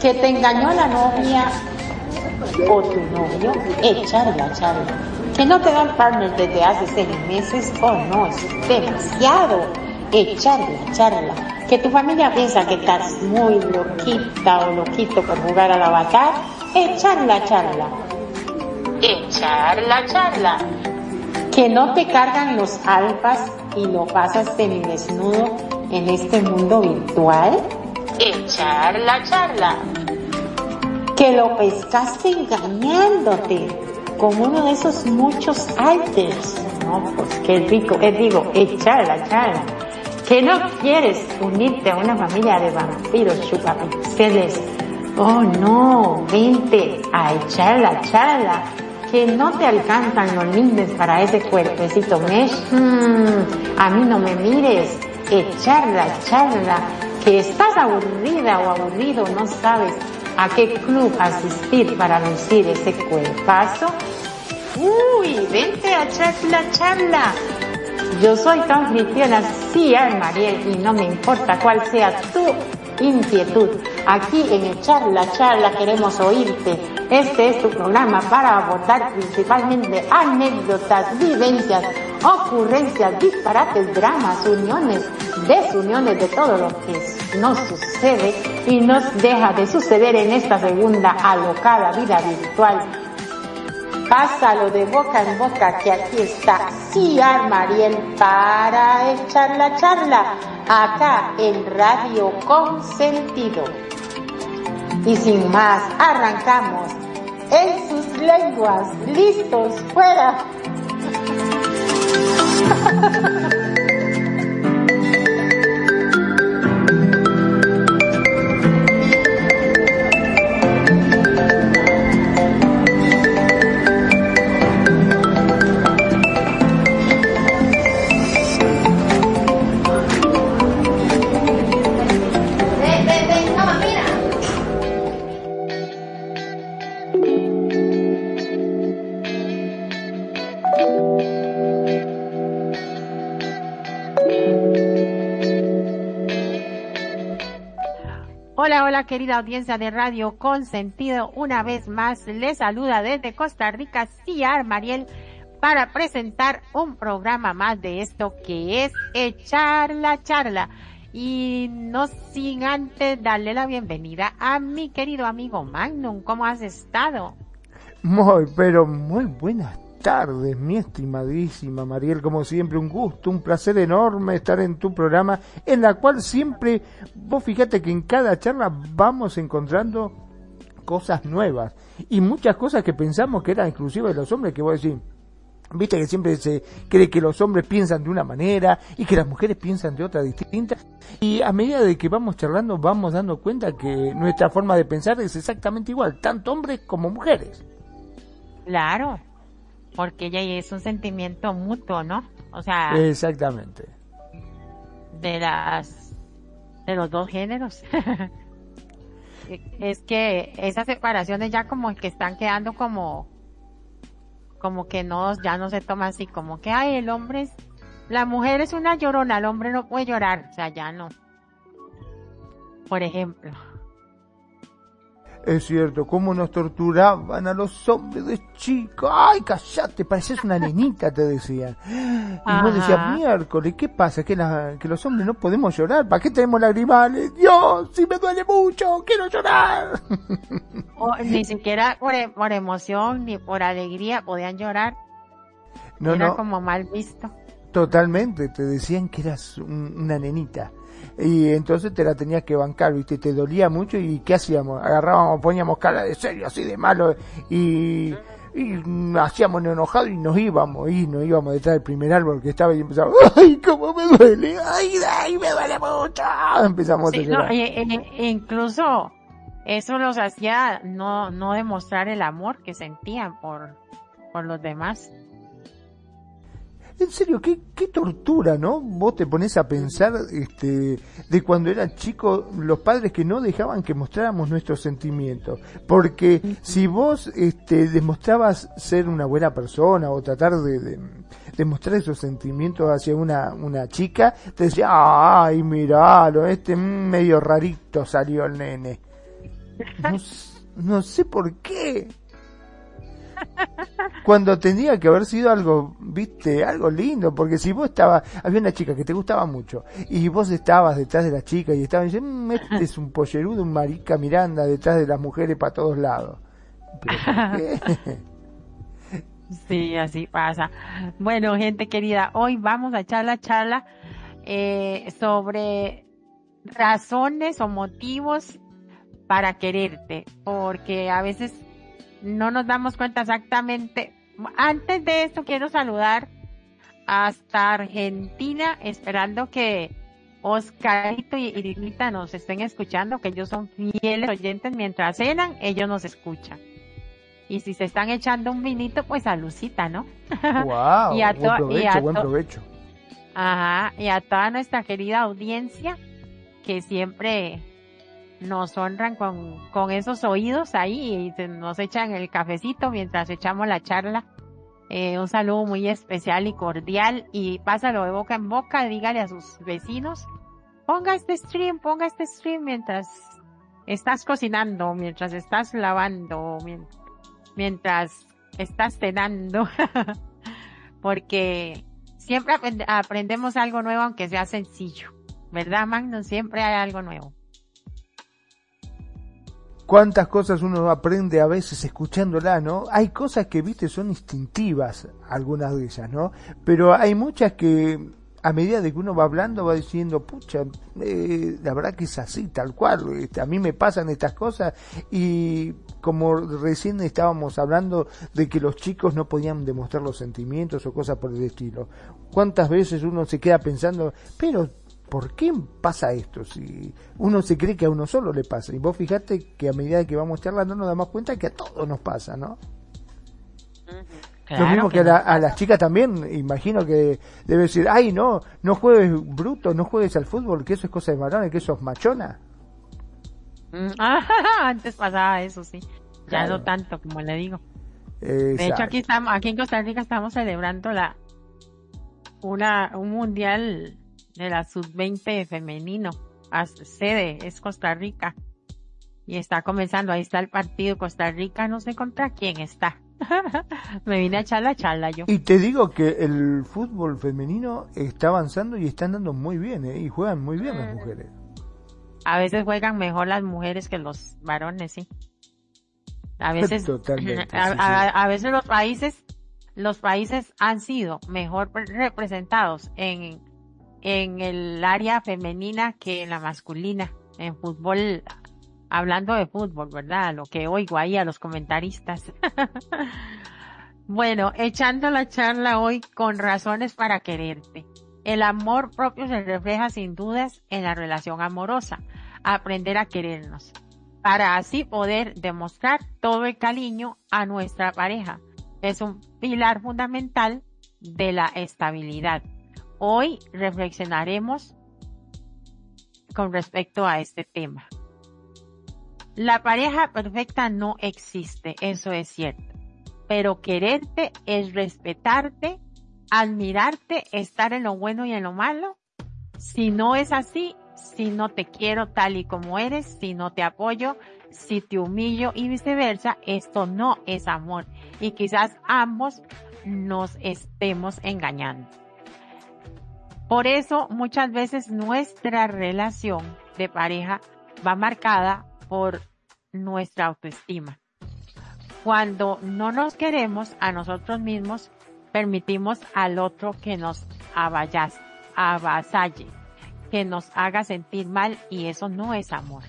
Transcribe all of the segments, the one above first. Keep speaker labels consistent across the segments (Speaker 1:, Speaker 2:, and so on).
Speaker 1: que te engañó la novia o tu novio, echarla, charla. Que no te dan partner desde hace seis meses, oh no, es demasiado. Echarla, charla. Que tu familia piensa que estás muy loquita o loquito por jugar a la avatar, echarla, charla. Echarla, charla. Que no te cargan los alfas y lo pasas semidesnudo en este mundo virtual, echar la charla. Que lo pescaste engañándote con uno de esos muchos alters. No, pues qué rico, es digo, echar la charla. Que no quieres unirte a una familia de vampiros chupapixeles. Oh no, vente a echar la charla que no te alcanzan los lindes para ese cuerpecito mesh, hmm, a mí no me mires, echarla, echarla, que estás aburrida o aburrido, no sabes a qué club asistir para lucir ese cuerpazo. Uy, vente a echarla, charla. Yo soy tan anfitriona, sí, Mariel, y no me importa cuál sea tu inquietud. Aquí en Charla Charla queremos oírte. Este es tu programa para abordar principalmente anécdotas, vivencias, ocurrencias, disparates, dramas, uniones, desuniones de todo lo que nos sucede y nos deja de suceder en esta segunda alocada vida virtual. Pásalo de boca en boca que aquí está Ciar Mariel para echar la charla acá en Radio Consentido. Y sin más, arrancamos en sus lenguas, listos, fuera. querida audiencia de Radio Consentido. Una vez más les saluda desde Costa Rica Ciar Mariel para presentar un programa más de esto que es Echar la Charla. Y no sin antes darle la bienvenida a mi querido amigo Magnum. ¿Cómo has estado?
Speaker 2: Muy, pero muy buenas tardes, mi estimadísima Mariel, como siempre un gusto, un placer enorme estar en tu programa, en la cual siempre, vos fíjate que en cada charla vamos encontrando cosas nuevas y muchas cosas que pensamos que eran exclusivas de los hombres, que vos decís, Viste que siempre se cree que los hombres piensan de una manera y que las mujeres piensan de otra distinta. Y a medida de que vamos charlando vamos dando cuenta que nuestra forma de pensar es exactamente igual, tanto hombres como mujeres.
Speaker 1: Claro, porque ya es un sentimiento mutuo, ¿no? O sea,
Speaker 2: exactamente.
Speaker 1: De las de los dos géneros. es que esas separaciones ya como que están quedando como como que no ya no se toma así como que ay, el hombre es la mujer es una llorona, el hombre no puede llorar, o sea, ya no. Por ejemplo.
Speaker 2: Es cierto, cómo nos torturaban a los hombres de chicos. Ay, callate, pareces una nenita, te decían. Y vos decías, miércoles, ¿qué pasa? ¿Que, que los hombres no podemos llorar. ¿Para qué tenemos lagrimales? Dios, si me duele mucho, quiero llorar.
Speaker 1: ni siquiera por, por, emoción ni por alegría podían llorar. No, Era como mal visto.
Speaker 2: Totalmente, te decían que eras una nenita y entonces te la tenías que bancar, ¿viste? Te dolía mucho y ¿qué hacíamos? Agarrábamos, poníamos cara de serio, así de malo y, y hacíamos enojado y nos íbamos y nos íbamos detrás del primer árbol que estaba y empezamos, ¡ay, cómo me duele! ¡Ay, ay, me duele mucho! Empezamos a llorar.
Speaker 1: incluso eso los hacía no, no demostrar el amor que sentían por, por los demás.
Speaker 2: En serio, qué, qué tortura, ¿no? Vos te pones a pensar este, de cuando era chico, los padres que no dejaban que mostráramos nuestros sentimientos. Porque si vos este, demostrabas ser una buena persona o tratar de, de, mostrar esos sentimientos hacia una, una chica, te decía, ay, miralo, este medio rarito salió el nene. no sé por qué cuando tenía que haber sido algo, viste, algo lindo, porque si vos estabas, había una chica que te gustaba mucho, y vos estabas detrás de la chica y estabas diciendo, mm, este es un pollerudo, un marica Miranda detrás de las mujeres para todos lados.
Speaker 1: Sí, así pasa. Bueno, gente querida, hoy vamos a echar la charla eh, sobre razones o motivos para quererte, porque a veces no nos damos cuenta exactamente. Antes de esto quiero saludar hasta Argentina, esperando que Oscarito y Irinita nos estén escuchando, que ellos son fieles oyentes mientras cenan, ellos nos escuchan. Y si se están echando un vinito, pues a Lucita, ¿no?
Speaker 2: Wow, y a buen provecho, buen provecho.
Speaker 1: Ajá, y a toda nuestra querida audiencia que siempre nos honran con, con esos oídos ahí y nos echan el cafecito mientras echamos la charla. Eh, un saludo muy especial y cordial y pásalo de boca en boca, dígale a sus vecinos, ponga este stream, ponga este stream mientras estás cocinando, mientras estás lavando, mientras estás cenando, porque siempre aprendemos algo nuevo aunque sea sencillo, ¿verdad Magno? Siempre hay algo nuevo
Speaker 2: cuántas cosas uno aprende a veces escuchándola, ¿no? Hay cosas que, viste, son instintivas, algunas de ellas, ¿no? Pero hay muchas que a medida de que uno va hablando va diciendo, pucha, eh, la verdad que es así, tal cual, este, a mí me pasan estas cosas y como recién estábamos hablando de que los chicos no podían demostrar los sentimientos o cosas por el estilo, ¿cuántas veces uno se queda pensando, pero ¿por qué pasa esto? Si uno se cree que a uno solo le pasa. Y vos fijate que a medida que vamos charlando nos damos cuenta que a todos nos pasa, ¿no? Lo mismo que, a, las chicas también, imagino que debe decir, ay no, no juegues bruto, no juegues al fútbol, que eso es cosa de varones, que eso es machona.
Speaker 1: Mm, antes pasaba eso, sí. Ya no tanto, como le digo. De hecho, aquí estamos, aquí en Costa Rica estamos celebrando la una un mundial de la sub-20 femenino. Sede es Costa Rica. Y está comenzando, ahí está el partido Costa Rica, no sé contra quién está. Me vine a echar la charla yo.
Speaker 2: Y te digo que el fútbol femenino está avanzando y está andando muy bien, ¿eh? y juegan muy bien las mm. mujeres.
Speaker 1: A veces juegan mejor las mujeres que los varones, sí. A veces, Totalmente, a, veces los países, los países han sido mejor representados en en el área femenina que en la masculina. En fútbol, hablando de fútbol, ¿verdad? Lo que oigo ahí a los comentaristas. bueno, echando la charla hoy con razones para quererte. El amor propio se refleja sin dudas en la relación amorosa. Aprender a querernos. Para así poder demostrar todo el cariño a nuestra pareja. Es un pilar fundamental de la estabilidad Hoy reflexionaremos con respecto a este tema. La pareja perfecta no existe, eso es cierto. Pero quererte es respetarte, admirarte, estar en lo bueno y en lo malo. Si no es así, si no te quiero tal y como eres, si no te apoyo, si te humillo y viceversa, esto no es amor. Y quizás ambos nos estemos engañando. Por eso muchas veces nuestra relación de pareja va marcada por nuestra autoestima. Cuando no nos queremos a nosotros mismos, permitimos al otro que nos avasalle, que nos haga sentir mal y eso no es amor.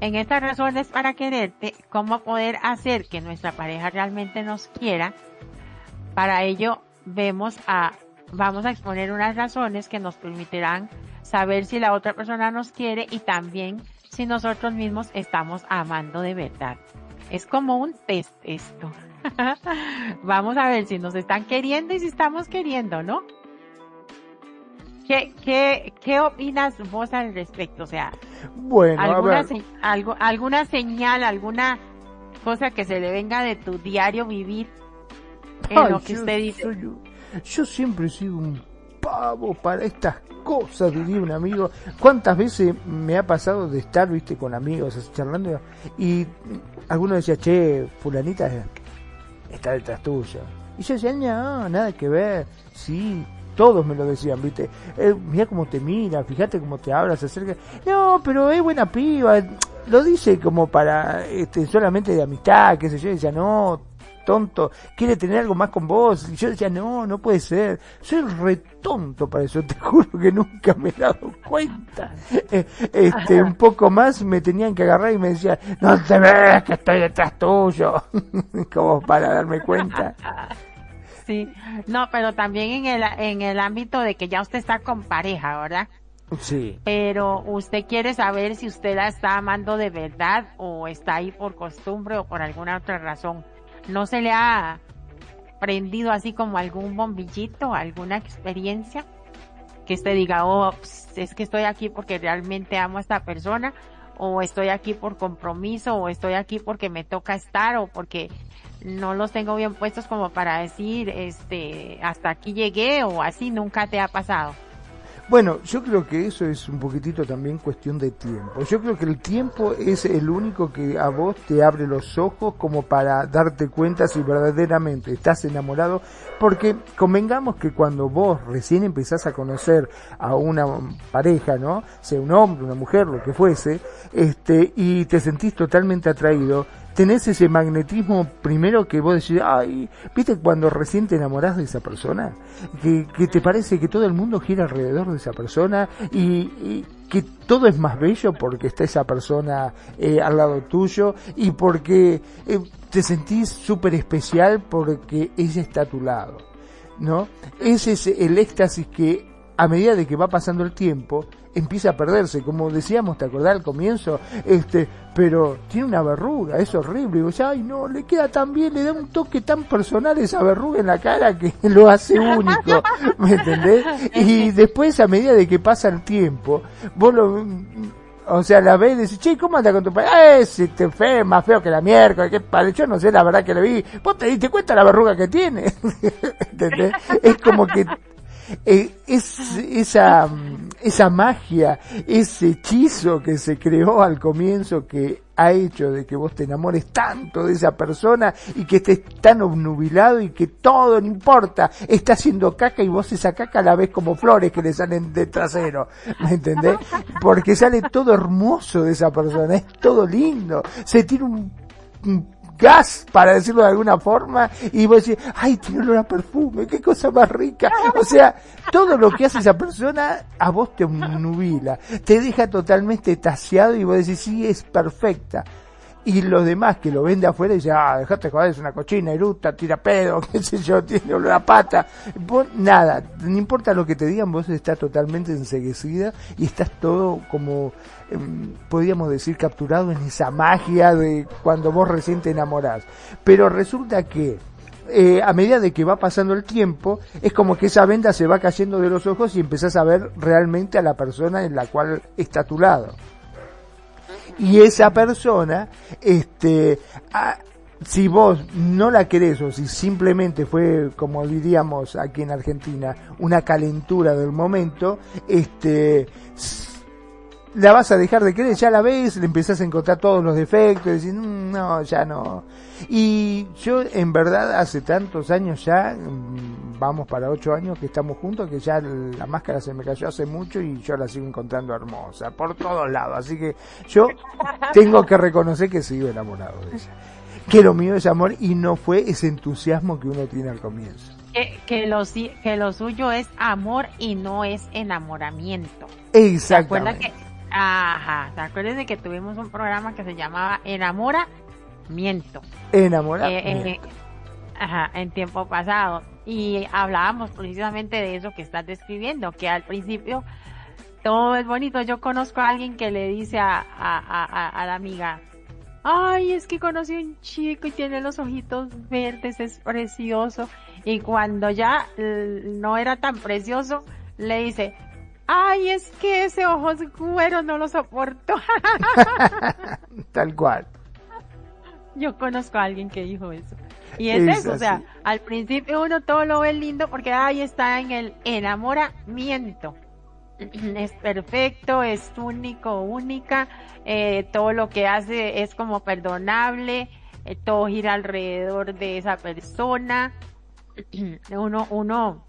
Speaker 1: En estas razones para quererte, cómo poder hacer que nuestra pareja realmente nos quiera, para ello vemos a vamos a exponer unas razones que nos permitirán saber si la otra persona nos quiere y también si nosotros mismos estamos amando de verdad. Es como un test esto. vamos a ver si nos están queriendo y si estamos queriendo, ¿no? ¿Qué, qué, qué opinas vos al respecto? O sea,
Speaker 2: bueno,
Speaker 1: alguna, algo, alguna señal, alguna cosa que se le venga de tu diario vivir en lo que usted dice.
Speaker 2: Yo siempre he sido un pavo para estas cosas, diría un amigo. ¿Cuántas veces me ha pasado de estar, viste, con amigos charlando y alguno decía, che, fulanita está detrás tuya? Y yo decía, no, nada que ver, sí, todos me lo decían, ¿viste? Eh, mira cómo te mira, fíjate cómo te habla, se acerca. No, pero es buena piba. Lo dice como para, este, solamente de amistad, qué sé yo. Y decía, no, tonto, quiere tener algo más con vos. Y yo decía, no, no puede ser. Soy re tonto para eso, te juro que nunca me he dado cuenta. Eh, este, un poco más me tenían que agarrar y me decían, no te ves que estoy detrás tuyo. como para darme cuenta.
Speaker 1: Sí, no, pero también en el, en el ámbito de que ya usted está con pareja, ¿verdad?
Speaker 2: Sí.
Speaker 1: Pero usted quiere saber si usted la está amando de verdad o está ahí por costumbre o por alguna otra razón. ¿No se le ha prendido así como algún bombillito, alguna experiencia? Que usted diga, oh, pues, es que estoy aquí porque realmente amo a esta persona, o estoy aquí por compromiso, o estoy aquí porque me toca estar, o porque no los tengo bien puestos como para decir, este, hasta aquí llegué o así, nunca te ha pasado.
Speaker 2: Bueno, yo creo que eso es un poquitito también cuestión de tiempo. Yo creo que el tiempo es el único que a vos te abre los ojos como para darte cuenta si verdaderamente estás enamorado, porque convengamos que cuando vos recién empezás a conocer a una pareja, ¿no? Sea un hombre, una mujer, lo que fuese, este, y te sentís totalmente atraído, tenés ese magnetismo primero que vos decís, ay, viste cuando recién te enamorás de esa persona, que, que te parece que todo el mundo gira alrededor de esa persona y, que todo es más bello porque está esa persona eh, al lado tuyo y porque eh, te sentís súper especial porque ella está a tu lado, ¿no? Ese es el éxtasis que a medida de que va pasando el tiempo, empieza a perderse, como decíamos, te acordás al comienzo, este, pero tiene una verruga, es horrible, y vos, ay no, le queda tan bien, le da un toque tan personal esa verruga en la cara que lo hace único, ¿me entendés? Y después a medida de que pasa el tiempo, vos lo, o sea, la ves y decís, che, ¿cómo anda con tu padre? Eh, si te fe, más feo que la mierda, que padre, yo no sé la verdad que le vi. Vos te diste cuenta la verruga que tiene. ¿Entendés? Es como que eh, es, esa, esa magia, ese hechizo que se creó al comienzo que ha hecho de que vos te enamores tanto de esa persona y que estés tan obnubilado y que todo no importa, está haciendo caca y vos esa caca la ves como flores que le salen de trasero, ¿me entendés? Porque sale todo hermoso de esa persona, es todo lindo, se tira un gas, para decirlo de alguna forma, y vos decís, ay, tiene olor a perfume, qué cosa más rica. O sea, todo lo que hace esa persona a vos te nubila, te deja totalmente taseado y vos decís, sí, es perfecta y los demás que lo ven de afuera dicen, ah, dejate joder, es una cochina, eruta, tira pedo, qué sé yo, tiene olor a pata. Vos, nada, no importa lo que te digan, vos estás totalmente enseguecida y estás todo como, em, podríamos decir, capturado en esa magia de cuando vos recién te enamorás. Pero resulta que, eh, a medida de que va pasando el tiempo, es como que esa venda se va cayendo de los ojos y empezás a ver realmente a la persona en la cual está tu lado y esa persona, este, si vos no la querés o si simplemente fue, como diríamos aquí en Argentina, una calentura del momento, este, la vas a dejar de querer, ya la ves, le empezás a encontrar todos los defectos, y decís, mm, no, ya no. Y yo en verdad hace tantos años ya, mm, vamos para ocho años que estamos juntos, que ya la máscara se me cayó hace mucho y yo la sigo encontrando hermosa, por todos lados. Así que yo tengo que reconocer que sigo enamorado de ella. Que lo mío es amor y no fue ese entusiasmo que uno tiene al comienzo.
Speaker 1: Que, que, lo, que lo suyo es amor y no es enamoramiento.
Speaker 2: Exactamente.
Speaker 1: Ajá, ¿te acuerdas de que tuvimos un programa que se llamaba Enamoramiento?
Speaker 2: Enamoramiento.
Speaker 1: Eh, eh, ajá, en tiempo pasado. Y hablábamos precisamente de eso que estás describiendo, que al principio todo es bonito. Yo conozco a alguien que le dice a, a, a, la amiga, ay, es que conocí a un chico y tiene los ojitos verdes, es precioso. Y cuando ya no era tan precioso, le dice, ay, es que ese ojos cuero no lo soporto.
Speaker 2: Tal cual.
Speaker 1: Yo conozco a alguien que dijo eso. y es, eso, o sea, al principio uno todo lo ve lindo porque ahí está en el enamoramiento. Es perfecto, es único, única, eh, todo lo que hace es como perdonable, eh, todo gira alrededor de esa persona. uno, uno,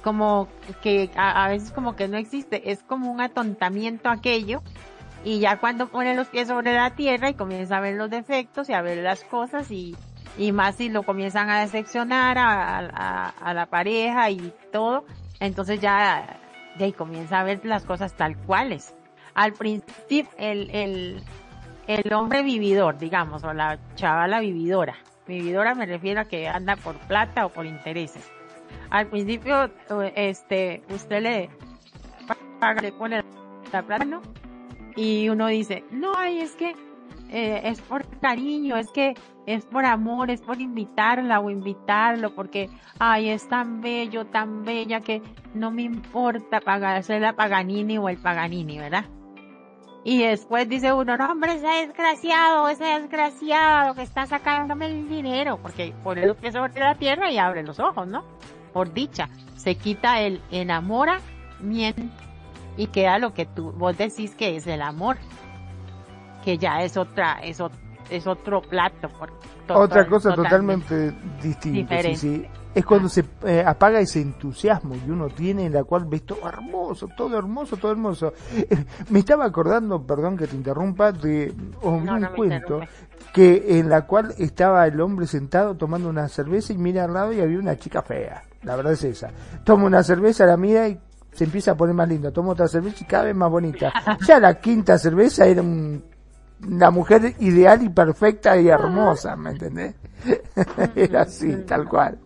Speaker 1: como que a, veces como que no existe, es como un atontamiento aquello y ya cuando pone los pies sobre la tierra y comienza a ver los defectos y a ver las cosas y, y más si lo comienzan a decepcionar a, a, la pareja y todo, entonces ya comienza a ver las cosas tal cuales. Al principio, el, el, el hombre vividor, digamos, o la chavala vividora. Vividora me refiero a que anda por plata o por intereses. Al principio, este, usted le paga, le pone la plata, ¿no? y uno dice, no, ay, es que eh, es por cariño, es que es por amor, es por invitarla o invitarlo, porque, ay, es tan bello, tan bella que no me importa pagarse la Paganini o el Paganini, ¿verdad? Y después dice uno, no, hombre, ese desgraciado, ese desgraciado que está sacándome el dinero, porque por eso que sobre la tierra y abre los ojos, ¿no? Por dicha, se quita el enamoramiento y queda lo que tú vos decís que es el amor que ya es otra es, es otro plato por,
Speaker 2: otra cosa totalmente, distinta sí, sí. es cuando se eh, apaga ese entusiasmo y uno tiene en la cual ves todo hermoso todo hermoso todo hermoso. Me estaba acordando perdón que te interrumpa de un no, no cuento que en la cual estaba el hombre sentado tomando una cerveza y mira al lado y había una chica fea la verdad es esa toma una cerveza la mira y se empieza a poner más linda, toma otra cerveza y cada vez más bonita. Ya la quinta cerveza era un, una mujer ideal y perfecta y hermosa, ¿me entendés? era así, tal cual.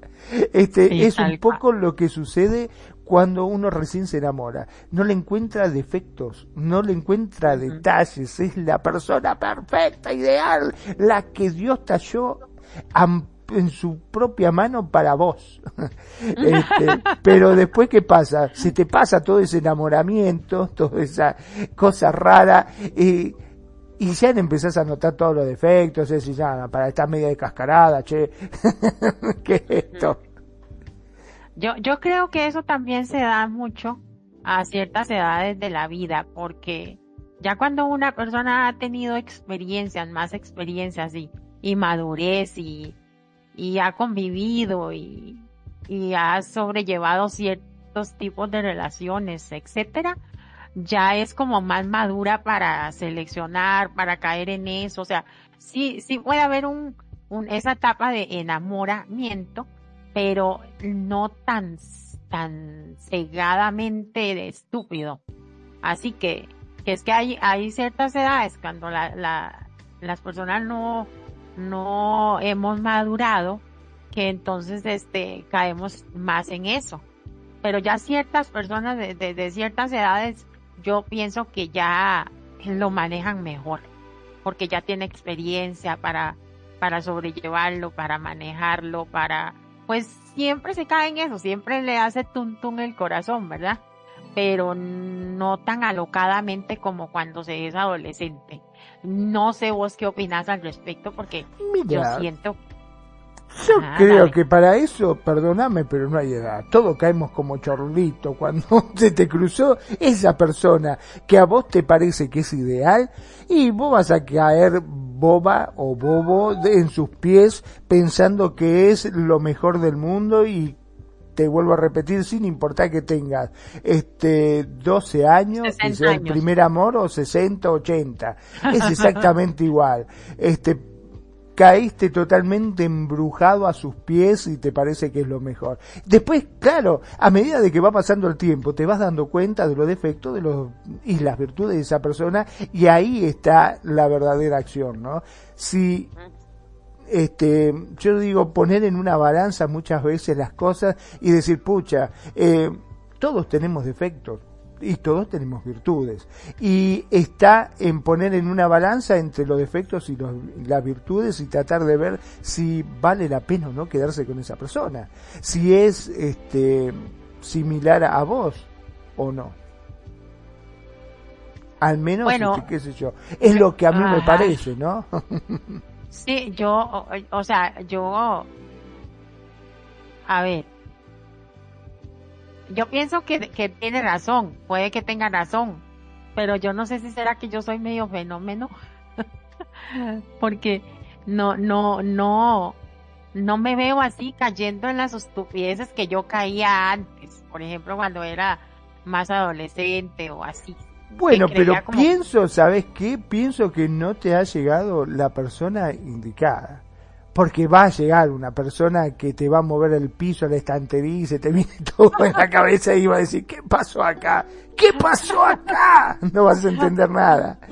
Speaker 2: Este, sí, es un poco cual. lo que sucede cuando uno recién se enamora. No le encuentra defectos, no le encuentra detalles, es la persona perfecta, ideal, la que Dios talló en su propia mano para vos. este, pero después, ¿qué pasa? Se te pasa todo ese enamoramiento, toda esa cosa rara, y, y ya empezás a notar todos los defectos, es decir, ya, para estar media descascarada, che, ¿qué es esto?
Speaker 1: Yo, yo creo que eso también se da mucho a ciertas edades de la vida, porque ya cuando una persona ha tenido experiencias, más experiencias y, y madurez y, y ha convivido y, y ha sobrellevado ciertos tipos de relaciones, etcétera, ya es como más madura para seleccionar, para caer en eso. O sea, sí, sí puede haber un, un esa etapa de enamoramiento, pero no tan, tan cegadamente estúpido. Así que, que es que hay, hay ciertas edades cuando la, la, las personas no, no hemos madurado, que entonces este caemos más en eso. Pero ya ciertas personas de, de, ciertas edades, yo pienso que ya lo manejan mejor, porque ya tiene experiencia para, para sobrellevarlo, para manejarlo, para, pues siempre se cae en eso, siempre le hace tuntún el corazón, ¿verdad? Pero no tan alocadamente como cuando se es adolescente. No sé vos qué opinas al respecto porque Mira, yo siento
Speaker 2: yo ah, creo dale. que para eso, perdóname, pero no hay edad. Todos caemos como chorlito cuando se te cruzó esa persona que a vos te parece que es ideal y vos vas a caer boba o bobo en sus pies pensando que es lo mejor del mundo y te vuelvo a repetir, sin importar que tengas este 12 años, que sea el primer amor o 60, 80. Es exactamente igual. Este caíste totalmente embrujado a sus pies y te parece que es lo mejor. Después, claro, a medida de que va pasando el tiempo, te vas dando cuenta de los defectos de los, y las virtudes de esa persona y ahí está la verdadera acción, ¿no? Si este, yo digo, poner en una balanza muchas veces las cosas y decir, pucha, eh, todos tenemos defectos, y todos tenemos virtudes. Y está en poner en una balanza entre los defectos y los, las virtudes y tratar de ver si vale la pena o no quedarse con esa persona. Si es este similar a vos o no. Al menos,
Speaker 1: bueno,
Speaker 2: qué sé yo. Es lo que a mí ajá. me parece, ¿no?
Speaker 1: Sí, yo, o, sea, yo, a ver, yo pienso que, que tiene razón, puede que tenga razón, pero yo no sé si será que yo soy medio fenómeno, porque no, no, no, no me veo así cayendo en las estupideces que yo caía antes, por ejemplo, cuando era más adolescente o así.
Speaker 2: Bueno, pero pienso, ¿sabes qué? Pienso que no te ha llegado la persona indicada porque va a llegar una persona que te va a mover el piso, la estantería y se te viene todo en la cabeza y va a decir, ¿qué pasó acá? ¿Qué pasó acá? No vas a entender nada.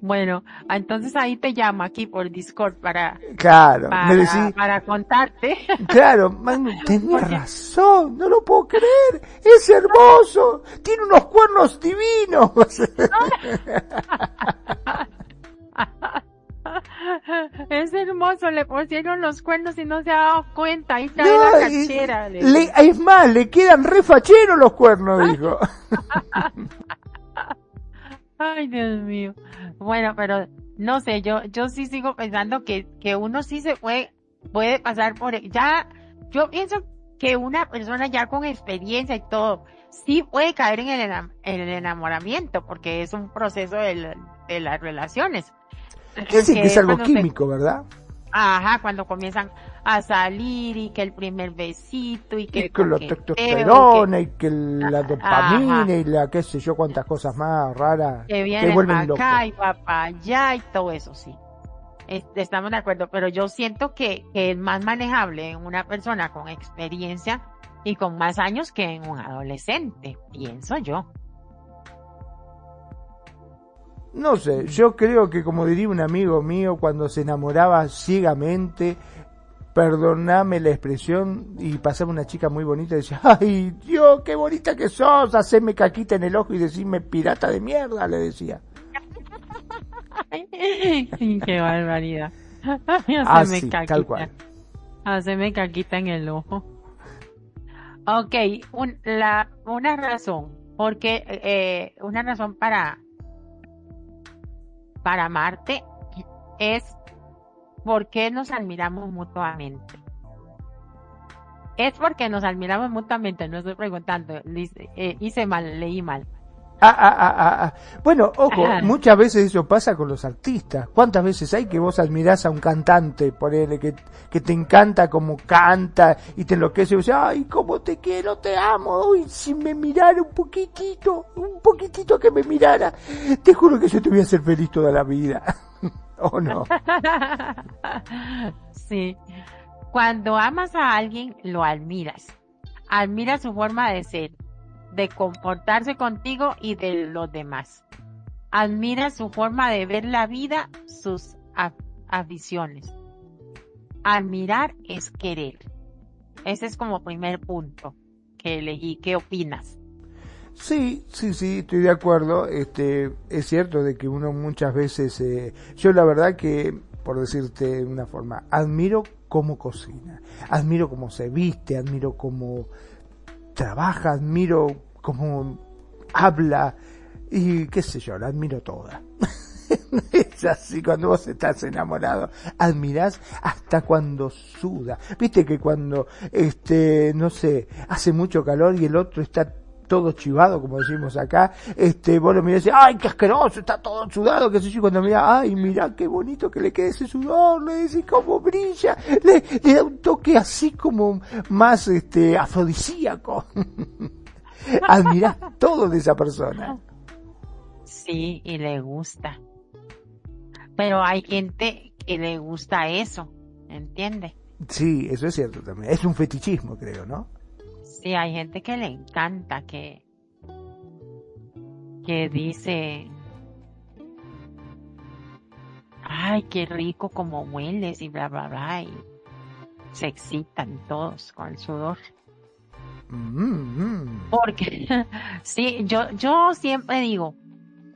Speaker 1: Bueno, entonces ahí te llamo aquí por Discord para,
Speaker 2: claro,
Speaker 1: para, para contarte.
Speaker 2: Claro, man, tenía razón, no lo puedo creer, es hermoso, tiene unos cuernos divinos.
Speaker 1: Es hermoso, le pusieron los cuernos y no se ha dado cuenta. Ahí está la cachera.
Speaker 2: Le, es más, le quedan refacheros los cuernos, dijo.
Speaker 1: Ay, Dios mío. Bueno, pero no sé, yo, yo sí sigo pensando que, que uno sí se puede, puede pasar por, ya, yo pienso que una persona ya con experiencia y todo, sí puede caer en el, en el enamoramiento, porque es un proceso de, de las relaciones.
Speaker 2: Dicen que, es algo químico, ¿verdad?
Speaker 1: Ajá, cuando comienzan a salir y que el primer besito y que,
Speaker 2: y que la testosterona y que, la dopamina y la qué sé yo cuántas cosas más raras
Speaker 1: que vienen para acá y para allá y todo eso, sí. Estamos de acuerdo, pero yo siento que, que es más manejable en una persona con experiencia y con más años que en un adolescente, pienso yo.
Speaker 2: No sé, yo creo que como diría un amigo mío, cuando se enamoraba ciegamente, perdoname la expresión, y pasaba una chica muy bonita y decía, ay Dios, qué bonita que sos, haceme caquita en el ojo y decime pirata de mierda, le decía.
Speaker 1: qué barbaridad. Haceme caquita. Tal cual. Haceme caquita en el ojo. Ok, la, una razón, porque, eh, una razón para para amarte es porque nos admiramos mutuamente. Es porque nos admiramos mutuamente, no estoy preguntando, eh, hice mal, leí mal.
Speaker 2: Ah, ah, ah, ah, ah. Bueno, ojo, muchas veces eso pasa con los artistas. ¿Cuántas veces hay que vos admirás a un cantante, por él, que, que te encanta como canta y te enloquece y dices, ay, cómo te quiero, te amo, uy, si me mirara un poquitito, un poquitito que me mirara, te juro que yo te voy a hacer feliz toda la vida. ¿O no?
Speaker 1: sí. Cuando amas a alguien, lo admiras. Admiras su forma de ser de comportarse contigo y de los demás. Admira su forma de ver la vida, sus aficiones. Admirar es querer. Ese es como primer punto que elegí. ¿Qué opinas?
Speaker 2: Sí, sí, sí, estoy de acuerdo. Este, es cierto de que uno muchas veces, eh, yo la verdad que, por decirte de una forma, admiro cómo cocina, admiro cómo se viste, admiro cómo trabaja, admiro cómo habla y qué sé yo, la admiro toda. es así cuando vos estás enamorado, admirás hasta cuando suda. Viste que cuando, este, no sé, hace mucho calor y el otro está todo chivado, como decimos acá, este, vos lo mirás y ay, qué asqueroso, está todo sudado, qué sé yo, cuando mira, ay, mira qué bonito que le quede ese sudor, le decís cómo brilla, le, le da un toque así como más, este, afrodisíaco. Admirás todo de esa persona.
Speaker 1: Sí, y le gusta. Pero hay gente que le gusta eso, ¿entiende?
Speaker 2: Sí, eso es cierto también. Es un fetichismo, creo, ¿no?
Speaker 1: Sí, hay gente que le encanta, que, que dice, ay, qué rico como hueles y bla, bla, bla, y se excitan todos con el sudor. Mm-hmm. Porque, sí, yo, yo siempre digo,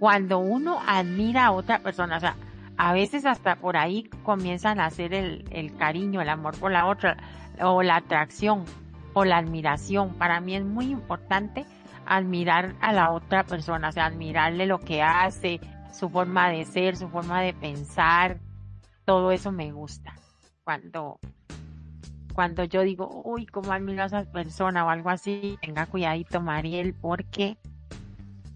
Speaker 1: cuando uno admira a otra persona, o sea, a veces hasta por ahí comienzan a hacer el, el cariño, el amor por la otra, o la atracción, o la admiración. Para mí es muy importante admirar a la otra persona, o sea, admirarle lo que hace, su forma de ser, su forma de pensar. todo eso me gusta. Cuando, cuando yo digo, uy, cómo admiro a esa persona o algo así, tenga cuidadito, Mariel, porque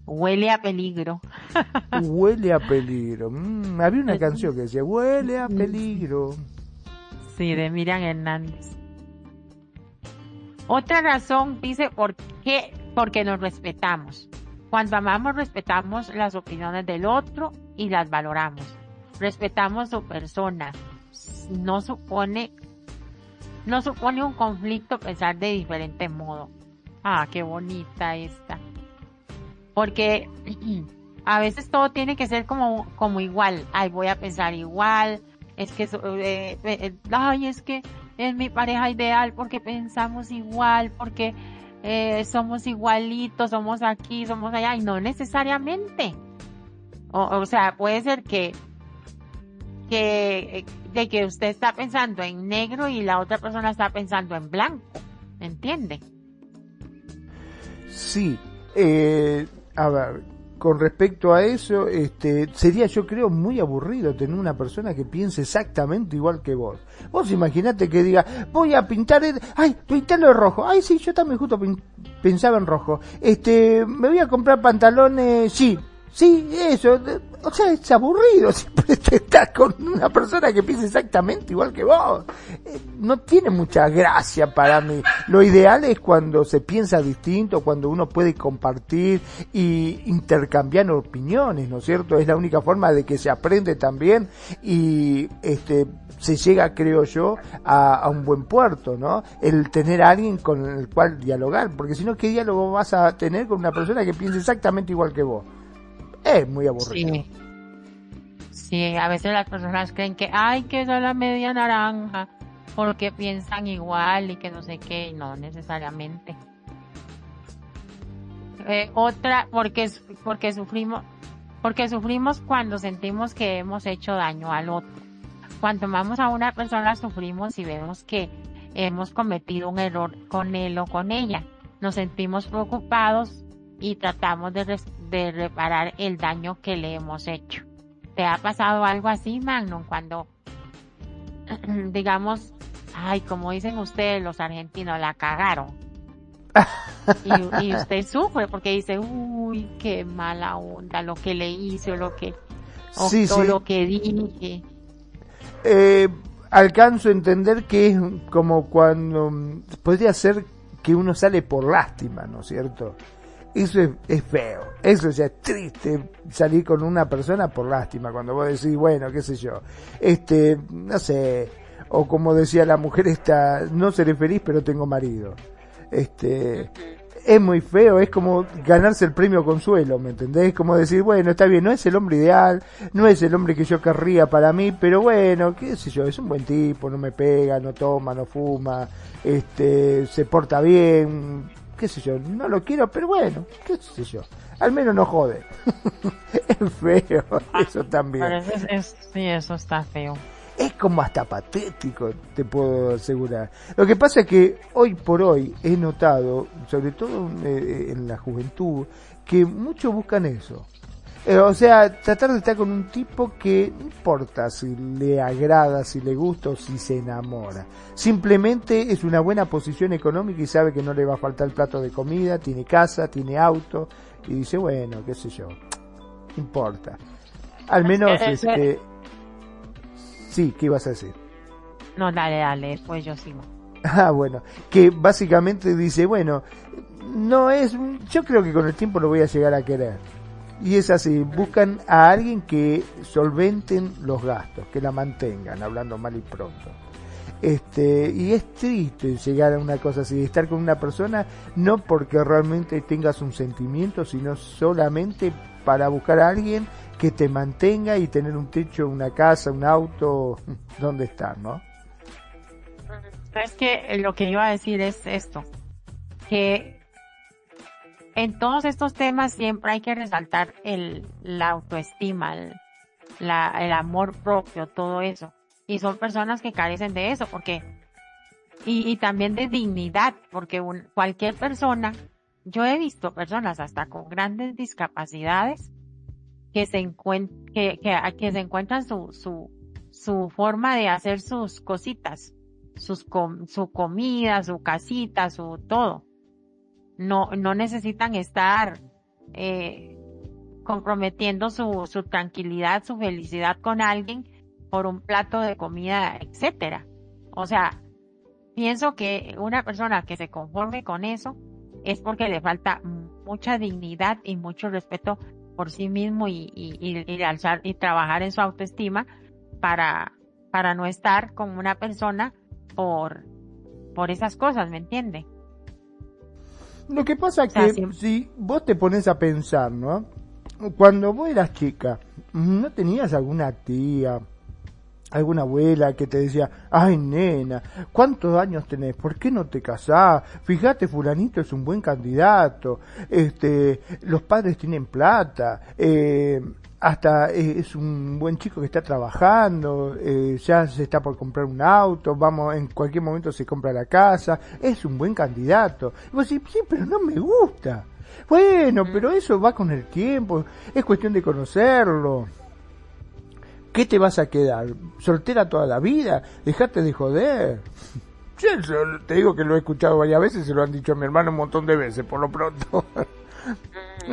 Speaker 1: huele a peligro.
Speaker 2: huele a peligro. Mm, había una canción que decía, huele a peligro.
Speaker 1: Sí, de Miriam Hernández. Otra razón dice, ¿por qué? Porque nos respetamos. Cuando amamos, respetamos las opiniones del otro y las valoramos. Respetamos su persona. No supone, no supone un conflicto pensar de diferente modo. Ah, qué bonita esta. Porque a veces todo tiene que ser como, como igual. Ay, voy a pensar igual. Es que, eh, eh, ay, es que es mi pareja ideal porque pensamos igual, porque eh, somos igualitos, somos aquí, somos allá, y no necesariamente. O, sea, puede ser que, que, de que usted está pensando en negro y la otra persona está pensando en blanco. ¿Entiende?
Speaker 2: Sí. Eh, a ver, con respecto a eso, este, sería yo creo muy aburrido tener una persona que piense exactamente igual que vos. Vos imaginate que diga, voy a pintar, ay, pintarlo de rojo. Ay, sí, yo también justo pensaba en rojo. Este, me voy a comprar pantalones, sí, Sí, eso, o sea, es aburrido siempre estar con una persona que piensa exactamente igual que vos. Eh, no tiene mucha gracia para mí. Lo ideal es cuando se piensa distinto, cuando uno puede compartir y intercambiar opiniones, ¿no es cierto? Es la única forma de que se aprende también y este se llega, creo yo, a, a un buen puerto, ¿no? El tener a alguien con el cual dialogar, porque si no, ¿qué diálogo vas a tener con una persona que piensa exactamente igual que vos? Es muy aburrido.
Speaker 1: Sí. a veces las personas creen que, hay que es la media naranja, porque piensan igual y que no sé qué, y no necesariamente. Eh, otra, porque, porque sufrimos, porque sufrimos cuando sentimos que hemos hecho daño al otro. Cuando amamos a una persona sufrimos y vemos que hemos cometido un error con él o con ella. Nos sentimos preocupados y tratamos de, de reparar el daño que le hemos hecho. ¿Te ha pasado algo así, Magnum? Cuando, digamos, ay, como dicen ustedes, los argentinos la cagaron. y, usted sufre porque dice, uy, qué mala onda lo que le hice o lo que, o, lo que dije.
Speaker 2: Eh, alcanzo a entender que es como cuando podría ser que uno sale por lástima, ¿no es cierto? Eso es, feo, eso ya es triste salir con una persona por lástima, cuando vos decís, bueno, qué sé yo, este, no sé, o como decía la mujer esta, no seré feliz pero tengo marido. Este, es muy feo, es como ganarse el premio consuelo, ¿me entendés? Como decir, bueno, está bien, no es el hombre ideal, no es el hombre que yo querría para mí, pero bueno, qué sé yo, es un buen tipo, no me pega, no toma, no fuma, este, se porta bien, qué sé yo, no lo quiero, pero bueno, qué sé yo, al menos no jode. es feo, eso también.
Speaker 1: sí, eso está feo.
Speaker 2: Es como hasta patético, te puedo asegurar. Lo que pasa es que hoy por hoy he notado, sobre todo eh, en la juventud, que muchos buscan eso. Eh, o sea, tratar de estar con un tipo que no importa si le agrada, si le gusta o si se enamora. Simplemente es una buena posición económica y sabe que no le va a faltar el plato de comida, tiene casa, tiene auto y dice, bueno, qué sé yo, importa. Al menos, este... Sí, ¿qué ibas a decir?
Speaker 1: No, dale, dale, pues yo sigo.
Speaker 2: Ah, bueno, que básicamente dice, bueno, no es, yo creo que con el tiempo lo voy a llegar a querer y es así, buscan a alguien que solventen los gastos, que la mantengan, hablando mal y pronto. Este, y es triste llegar a una cosa así, estar con una persona no porque realmente tengas un sentimiento, sino solamente para buscar a alguien que te mantenga y tener un techo, una casa, un auto, donde estar, ¿no?
Speaker 1: Es que lo que iba a decir es esto, que en todos estos temas siempre hay que resaltar el, la autoestima, el, la, el amor propio, todo eso. Y son personas que carecen de eso, porque, y, y también de dignidad, porque cualquier persona, yo he visto personas hasta con grandes discapacidades que se, que, que, que se encuentran su, su, su forma de hacer sus cositas, sus su comida, su casita, su todo. No, no necesitan estar eh, comprometiendo su, su tranquilidad, su felicidad con alguien por un plato de comida, etcétera. O sea, pienso que una persona que se conforme con eso es porque le falta mucha dignidad y mucho respeto por sí mismo y, y, y, alzar y trabajar en su autoestima para, para no estar con una persona por, por esas cosas, ¿me entiende?
Speaker 2: Lo que pasa es que si vos te pones a pensar, ¿no? Cuando vos eras chica, ¿no tenías alguna tía, alguna abuela que te decía, ay nena, ¿cuántos años tenés? ¿Por qué no te casás? Fíjate, fulanito es un buen candidato, este, los padres tienen plata, eh, hasta es un buen chico que está trabajando, eh, ya se está por comprar un auto, vamos, en cualquier momento se compra la casa, es un buen candidato. Y vos decís, sí, pero no me gusta. Bueno, pero eso va con el tiempo, es cuestión de conocerlo. ¿Qué te vas a quedar? ¿Soltera toda la vida? Dejate de joder. Yo te digo que lo he escuchado varias veces, se lo han dicho a mi hermano un montón de veces, por lo pronto.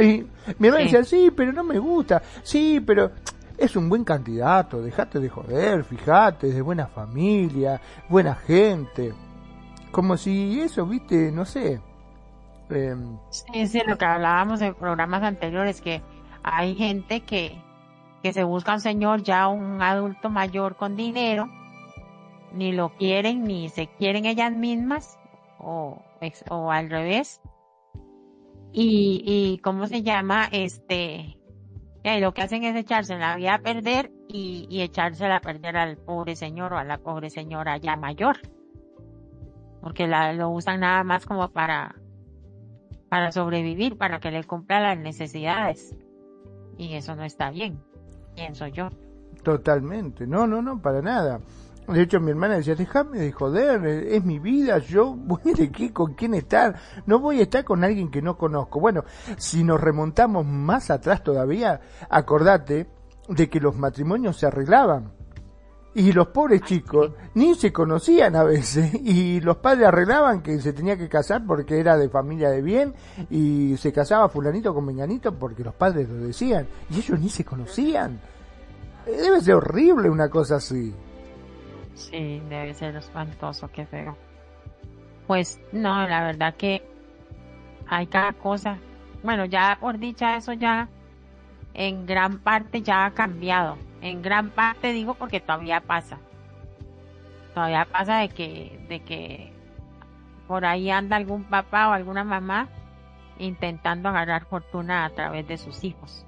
Speaker 2: y mi hermano decía, sí, pero no me gusta. Sí, pero es un buen candidato, dejate de joder, fíjate, es de buena familia, buena gente. Como si eso, viste, no sé.
Speaker 1: Eh, sí, es lo que hablábamos en programas anteriores, que hay gente que, que se busca un señor ya un adulto mayor con dinero, ni lo quieren ni se quieren ellas mismas o, o al revés. Y, y cómo se llama, este, y lo que hacen es echarse la vida a perder y, y echársela a perder al pobre señor o a la pobre señora ya mayor. Porque la, lo usan nada más como para, para sobrevivir, para que le cumpla las necesidades. Y eso no está bien pienso yo.
Speaker 2: Totalmente, no, no, no, para nada. De hecho, mi hermana decía, déjame de joder, es mi vida, yo voy de qué, con quién estar, no voy a estar con alguien que no conozco. Bueno, si nos remontamos más atrás todavía, acordate de que los matrimonios se arreglaban. Y los pobres chicos ni se conocían a veces y los padres arreglaban que se tenía que casar porque era de familia de bien y se casaba fulanito con menganito porque los padres lo decían y ellos ni se conocían. Debe ser horrible una cosa así.
Speaker 1: Sí, debe ser espantoso, qué feo. Pues no, la verdad que hay cada cosa. Bueno, ya por dicha eso ya en gran parte ya ha cambiado en gran parte digo porque todavía pasa. Todavía pasa de que, de que por ahí anda algún papá o alguna mamá intentando agarrar fortuna a través de sus hijos.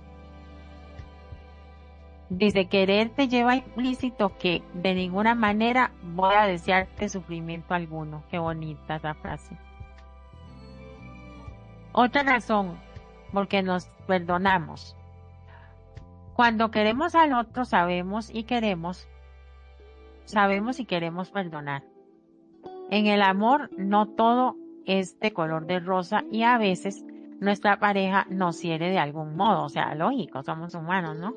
Speaker 1: Dice, querer te lleva implícito que de ninguna manera voy a desearte sufrimiento alguno. Qué bonita esa frase. Otra razón, porque nos perdonamos. Cuando queremos al otro sabemos y queremos, sabemos y queremos perdonar. En el amor no todo es de color de rosa y a veces nuestra pareja nos hiere de algún modo, o sea, lógico, somos humanos, ¿no?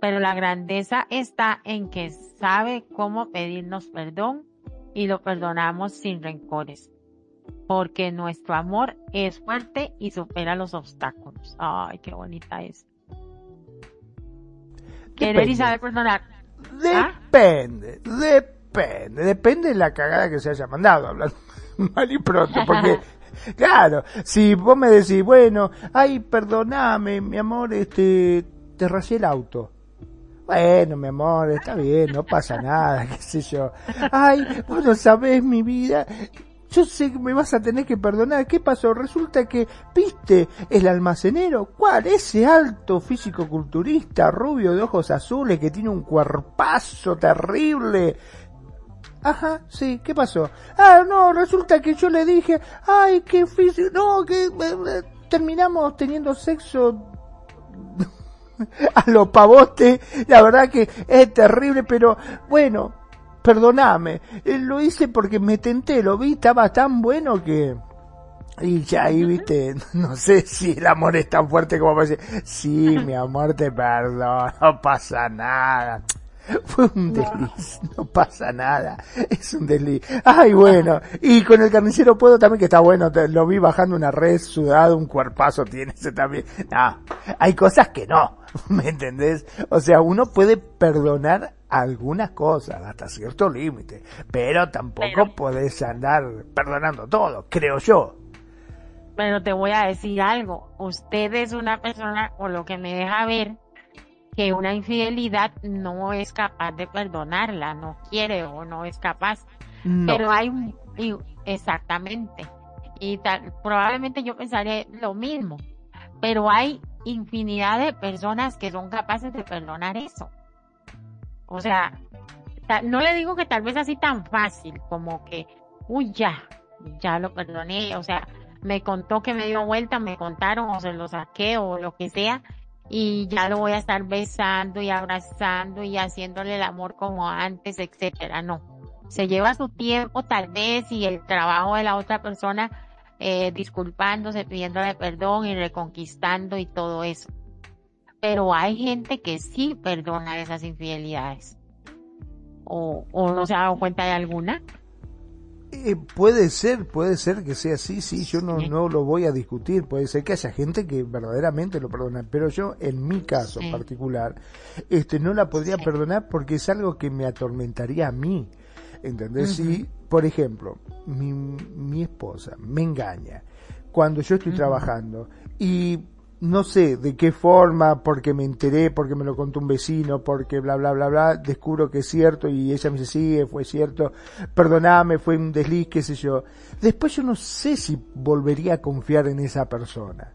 Speaker 1: Pero la grandeza está en que sabe cómo pedirnos perdón y lo perdonamos sin rencores. Porque nuestro amor es fuerte y supera los obstáculos. Ay, qué bonita es. Querer y saber perdonar.
Speaker 2: Depende, depende, depende de la cagada que se haya mandado, hablando mal y pronto, porque Claro, si vos me decís, bueno, ay, perdoname, mi amor, este, te rayé el auto. Bueno, mi amor, está bien, no pasa nada, qué sé yo. Ay, vos no sabés mi vida, yo sé que me vas a tener que perdonar. ¿Qué pasó? Resulta que, viste, el almacenero, ¿cuál? Ese alto físico culturista, rubio de ojos azules, que tiene un cuerpazo terrible. Ajá, sí, ¿qué pasó? Ah, no, resulta que yo le dije, ay, qué físico, no, que eh, eh, terminamos teniendo sexo a los pavotes, la verdad que es terrible, pero bueno, perdoname, eh, lo hice porque me tenté, lo vi, estaba tan bueno que... Y ya ahí, viste, no sé si el amor es tan fuerte como para decir, sí, mi amor, te perdono, no pasa nada. fue un desliz, no pasa nada, es un desliz. Ay, bueno, y con el carnicero puedo también, que está bueno, lo vi bajando una red sudado, un cuerpazo tiene ese también. No, hay cosas que no, ¿me entendés? O sea, uno puede perdonar algunas cosas hasta cierto límite, pero tampoco puedes andar perdonando todo, creo yo.
Speaker 1: Pero te voy a decir algo, usted es una persona, o lo que me deja ver, que una infidelidad no es capaz de perdonarla, no quiere o no es capaz. Pero hay un, exactamente. Y tal, probablemente yo pensaría lo mismo. Pero hay infinidad de personas que son capaces de perdonar eso. O sea, no le digo que tal vez así tan fácil como que, uy, ya, ya lo perdoné. O sea, me contó que me dio vuelta, me contaron o se lo saqué o lo que sea y ya lo voy a estar besando y abrazando y haciéndole el amor como antes, etcétera. No. Se lleva su tiempo tal vez y el trabajo de la otra persona eh, disculpándose, pidiéndole perdón y reconquistando y todo eso. Pero hay gente que sí perdona esas infidelidades. O, o no se ha dado cuenta de alguna.
Speaker 2: Eh, puede ser, puede ser que sea así, sí, yo no, no lo voy a discutir, puede ser que haya gente que verdaderamente lo perdona, pero yo en mi caso particular, este, no la podría perdonar porque es algo que me atormentaría a mí, ¿entendés? Si, por ejemplo, mi, mi esposa me engaña cuando yo estoy trabajando y no sé de qué forma, porque me enteré, porque me lo contó un vecino, porque bla, bla, bla, bla, descubro que es cierto y ella me dice, sí, fue cierto, perdoname, fue un desliz, qué sé yo. Después yo no sé si volvería a confiar en esa persona.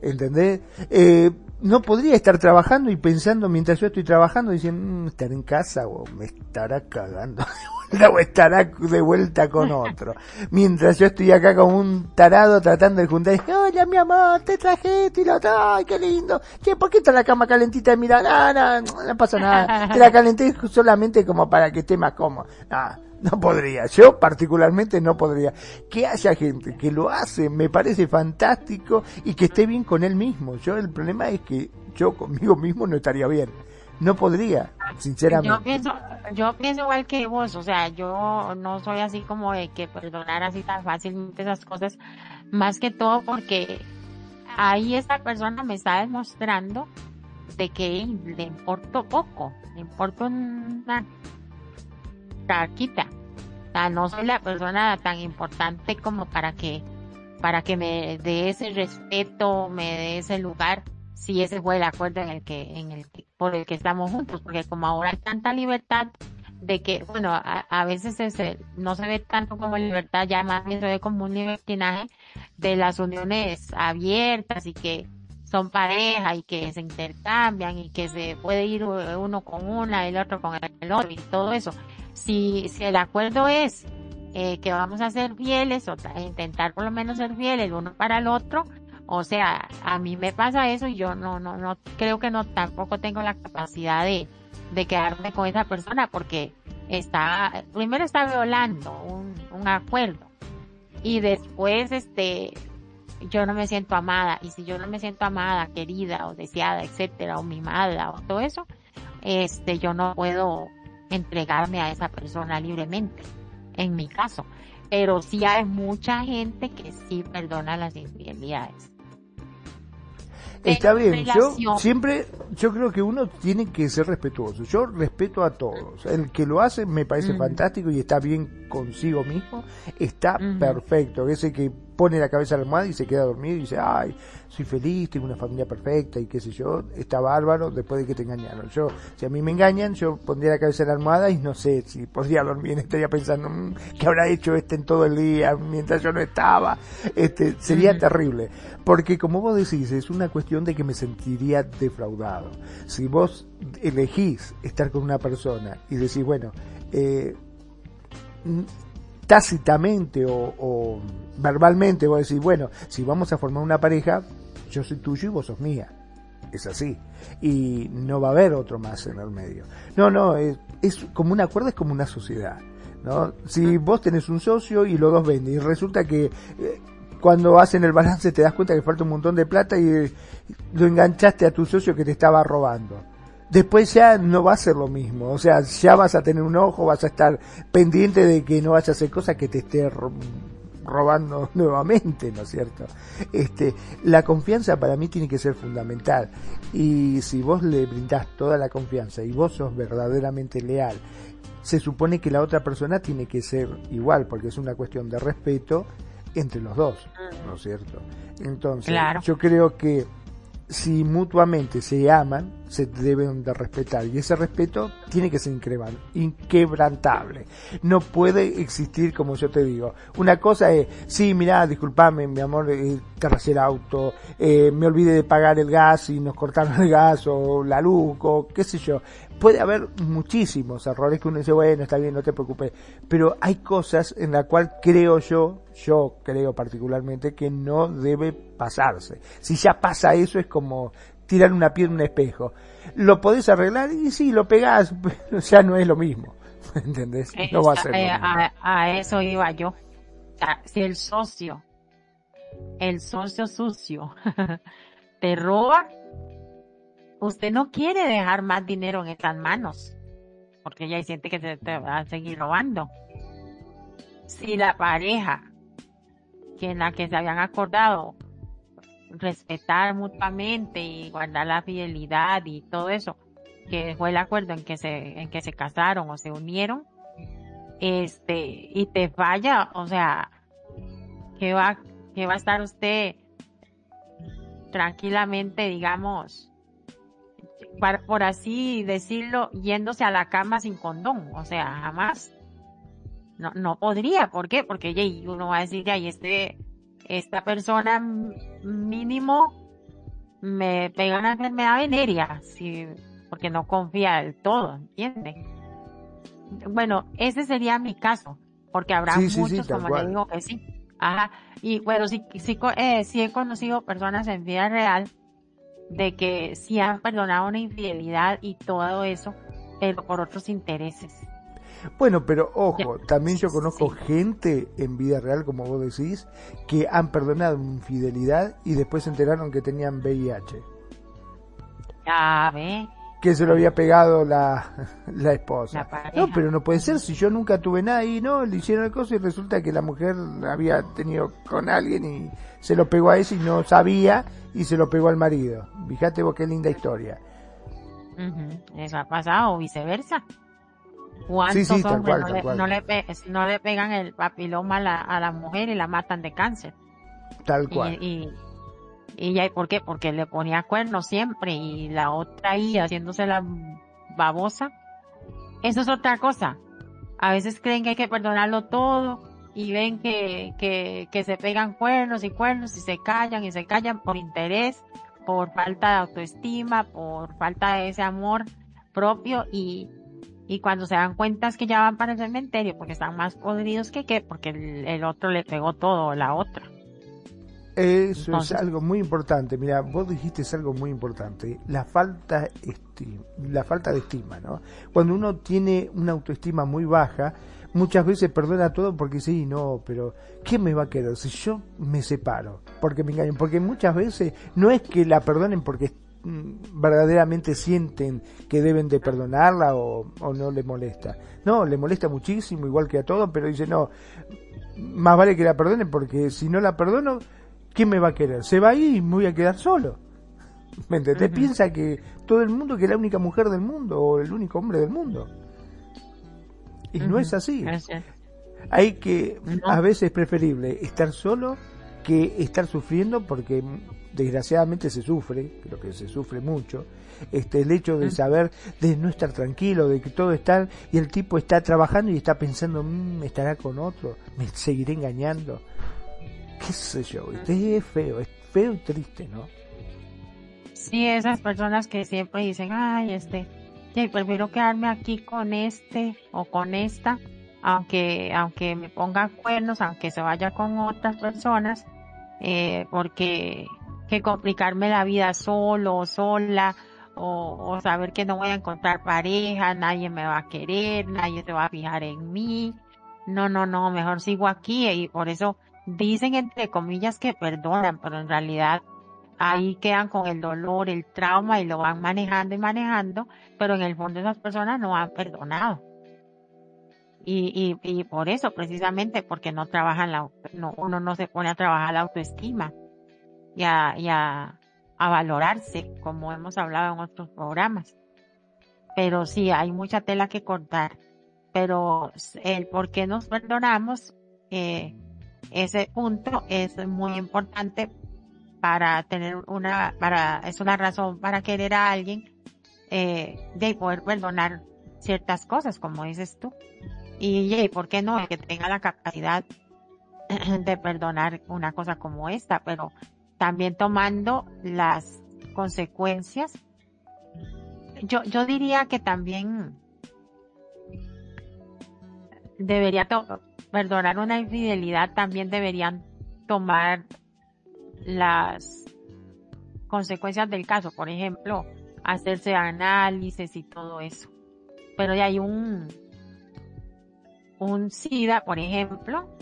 Speaker 2: ¿Entendés? Eh, no podría estar trabajando y pensando mientras yo estoy trabajando, diciendo, mmm, estaré en casa o me estará cagando o estará de vuelta con otro. Mientras yo estoy acá como un tarado tratando de juntar, hola mi amor, te traje esto y lo ay qué lindo. Che, ¿por qué está la cama calentita? Mira, no, no, no pasa nada. Te la calenté solamente como para que esté más cómodo. No, no podría. Yo particularmente no podría. Que haya gente que lo hace, me parece fantástico y que esté bien con él mismo. Yo el problema es que yo conmigo mismo no estaría bien no podría, sinceramente.
Speaker 1: Yo pienso, yo pienso igual que vos, o sea, yo no soy así como de que perdonar así tan fácilmente esas cosas, más que todo porque ahí esta persona me está demostrando de que le importo poco, le importo una caquita. O sea, no soy la persona tan importante como para que, para que me dé ese respeto, me dé ese lugar si ese fue el acuerdo en el que, en el por el que estamos juntos, porque como ahora hay tanta libertad de que, bueno, a, veces no se ve tanto como libertad, ya más bien se ve como un libertinaje de las uniones abiertas y que son pareja y que se intercambian y que se puede ir uno con una y el otro con el otro y todo eso. Si, si el acuerdo es eh, que vamos a ser fieles o intentar por lo menos ser fieles el uno para el otro, o sea, a mí me pasa eso y yo no, no, no, creo que no, tampoco tengo la capacidad de, de quedarme con esa persona porque está, primero está violando un, un acuerdo y después, este, yo no me siento amada y si yo no me siento amada, querida o deseada, etcétera, o mimada o todo eso, este, yo no puedo entregarme a esa persona libremente, en mi caso. Pero sí hay mucha gente que sí perdona las infidelidades.
Speaker 2: Está bien, yo siempre, yo creo que uno tiene que ser respetuoso. Yo respeto a todos. El que lo hace me parece fantástico y está bien consigo mismo, está perfecto. Ese que pone la cabeza en la almohada y se queda dormido y dice, ay, soy feliz, tengo una familia perfecta y qué sé yo, está bárbaro después de que te engañaron. Yo, si a mí me engañan, yo pondría la cabeza en la almohada y no sé si podría dormir, estaría pensando, mm, ¿qué habrá hecho este en todo el día mientras yo no estaba? Este, sería terrible. Porque como vos decís, es una cuestión de que me sentiría defraudado. Si vos elegís estar con una persona y decís, bueno, eh, tácitamente o, verbalmente vos decís, bueno, si vamos a formar una pareja, yo soy tuyo y vos sos mía. Es así. Y no va a haber otro más en el medio. No, no, es, como un acuerdo, es como una sociedad. ¿no? Si vos tenés un socio y los dos venden y resulta que eh, cuando hacen el balance te das cuenta que falta un montón de plata y lo enganchaste a tu socio que te estaba robando. Después ya no va a ser lo mismo. O sea, ya vas a tener un ojo, vas a estar pendiente de que no vayas a hacer cosas que te esté robando nuevamente, ¿no es cierto? Este, la confianza para mí tiene que ser fundamental. Y si vos le brindás toda la confianza y vos sos verdaderamente leal, se supone que la otra persona tiene que ser igual, porque es una cuestión de respeto entre los dos, ¿no es cierto? Entonces, yo creo que si mutuamente se aman, se deben de respetar y ese respeto tiene que ser inquebrantable. No puede existir, como yo te digo, una cosa es, sí, mira, disculpame, mi amor, eh, el auto, eh, me olvidé de pagar el gas y nos cortaron el gas o la luz o qué sé yo. Puede haber muchísimos errores que uno dice, bueno, está bien, no te preocupes, pero hay cosas en las cuales creo yo, yo creo particularmente que no debe pasarse. Si ya pasa eso es como tirar una piedra en un espejo. Lo podés arreglar y sí, lo pegás, pero ya no es lo mismo. ¿Entendés? No va a ser.
Speaker 1: Eh, a, eso iba yo. si el socio, el socio sucio, te roba, usted no quiere dejar más dinero en estas manos, porque ya hay gente que se te va a seguir robando. Si la pareja, que en la que se habían acordado respetar mutuamente y guardar la fidelidad y todo eso, que fue el acuerdo en que se, en que se casaron o se unieron, este, y te falla, o sea, que va, que va a estar usted tranquilamente, digamos, por así decirlo, yéndose a la cama sin condón, o sea, jamás. No, no podría, ¿por qué? Porque uno va a decir, ya, este, esta persona mínimo me pega una enfermedad venérea, sí, porque no confía del todo, ¿entiende? Bueno, ese sería mi caso, porque habrá muchos, como le digo, que sí. Ajá. Y bueno, sí, sí, eh, sí he conocido personas en vida real de que sí han perdonado una infidelidad y todo eso, pero por otros intereses.
Speaker 2: Bueno, pero ojo, también yo conozco gente en vida real, como vos decís, que han perdonado infidelidad y después se enteraron que tenían VIH.
Speaker 1: Ya ve.
Speaker 2: Que se lo había pegado la, la esposa. no, pero no puede ser si yo nunca tuve nada y no, le hicieron el cosa y resulta que la mujer había tenido con alguien y se lo pegó a ese y no sabía y se lo pegó al marido. Fíjate vos qué linda historia.
Speaker 1: Eso ha pasado o viceversa. ¿Cuántos hombres no, le, no, le pegan el papiloma a la, mujer y la matan de cáncer?
Speaker 2: Tal cual.
Speaker 1: Y, y, y, ¿por qué? Porque le ponía cuernos siempre y la otra ahí haciéndose la babosa. Eso es otra cosa. A veces creen que hay que perdonarlo todo y ven que, que, que se pegan cuernos y cuernos y se callan y se callan por interés, por falta de autoestima, por falta de ese amor propio y, y cuando se dan cuenta es que ya van para el cementerio porque están más podridos que qué, porque el, otro le pegó todo, la otra.
Speaker 2: Eso es algo muy importante. Mira, vos dijiste es algo muy importante. La falta, la falta de estima, ¿no? Cuando uno tiene una autoestima muy baja, muchas veces perdona todo porque sí, no, pero ¿qué me va a quedar si yo me separo? Porque me engañan. Porque muchas veces no es que la perdonen porque verdaderamente sienten que deben de perdonarla o, no le molesta. No, le molesta muchísimo, igual que a todos, pero dice, no, más vale que la perdonen porque si no la perdono, ¿quién me va a querer? Se va a ir y me voy a quedar solo. ¿Me entendés? Piensa que todo el mundo que es la única mujer del mundo o el único hombre del mundo. Y no es así. Hay que, a veces es preferible estar solo que estar sufriendo porque desgraciadamente se sufre, creo que se sufre mucho, este, el hecho de mm. saber, de no estar tranquilo, de que todo está, y el tipo está trabajando y está pensando, mm, estará con otro, me seguiré engañando, qué sé yo, es feo, es feo y triste, ¿no?
Speaker 1: Sí, esas personas que siempre dicen, ay, este, sí, prefiero quedarme aquí con este o con esta, aunque, aunque me ponga cuernos, aunque se vaya con otras personas, eh, porque que complicarme la vida solo o sola, o, saber que no voy a encontrar pareja, nadie me va a querer, nadie se va a fijar en mí. No, no, no, mejor sigo aquí y por eso dicen entre comillas que perdonan, pero en realidad ahí quedan con el dolor, el trauma y lo van manejando y manejando, pero en el fondo esas personas no han perdonado. Y, y, y por eso, precisamente, porque no trabajan la, no, uno no se pone a trabajar la autoestima y a, valorarse, como hemos hablado en otros programas. Pero sí, hay mucha tela que cortar. Pero el por qué nos perdonamos, eh, ese punto es muy importante para tener una, para, es una razón para querer a alguien, eh, de poder perdonar ciertas cosas, como dices tú. Y, y ¿por qué no? Que tenga la capacidad de perdonar una cosa como esta, pero también tomando las consecuencias. Yo, yo diría que también debería perdonar una infidelidad, también deberían tomar las consecuencias del caso, por ejemplo, hacerse análisis y todo eso. Pero ya hay un, un SIDA, por ejemplo,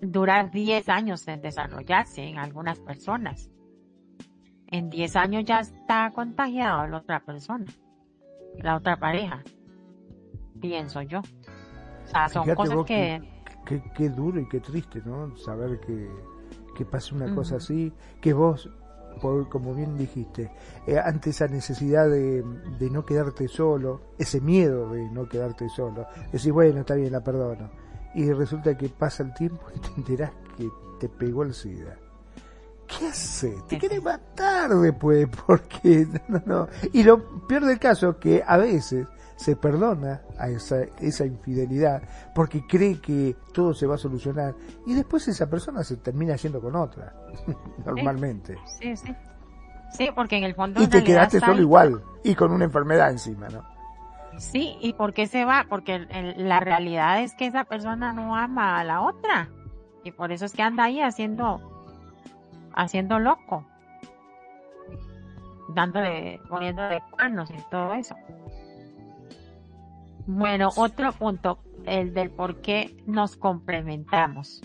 Speaker 1: dura 10 años en desarrollarse en algunas personas. En 10 años ya está contagiado la otra persona, la otra pareja, pienso yo. O sea, son cosas que...
Speaker 2: Qué, duro y qué triste, ¿no? Saber que, que pase una cosa así, que vos, por, como bien dijiste, eh, ante esa necesidad de, de no quedarte solo, ese miedo de no quedarte solo, decir, bueno, está bien, la perdono y resulta que pasa el tiempo y te enterás que te pegó el SIDA. ¿Qué haces? Te quieres matar después, porque no, no. Y lo peor del caso que a veces se perdona a esa, esa infidelidad porque cree que todo se va a solucionar y después esa persona se termina yendo con otra, normalmente.
Speaker 1: Sí, sí. Sí, porque en el fondo...
Speaker 2: Y te quedaste solo igual y con una enfermedad encima, ¿no?
Speaker 1: Sí, ¿y por qué se va? Porque la realidad es que esa persona no ama a la otra. Y por eso es que anda ahí haciendo, haciendo loco. Dándole, poniéndole cuernos y todo eso. Bueno, otro punto, el del por qué nos complementamos.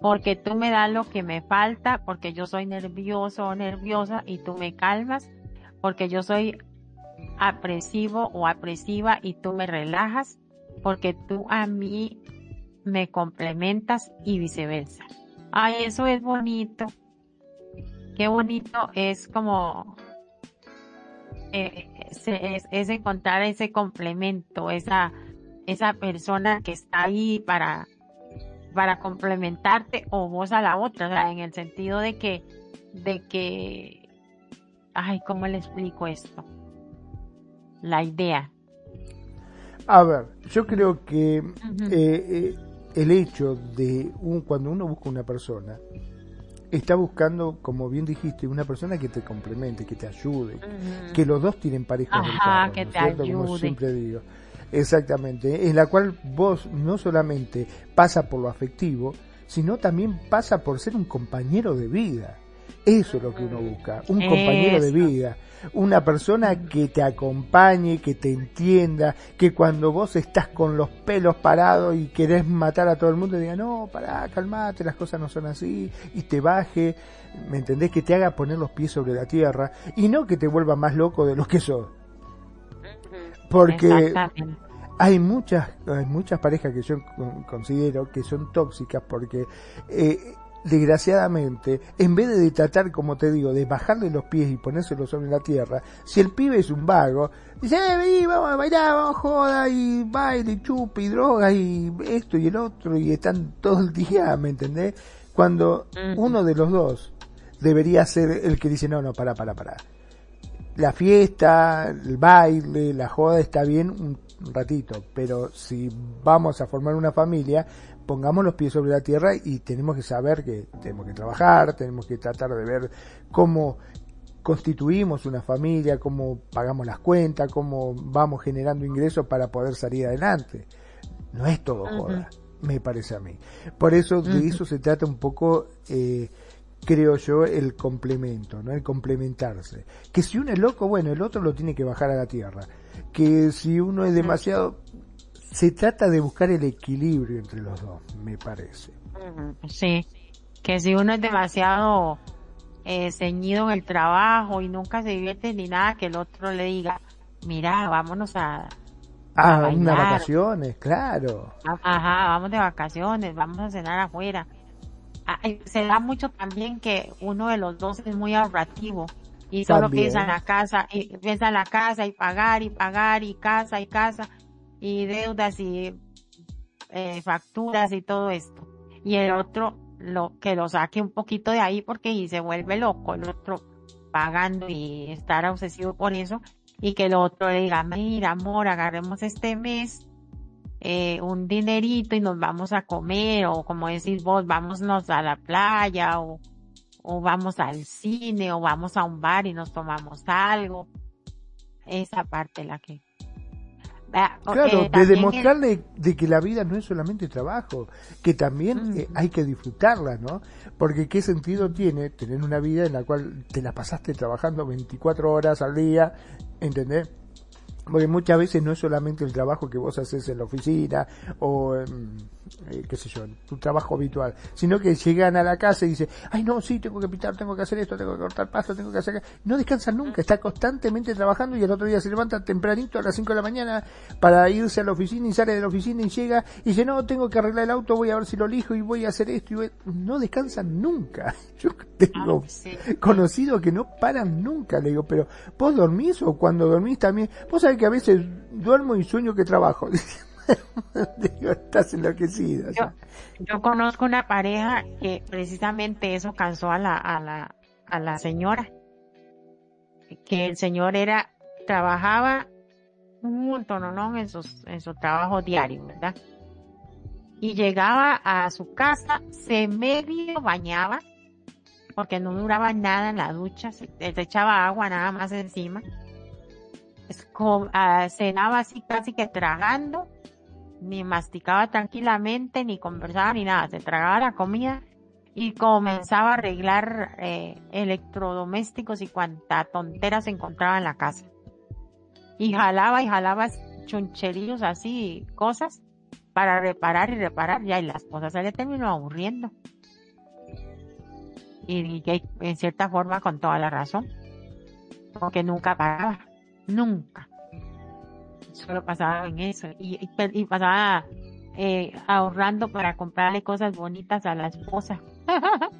Speaker 1: Porque tú me das lo que me falta, porque yo soy nervioso o nerviosa y tú me calmas, porque yo soy apresivo o apresiva y tú me relajas porque tú a mí me complementas y viceversa. Ay, eso es bonito. Qué bonito es como eh, es, encontrar ese complemento, esa esa persona que está ahí para para complementarte o vos a la otra, o sea, en el sentido de que de que ay, ¿cómo le explico esto? La idea?
Speaker 2: A ver, yo creo que eh, eh, el hecho de un, cuando uno busca una persona, está buscando, como bien dijiste, una persona que te complemente, que te ayude, que los dos tienen parejas
Speaker 1: Ajá, que te ayude. Como
Speaker 2: siempre digo. Exactamente, en la cual vos no solamente pasa por lo afectivo, sino también pasa por ser un compañero de vida. Eso es lo que uno busca, un compañero de vida, una persona que te acompañe, que te entienda, que cuando vos estás con los pelos parados y querés matar a todo el mundo, diga, no, pará, calmate, las cosas no son así, y te baje, ¿me entendés? Que te haga poner los pies sobre la tierra, y no que te vuelva más loco de lo que sos. Porque hay muchas, hay muchas parejas que yo considero que son tóxicas porque eh, desgraciadamente, en vez de tratar, como te digo, de bajarle los pies y ponérselos sobre la tierra, si el pibe es un vago, dice, eh, vení, vamos a bailar, vamos a joda, y baile, y chupa, y droga, y esto y el otro, y están todo el día, ¿me entendés? Cuando uno de los dos debería ser el que dice, no, no, para, para, para. La fiesta, el baile, la joda está bien un ratito, pero si vamos a formar una familia, pongamos los pies sobre la tierra y tenemos que saber que tenemos que trabajar, tenemos que tratar de ver cómo constituimos una familia, cómo pagamos las cuentas, cómo vamos generando ingresos para poder salir adelante. No es todo joda, me parece a mí. Por eso de eso se trata un poco, eh, creo yo, el complemento, ¿no? El complementarse. Que si uno es loco, bueno, el otro lo tiene que bajar a la tierra. Que si uno es demasiado, se trata de buscar el equilibrio entre los dos, me parece.
Speaker 1: Sí, que si uno es demasiado eh, ceñido en el trabajo y nunca se divierte ni nada que el otro le diga, mira, vámonos a...
Speaker 2: Ah, unas vacaciones, claro.
Speaker 1: Ajá, vamos de vacaciones, vamos a cenar afuera. Se da mucho también que uno de los dos es muy ahorrativo y solo piensa en la casa, y piensa en la casa y pagar y pagar y casa y casa y deudas y eh, facturas y todo esto. Y el otro lo que lo saque un poquito de ahí porque y se vuelve loco el otro pagando y estar obsesivo por eso y que el otro le diga mira amor agarremos este mes eh, un dinerito y nos vamos a comer o como decís vos vámonos a la playa o, o vamos al cine o vamos a un bar y nos tomamos algo esa parte la que
Speaker 2: Ah, claro, de demostrarle de que la vida no es solamente trabajo, que también mm. eh, hay que disfrutarla, ¿no? Porque qué sentido tiene tener una vida en la cual te la pasaste trabajando 24 horas al día, ¿entendés? Porque muchas veces no es solamente el trabajo que vos haces en la oficina o, en, eh, qué sé yo, tu trabajo habitual, sino que llegan a la casa y dicen, ay no, sí, tengo que pintar, tengo que hacer esto, tengo que cortar pasto, tengo que hacer... No descansan nunca, está constantemente trabajando y el otro día se levanta tempranito a las 5 de la mañana para irse a la oficina y sale de la oficina y llega y dice, no, tengo que arreglar el auto, voy a ver si lo elijo y voy a hacer esto. Y No descansan nunca. Yo tengo ah, conocido que no paran nunca, le digo, pero ¿vos dormís o cuando dormís también? Vos sabés que a veces duermo y sueño que trabajo. Digo, estás enloquecido.
Speaker 1: Yo, yo, conozco una pareja que precisamente eso cansó a la, a la, a la señora. Que el señor era, trabajaba un montón, ¿no? En sus, en su trabajo diario, ¿verdad? Y llegaba a su casa, se medio bañaba, porque no duraba nada en la ducha, se, se echaba agua nada más encima Ah, cenaba así casi que tragando, ni masticaba tranquilamente, ni conversaba, ni nada, se tragaba la comida y comenzaba a arreglar eh, electrodomésticos y cuanta tontera se encontraba en la casa. Y jalaba y jalaba chuncherillos así, cosas, para reparar y reparar, ya, y las cosas se le terminó aburriendo. Y, y, en cierta forma con toda la razón, porque nunca paraba. Nunca. Solo pasaba en eso. Y, y, pasaba eh, ahorrando para comprarle cosas bonitas a la esposa.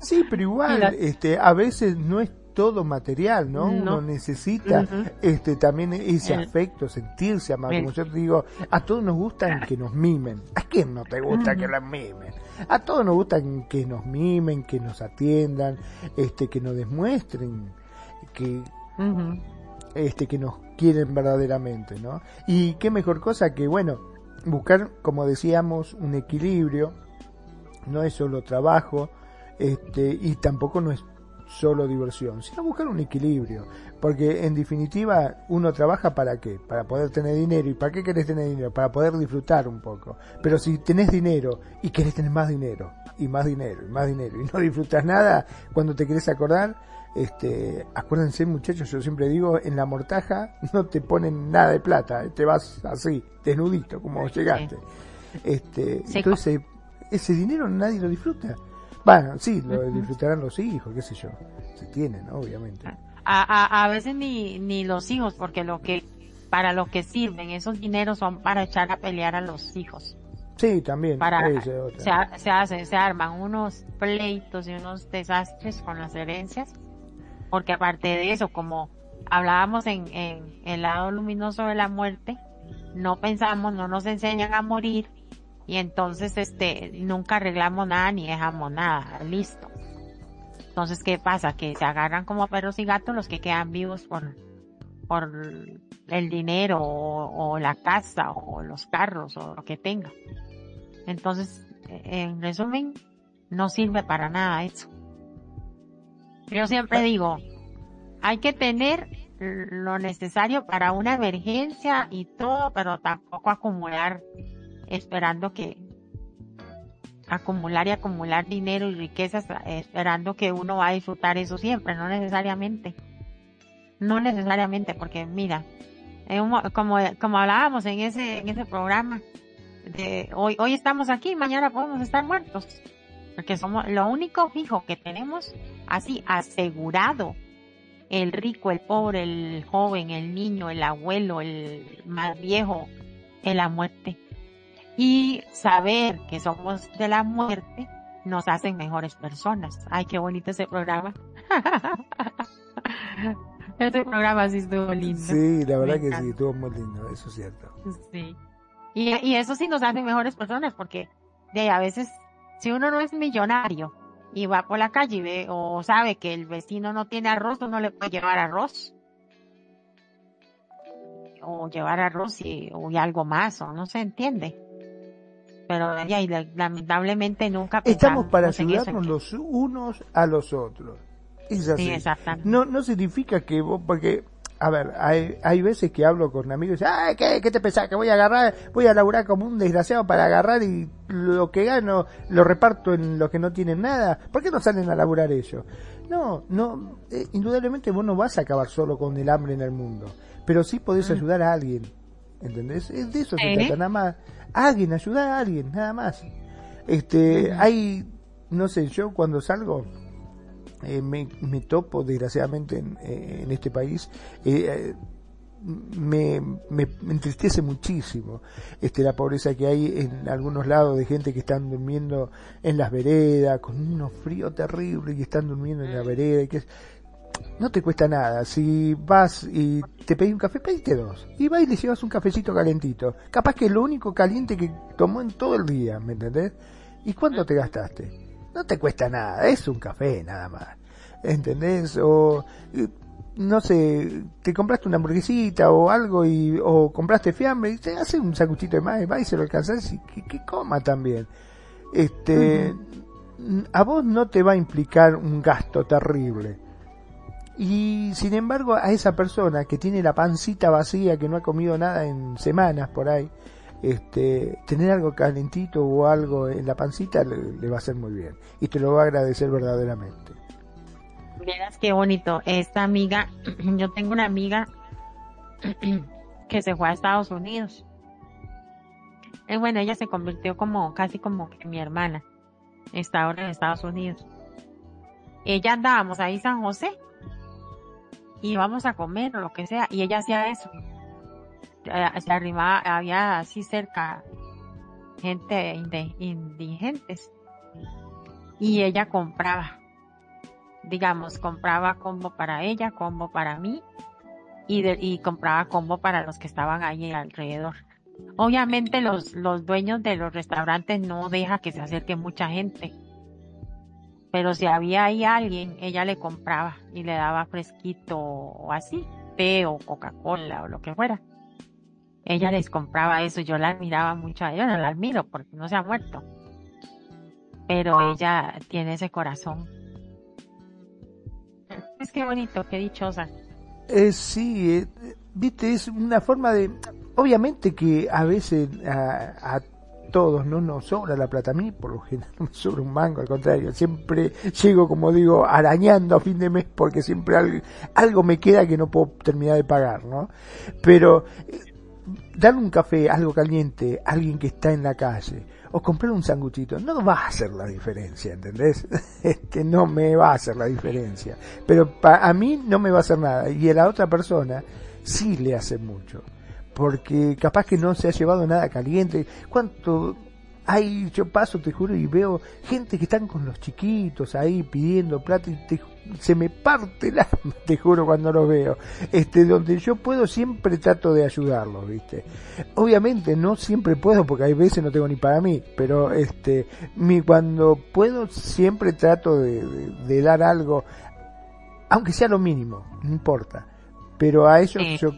Speaker 2: Sí, pero igual, este, a veces no es todo material, ¿no? Uno necesita este también ese afecto, sentirse amado. Como yo te digo, a todos nos gusta que nos mimen. ¿A quién no te gusta que las mimen? A todos nos gusta que nos mimen, que nos atiendan, este, que nos demuestren que este, que nos quieren verdaderamente, ¿no? Y qué mejor cosa que, bueno, buscar, como decíamos, un equilibrio, no es solo trabajo, este, y tampoco no es solo diversión, sino buscar un equilibrio, porque en definitiva uno trabaja para qué, para poder tener dinero, ¿y para qué querés tener dinero? Para poder disfrutar un poco, pero si tenés dinero y querés tener más dinero, y más dinero, y más dinero, y no disfrutas nada, cuando te querés acordar, este, acuérdense muchachos, yo siempre digo, en la mortaja no te ponen nada de plata, te vas así, desnudito, como llegaste. Este, entonces, ese dinero nadie lo disfruta. Bueno, sí, lo disfrutarán los hijos, qué sé yo, se tienen, obviamente.
Speaker 1: A, a, veces ni, ni los hijos, porque lo que, para lo que sirven esos dineros son para echar a pelear a los hijos.
Speaker 2: Sí, también.
Speaker 1: Para, se, se, hacen, se arman unos pleitos y unos desastres con las herencias porque aparte de eso, como hablábamos en, el lado luminoso de la muerte, no pensamos, no nos enseñan a morir y entonces este nunca arreglamos nada ni dejamos nada, listo. Entonces, ¿qué pasa? Que se agarran como perros y gatos los que quedan vivos por, por el dinero o, o la casa o los carros o lo que tenga. Entonces, en resumen, no sirve para nada eso. Yo siempre digo, hay que tener lo necesario para una emergencia y todo, pero tampoco acumular esperando que acumular y acumular dinero y riquezas esperando que uno va a disfrutar eso siempre, no necesariamente. No necesariamente, porque mira, como, como hablábamos en ese, en ese programa, de hoy, hoy estamos aquí, mañana podemos estar muertos. Porque somos, lo único fijo que tenemos así asegurado. El rico, el pobre, el joven, el niño, el abuelo, el más viejo, en la muerte. Y saber que somos de la muerte nos hacen mejores personas. Ay, qué bonito ese programa. Este programa sí estuvo lindo.
Speaker 2: Sí, la verdad que sí, estuvo muy lindo, eso es cierto.
Speaker 1: Sí. Y, y eso sí nos hace mejores personas porque de a veces, si uno no es millonario y va por la calle y ve o sabe que el vecino no tiene arroz, uno le puede llevar arroz. O llevar arroz y, o algo más, o no se entiende. Pero ya, y lamentablemente nunca
Speaker 2: Estamos para ayudarnos los unos a los otros. Es así. no, no significa que vos, porque, a ver, hay, hay veces que hablo con amigos y dicen, Ay, ¿qué, ¿qué te pensás? Que voy a agarrar, voy a laburar como un desgraciado para agarrar y lo que gano lo reparto en los que no tienen nada. ¿Por qué no salen a laburar ellos? No, no, eh, indudablemente vos no vas a acabar solo con el hambre en el mundo, pero sí podés mm. ayudar a alguien. ¿Entendés? De eso se trata, nada más. Alguien, ayudar a alguien, nada más. Este, hay, no sé, yo cuando salgo, eh, me, topo desgraciadamente en, eh, este país, eh, me, me, entristece muchísimo este la pobreza que hay en algunos lados de gente que están durmiendo en las veredas con unos frío terrible y están durmiendo en la vereda y que no te cuesta nada. Si vas y te pedís un café, pediste dos. Y vas y le llevas un cafecito calentito. Capaz que es lo único caliente que tomó en todo el día, ¿me entendés? ¿Y cuánto te gastaste? No te cuesta nada, es un café nada más. ¿Entendés? O no sé, te compraste una hamburguesita o algo y o compraste fiambre y te hace un sacuchito de más y va y se lo alcanzas y que, coma también. Este, a vos no te va a implicar un gasto terrible. Y sin embargo, a esa persona que tiene la pancita vacía, que no ha comido nada en semanas por ahí, este, tener algo calentito o algo en la pancita le, va a hacer muy bien y te lo va a agradecer verdaderamente.
Speaker 1: Verás qué bonito. Esta amiga, yo tengo una amiga que se fue a Estados Unidos. Y bueno, ella se convirtió como casi como mi hermana. Está ahora en Estados Unidos. Ella andábamos ahí San José y íbamos a comer o lo que sea y ella hacía eso eh, se arrimaba, había así cerca gente indigentes y ella compraba, digamos, compraba combo para ella, combo para mí y, y compraba combo para los que estaban ahí alrededor. Obviamente los, los dueños de los restaurantes no deja que se acerque mucha gente. Pero si había ahí alguien, ella le compraba y le daba fresquito o así, té o Coca-Cola o lo que fuera ella les compraba eso, yo la admiraba mucho a ella, no la admiro porque no se ha muerto. Pero ella tiene ese corazón. Es que bonito, qué dichosa.
Speaker 2: Eh, sí, eh, viste, es una forma de... Obviamente que a veces a, todos no nos sobra la plata. A mí, por lo general, no me sobra un mango, al contrario. Siempre llego, como digo, arañando a fin de mes porque siempre algo, algo me queda que no puedo terminar de pagar, ¿no? Pero darle un café, algo caliente, a alguien que está en la calle, o comprar un sanguchito, no va a hacer la diferencia, ¿entendés? Este no me va a hacer la diferencia. Pero a mí no me va a hacer nada. Y a la otra persona sí le hace mucho. Porque capaz que no se ha llevado nada caliente. ¿Cuánto hay, yo paso, te juro, y veo gente que están con los chiquitos ahí pidiendo plata y se me parte la, te juro cuando los veo. Este, donde yo puedo siempre trato de ayudarlos, viste. Obviamente no siempre puedo porque hay veces no tengo ni para mí, pero este, mi, cuando puedo siempre trato de, dar algo, aunque sea lo mínimo, no importa. Pero a ellos yo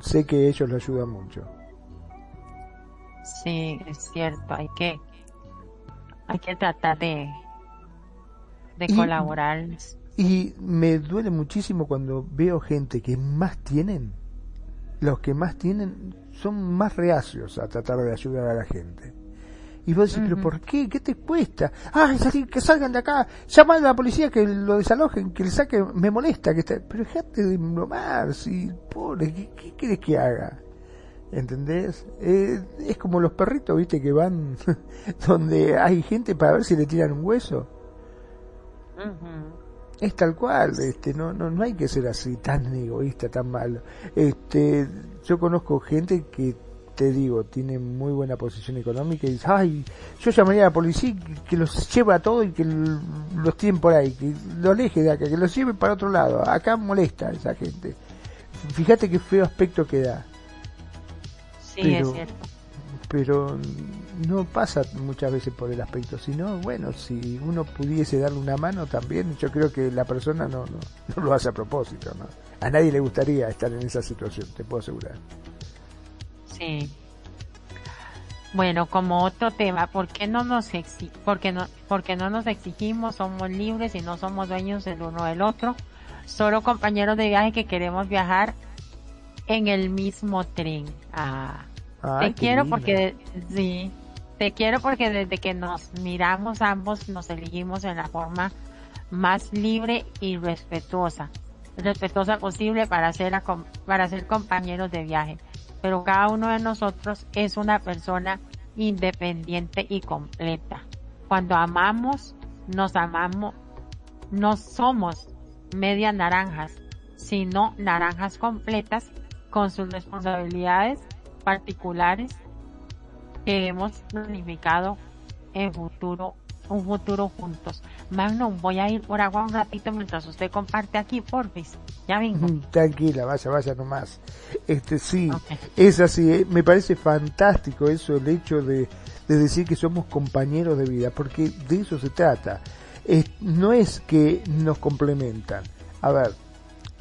Speaker 2: sé que ellos lo ayudan mucho.
Speaker 1: Sí, es cierto, hay que, hay que tratar de, de colaborar.
Speaker 2: Y me duele muchísimo cuando veo gente que más tienen, los que más tienen son más reacios a tratar de ayudar a la gente. Y vos decís, pero ¿por qué? ¿Qué te cuesta? Ay, que salgan de acá, llaman a la policía que lo desalojen, que le saquen, me molesta que esté. Pero dejate de bromar, si, pobre, ¿qué, qué quieres que haga? ¿Entendés? Eh, es como los perritos, viste, que van donde hay gente para ver si le tiran un hueso. Es tal cual, este, no, no, no hay que ser así, tan egoísta, tan malo. Este, yo conozco gente que te digo, tiene muy buena posición económica y dice, ay, yo llamaría a la policía que, los lleve a todo y que los tienen por ahí, que los aleje de acá, que los lleve para otro lado. Acá molesta a esa gente. Fíjate qué feo aspecto que da.
Speaker 1: Sí, es cierto.
Speaker 2: Pero no pasa muchas veces por el aspecto, sino, bueno, si uno pudiese darle una mano también, yo creo que la persona no, no, no lo hace a propósito, ¿no? A nadie le gustaría estar en esa situación, te puedo asegurar.
Speaker 1: Sí. Bueno, como otro tema, ¿por qué no nos porque no, porque no nos exigimos, somos libres y no somos dueños del uno del otro, solo compañeros de viaje que queremos viajar en el mismo tren. Ah, te quiero porque sí, te quiero porque desde que nos miramos ambos nos elegimos en la forma más libre y respetuosa, respetuosa posible para ser para ser compañeros de viaje pero cada uno de nosotros es una persona independiente y completa. Cuando amamos, nos amamos, no somos medias naranjas, sino naranjas completas con sus responsabilidades particulares hemos planificado en futuro un futuro juntos. Magnum, voy a ir por agua un ratito mientras usted comparte aquí, porfis. Ya vengo.
Speaker 2: Tranquila, vaya, vaya nomás. Este, sí, es así. Eh, me parece fantástico eso, el hecho de, de decir que somos compañeros de vida, porque de eso se trata. no es que nos complementan. A ver,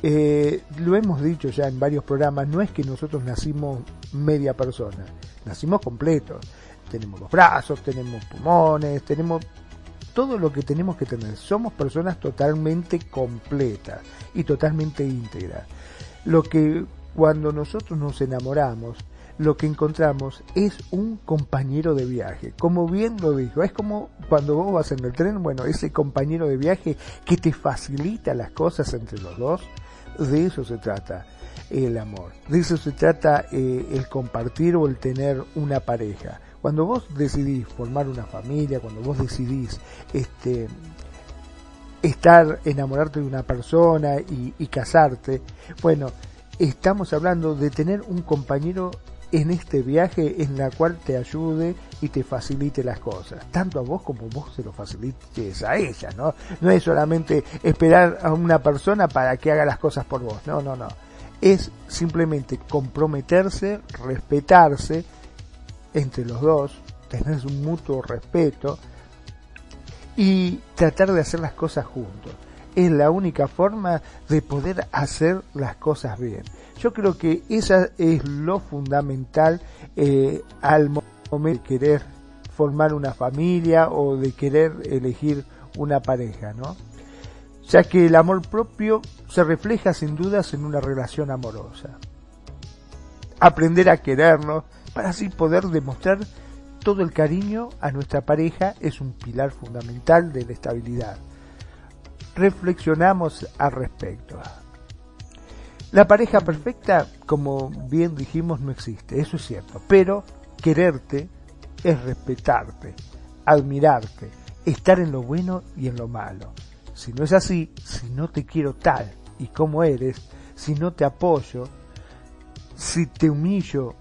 Speaker 2: eh, lo hemos dicho ya en varios programas, no es que nosotros nacimos media persona, nacimos completos tenemos los brazos, tenemos pulmones, tenemos todo lo que tenemos que tener. Somos personas totalmente completas y totalmente íntegras. Lo que cuando nosotros nos enamoramos, lo que encontramos es un compañero de viaje. Como bien lo dijo, es como cuando vos vas en el tren, bueno, ese compañero de viaje que te facilita las cosas entre los dos, de eso se trata el amor. De eso se trata eh, el compartir o el tener una pareja. Cuando vos decidís formar una familia, cuando vos decidís este, estar, enamorarte de una persona y, casarte, bueno, estamos hablando de tener un compañero en este viaje en la cual te ayude y te facilite las cosas, tanto a vos como vos se lo facilites a ella, ¿no? No es solamente esperar a una persona para que haga las cosas por vos, no, no, no. Es simplemente comprometerse, respetarse, entre los dos, tener un mutuo respeto y tratar de hacer las cosas juntos. Es la única forma de poder hacer las cosas bien. Yo creo que esa es lo fundamental eh, al momento de querer formar una familia o de querer elegir una pareja, ¿no? Ya que el amor propio se refleja sin dudas en una relación amorosa. Aprender a querernos, para así poder demostrar todo el cariño a nuestra pareja es un pilar fundamental de la estabilidad. Reflexionamos al respecto. La pareja perfecta, como bien dijimos, no existe, eso es cierto, pero quererte es respetarte, admirarte, estar en lo bueno y en lo malo. Si no es así, si no te quiero tal y como eres, si no te apoyo, si te humillo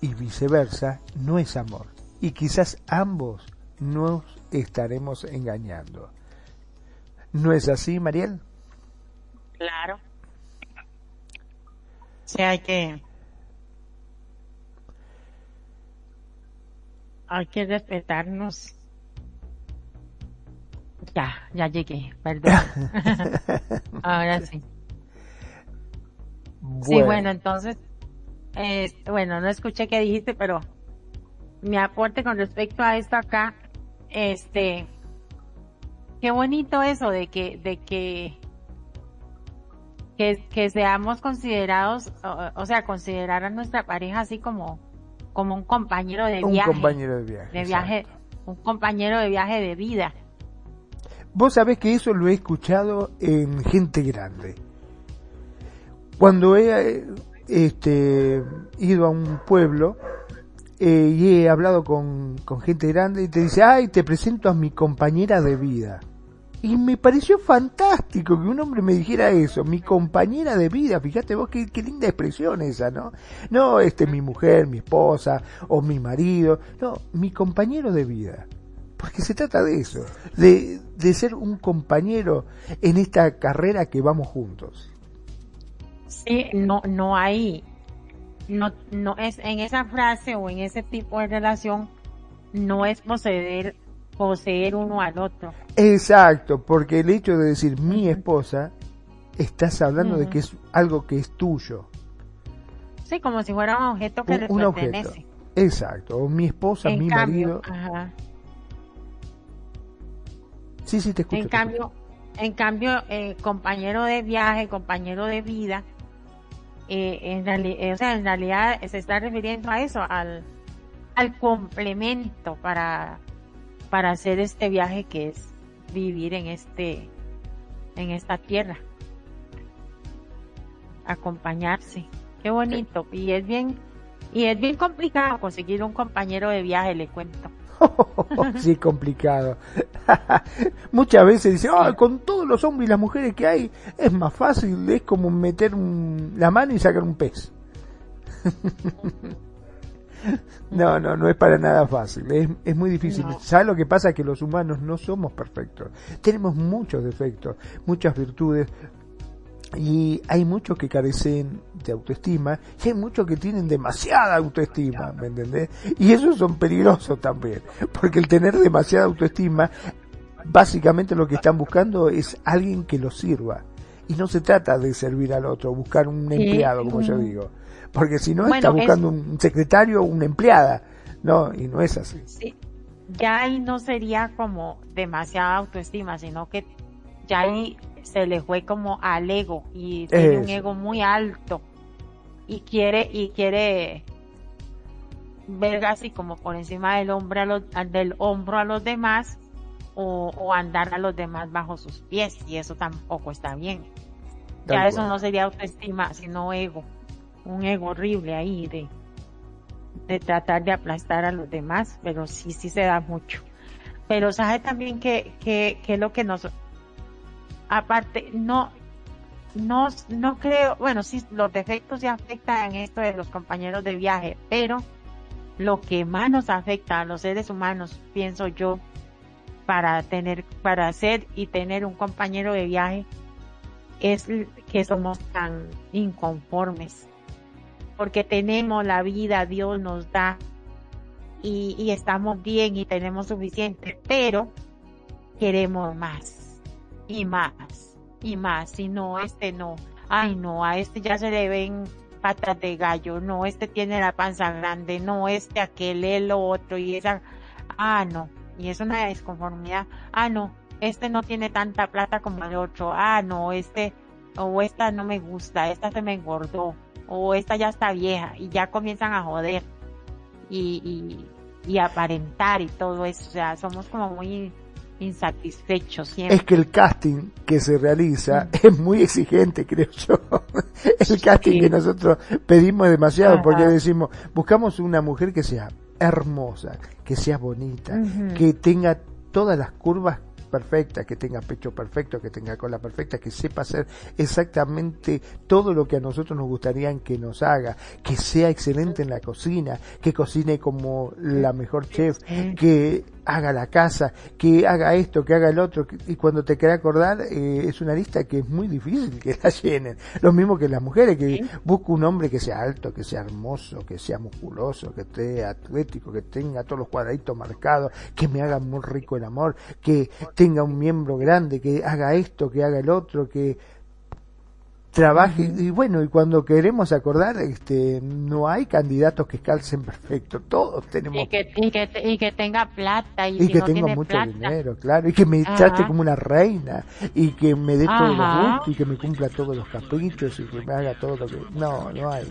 Speaker 2: y viceversa no es amor. Y quizás ambos nos estaremos engañando. ¿No es así, Mariel?
Speaker 1: Claro. Sí, hay que... Hay que respetarnos. Ya, ya llegué, perdón. Ahora sí. Sí, bueno, entonces eh, bueno, no escuché qué dijiste, pero mi aporte con respecto a esto acá, este, qué bonito eso de que, de que, que, seamos considerados, o, sea, considerar a nuestra pareja así como, como un compañero de viaje.
Speaker 2: Un compañero de viaje.
Speaker 1: De viaje, un compañero de viaje de vida.
Speaker 2: Vos sabés que eso lo he escuchado en gente grande. Cuando he, este, ido a un pueblo eh, y he hablado con, con, gente grande y te dice, ay, te presento a mi compañera de vida. Y me pareció fantástico que un hombre me dijera eso, mi compañera de vida, fíjate vos qué, qué linda expresión esa, ¿no? No, este, mi mujer, mi esposa, o mi marido, no, mi compañero de vida. Porque se trata de eso, de, de ser un compañero en esta carrera que vamos juntos.
Speaker 1: Sí, no, no hay, no, no es en esa frase o en ese tipo de relación, no es poseer poseer uno al otro.
Speaker 2: Exacto, porque el hecho de decir mi esposa, estás hablando de que es algo que es tuyo.
Speaker 1: Sí, como si fuera un objeto que un, le pertenece. Objeto.
Speaker 2: Exacto, o mi esposa, mi marido. Sí, sí, te escucho.
Speaker 1: En cambio, en cambio, eh, compañero de viaje, compañero de vida, eh, en, realidad, o sea, en realidad se está refiriendo a eso, al, al complemento para para hacer este viaje que es vivir en este en esta tierra. Acompañarse. Qué bonito. Y es bien y es bien complicado conseguir un compañero de viaje le cuento
Speaker 2: sí complicado muchas veces dice con todos los hombres y las mujeres que hay es más fácil es como meter la mano y sacar un pez No, no, no es para nada fácil, es, es muy difícil. ¿Sabes lo que pasa? Que los humanos no somos perfectos. Tenemos muchos defectos, muchas virtudes, y hay muchos que carecen de autoestima y hay muchos que tienen demasiada autoestima, ¿me entendés? Y esos son peligrosos también, porque el tener demasiada autoestima, básicamente lo que están buscando es alguien que los sirva. Y no se trata de servir al otro, buscar un empleado, como yo digo porque si no está buscando un secretario o una empleada, no, y no es así.
Speaker 1: Sí. Ya ahí no sería como demasiada autoestima, sino que ya ahí se le fue como al ego y tiene un ego muy alto y quiere y quiere ver así como por encima del hombro a los, del hombro a los demás o, o, andar a los demás bajo sus pies y eso tampoco está bien. Ya eso no sería autoestima, sino ego un ego horrible ahí de, de tratar de aplastar a los demás, pero sí, sí se da mucho. Pero sabe también que, que, que lo que nos, aparte, no, no, no creo, bueno, sí, los defectos sí afectan esto de los compañeros de viaje, pero lo que más nos afecta a los seres humanos, pienso yo, para tener, para ser y tener un compañero de viaje, es que somos tan inconformes porque tenemos la vida, Dios nos da y, estamos bien y tenemos suficiente, pero queremos más y más y más. Si no, este no, ay no, a este ya se le ven patas de gallo, no, este tiene la panza grande, no, este aquel, el otro y esa, ah no, y es una desconformidad, ah no, este no tiene tanta plata como el otro, ah no, este o esta no me gusta, esta se me engordó, o esta ya está vieja y ya comienzan a joder y, y, aparentar y todo eso. O sea, somos como muy insatisfechos siempre.
Speaker 2: Es que el casting que se realiza mm. es muy exigente, creo yo. el casting que nosotros pedimos demasiado porque decimos, buscamos una mujer que sea hermosa, que sea bonita, que tenga todas las curvas perfecta, que tenga pecho perfecto, que tenga cola perfecta, que sepa hacer exactamente todo lo que a nosotros nos gustaría que nos haga, que sea excelente en la cocina, que cocine como la mejor chef, que haga la casa, que haga esto, que haga el otro, y cuando te querés acordar, eh, es una lista que es muy difícil que la llenen. Lo mismo que las mujeres, que busca un hombre que sea alto, que sea hermoso, que sea musculoso, que esté atlético, que tenga todos los cuadraditos marcados, que me haga muy rico el amor, que tenga un miembro grande, que haga esto, que haga el otro, que trabaje y bueno y cuando queremos acordar este no hay candidatos que calcen perfecto todos tenemos
Speaker 1: y que, y que, tenga plata y,
Speaker 2: que tenga mucho dinero claro y que me trate como una reina y que me dé todos los gustos y que me cumpla todos los caprichos y que me haga todo lo que no no hay.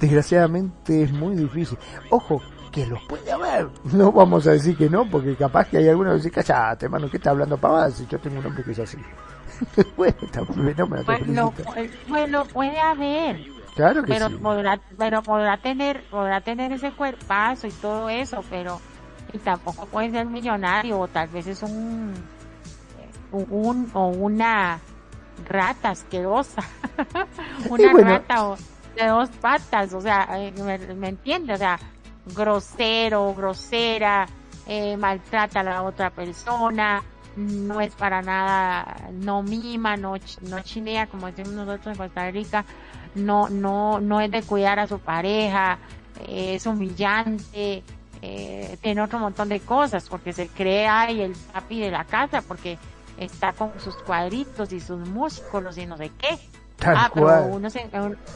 Speaker 2: Desgraciadamente es muy difícil. Ojo que los puede haber. No vamos a decir que no porque capaz que hay algunos que dicen cállate mano que está hablando pavadas si yo tengo un hombre que es así
Speaker 1: bueno, bueno, puede haber.
Speaker 2: Claro que
Speaker 1: pero
Speaker 2: sí.
Speaker 1: Podrá, pero podrá tener, podrá tener ese cuerpazo y todo eso, pero y tampoco puede ser millonario o tal vez es un un o una rata asquerosa, una rata de dos patas, o sea, eh, me, me entiende, o sea, grosero, grosera, eh, maltrata a la otra persona, no es para nada, no mima, no, no chinea, como decimos nosotros en Costa Rica, no, no, no es de cuidar a su pareja, eh, es humillante, eh, tiene otro montón de cosas, porque se cree ahí el papi de la casa, porque está con sus cuadritos y sus músculos y no sé qué. ah, pero uno se,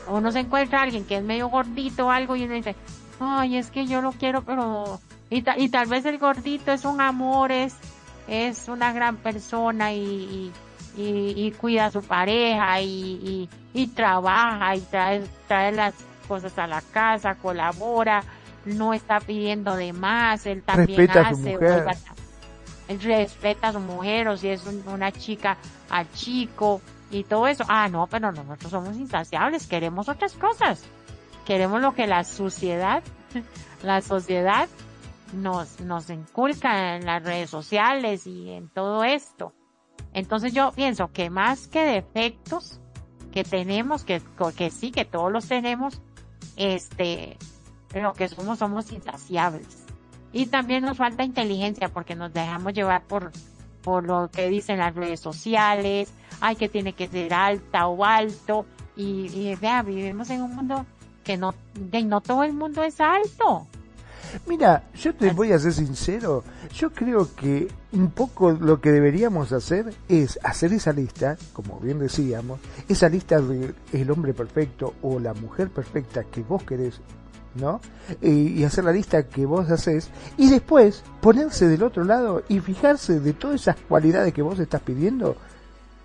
Speaker 1: uno se encuentra a alguien que es medio gordito o algo y uno dice, ay, es que yo lo quiero, pero... Y, y tal vez el gordito es un amor, es, es una gran persona y, y, cuida a su pareja y, y, trabaja y trae, trae las cosas a la casa, colabora, no está pidiendo de más, él también hace, él respeta a su mujer o si es una chica al chico y todo eso. Ah, no, pero nosotros somos insaciables, queremos otras cosas. Queremos lo que la sociedad, la sociedad nos, nos inculca en las redes sociales y en todo esto. Entonces yo pienso que más que defectos que tenemos, que, que sí, que todos los tenemos, este, lo que somos, somos insaciables. Y también nos falta inteligencia porque nos dejamos llevar por, por lo que dicen las redes sociales, ay, que tiene que ser alta o alto, y, y vea, vivimos en un mundo que no, de, no todo el mundo es alto.
Speaker 2: Mira, yo te voy a ser sincero, yo creo que un poco lo que deberíamos hacer es hacer esa lista, como bien decíamos, esa lista de el hombre perfecto o la mujer perfecta que vos querés, ¿no? Y, hacer la lista que vos haces y después ponerse del otro lado y fijarse de todas esas cualidades que vos estás pidiendo,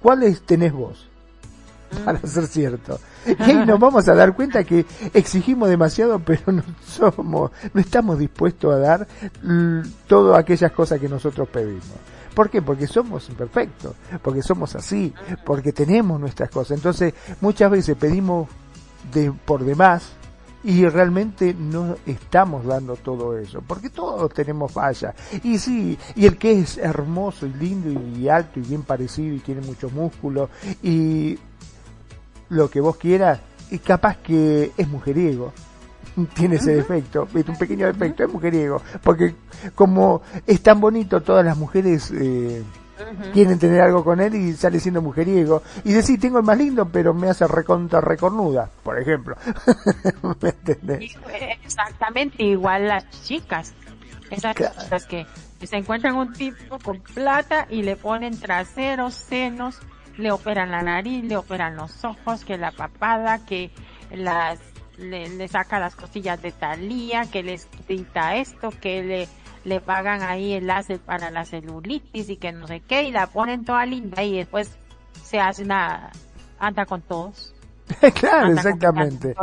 Speaker 2: ¿cuáles tenés vos? Para ser cierto. Y nos vamos a dar cuenta que exigimos demasiado, pero no somos, no estamos dispuestos a dar todas aquellas cosas que nosotros pedimos. ¿Por qué? Porque somos imperfectos, porque somos así, porque tenemos nuestras cosas. Entonces, muchas veces pedimos de, por demás y realmente no estamos dando todo eso, porque todos tenemos fallas. Y sí, y el que es hermoso y lindo y alto y bien parecido y tiene mucho músculo y lo que vos quieras, y capaz que es mujeriego. Tiene ese defecto, un pequeño defecto, es mujeriego. Porque como es tan bonito, todas las mujeres eh, quieren tener algo con él y sale siendo mujeriego. Y decir, tengo el más lindo, pero me hace recontra recornuda, por ejemplo.
Speaker 1: Exactamente, igual las chicas. Esas chicas que se encuentran un tipo con plata y le ponen traseros, senos, le operan la nariz, le operan los ojos, que la papada, que las le, saca las costillas de talía, que les quita esto, que le, le pagan ahí el láser para la celulitis y que no sé qué, y la ponen toda linda y después se hace una, anda con todos.
Speaker 2: claro, exactamente.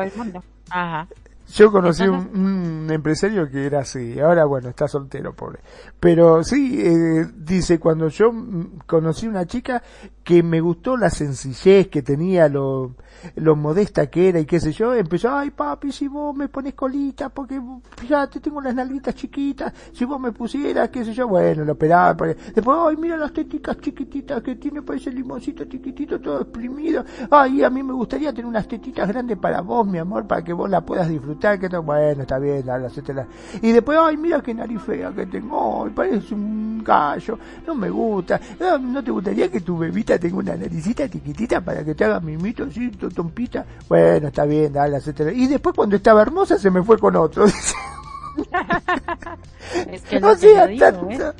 Speaker 2: Ajá. Yo conocí un, empresario que era así, ahora bueno, está soltero, pobre. Pero sí, eh, dice, cuando yo conocí una chica que me gustó la sencillez que tenía, lo, lo modesta que era y qué sé yo, empezó, ay papi, si vos me pones colita, porque fíjate, tengo las nalguitas chiquitas, si vos me pusieras, qué sé yo, bueno, lo operaba, después, ay, mira las tetitas chiquititas que tiene, ese limoncito chiquitito, todo exprimido, ay, a mí me gustaría tener unas tetitas grandes para vos, mi amor, para que vos la puedas disfrutar, que bueno, está bien, la, la, y después, ay, mira qué nariz fea que tengo, parece un gallo, no me gusta, no te gustaría que tu bebita tenga una naricita chiquitita para que te haga mimito así, tompita, bueno, está bien, dale, etcétera. Y después cuando estaba hermosa se me fue con otro.
Speaker 1: es que no sea,
Speaker 2: tanto, ¿eh?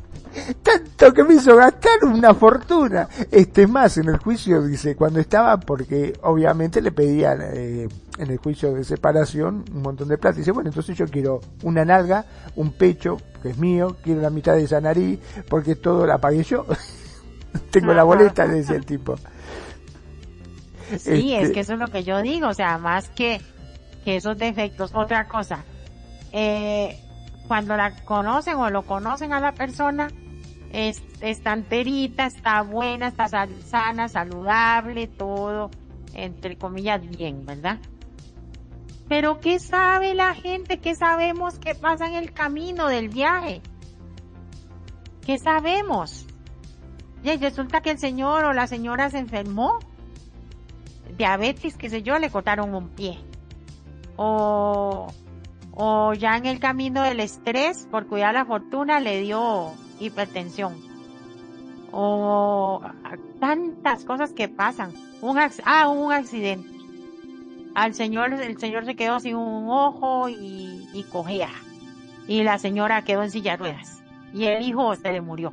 Speaker 2: tanto, que me hizo gastar una fortuna. Este más, en el juicio dice, cuando estaba, porque obviamente le pedían eh, en el juicio de separación un montón de plata. Dice, bueno, entonces yo quiero una nalga, un pecho, que es mío, quiero la mitad de esa nariz, porque todo la pagué yo. Tengo la boleta, le decía el tipo.
Speaker 1: Sí, es este que eso es lo que yo digo, o sea, más que, que esos defectos. Otra cosa, eh, cuando la conocen o lo conocen a la persona, es, está enterita, está buena, está sana, saludable, todo, entre comillas, bien, ¿verdad? Pero ¿qué sabe la gente? ¿Qué sabemos qué pasa en el camino del viaje? ¿Qué sabemos? Y resulta que el señor o la señora se enfermó, diabetes, qué sé yo, le cortaron un pie. O, o ya en el camino del estrés, por cuidar la fortuna, le dio hipertensión. O tantas cosas que pasan. Un, ah, un accidente. Al señor, el señor se quedó sin un ojo y, y cojea. Y la señora quedó en silla de ruedas. Y el hijo se le murió.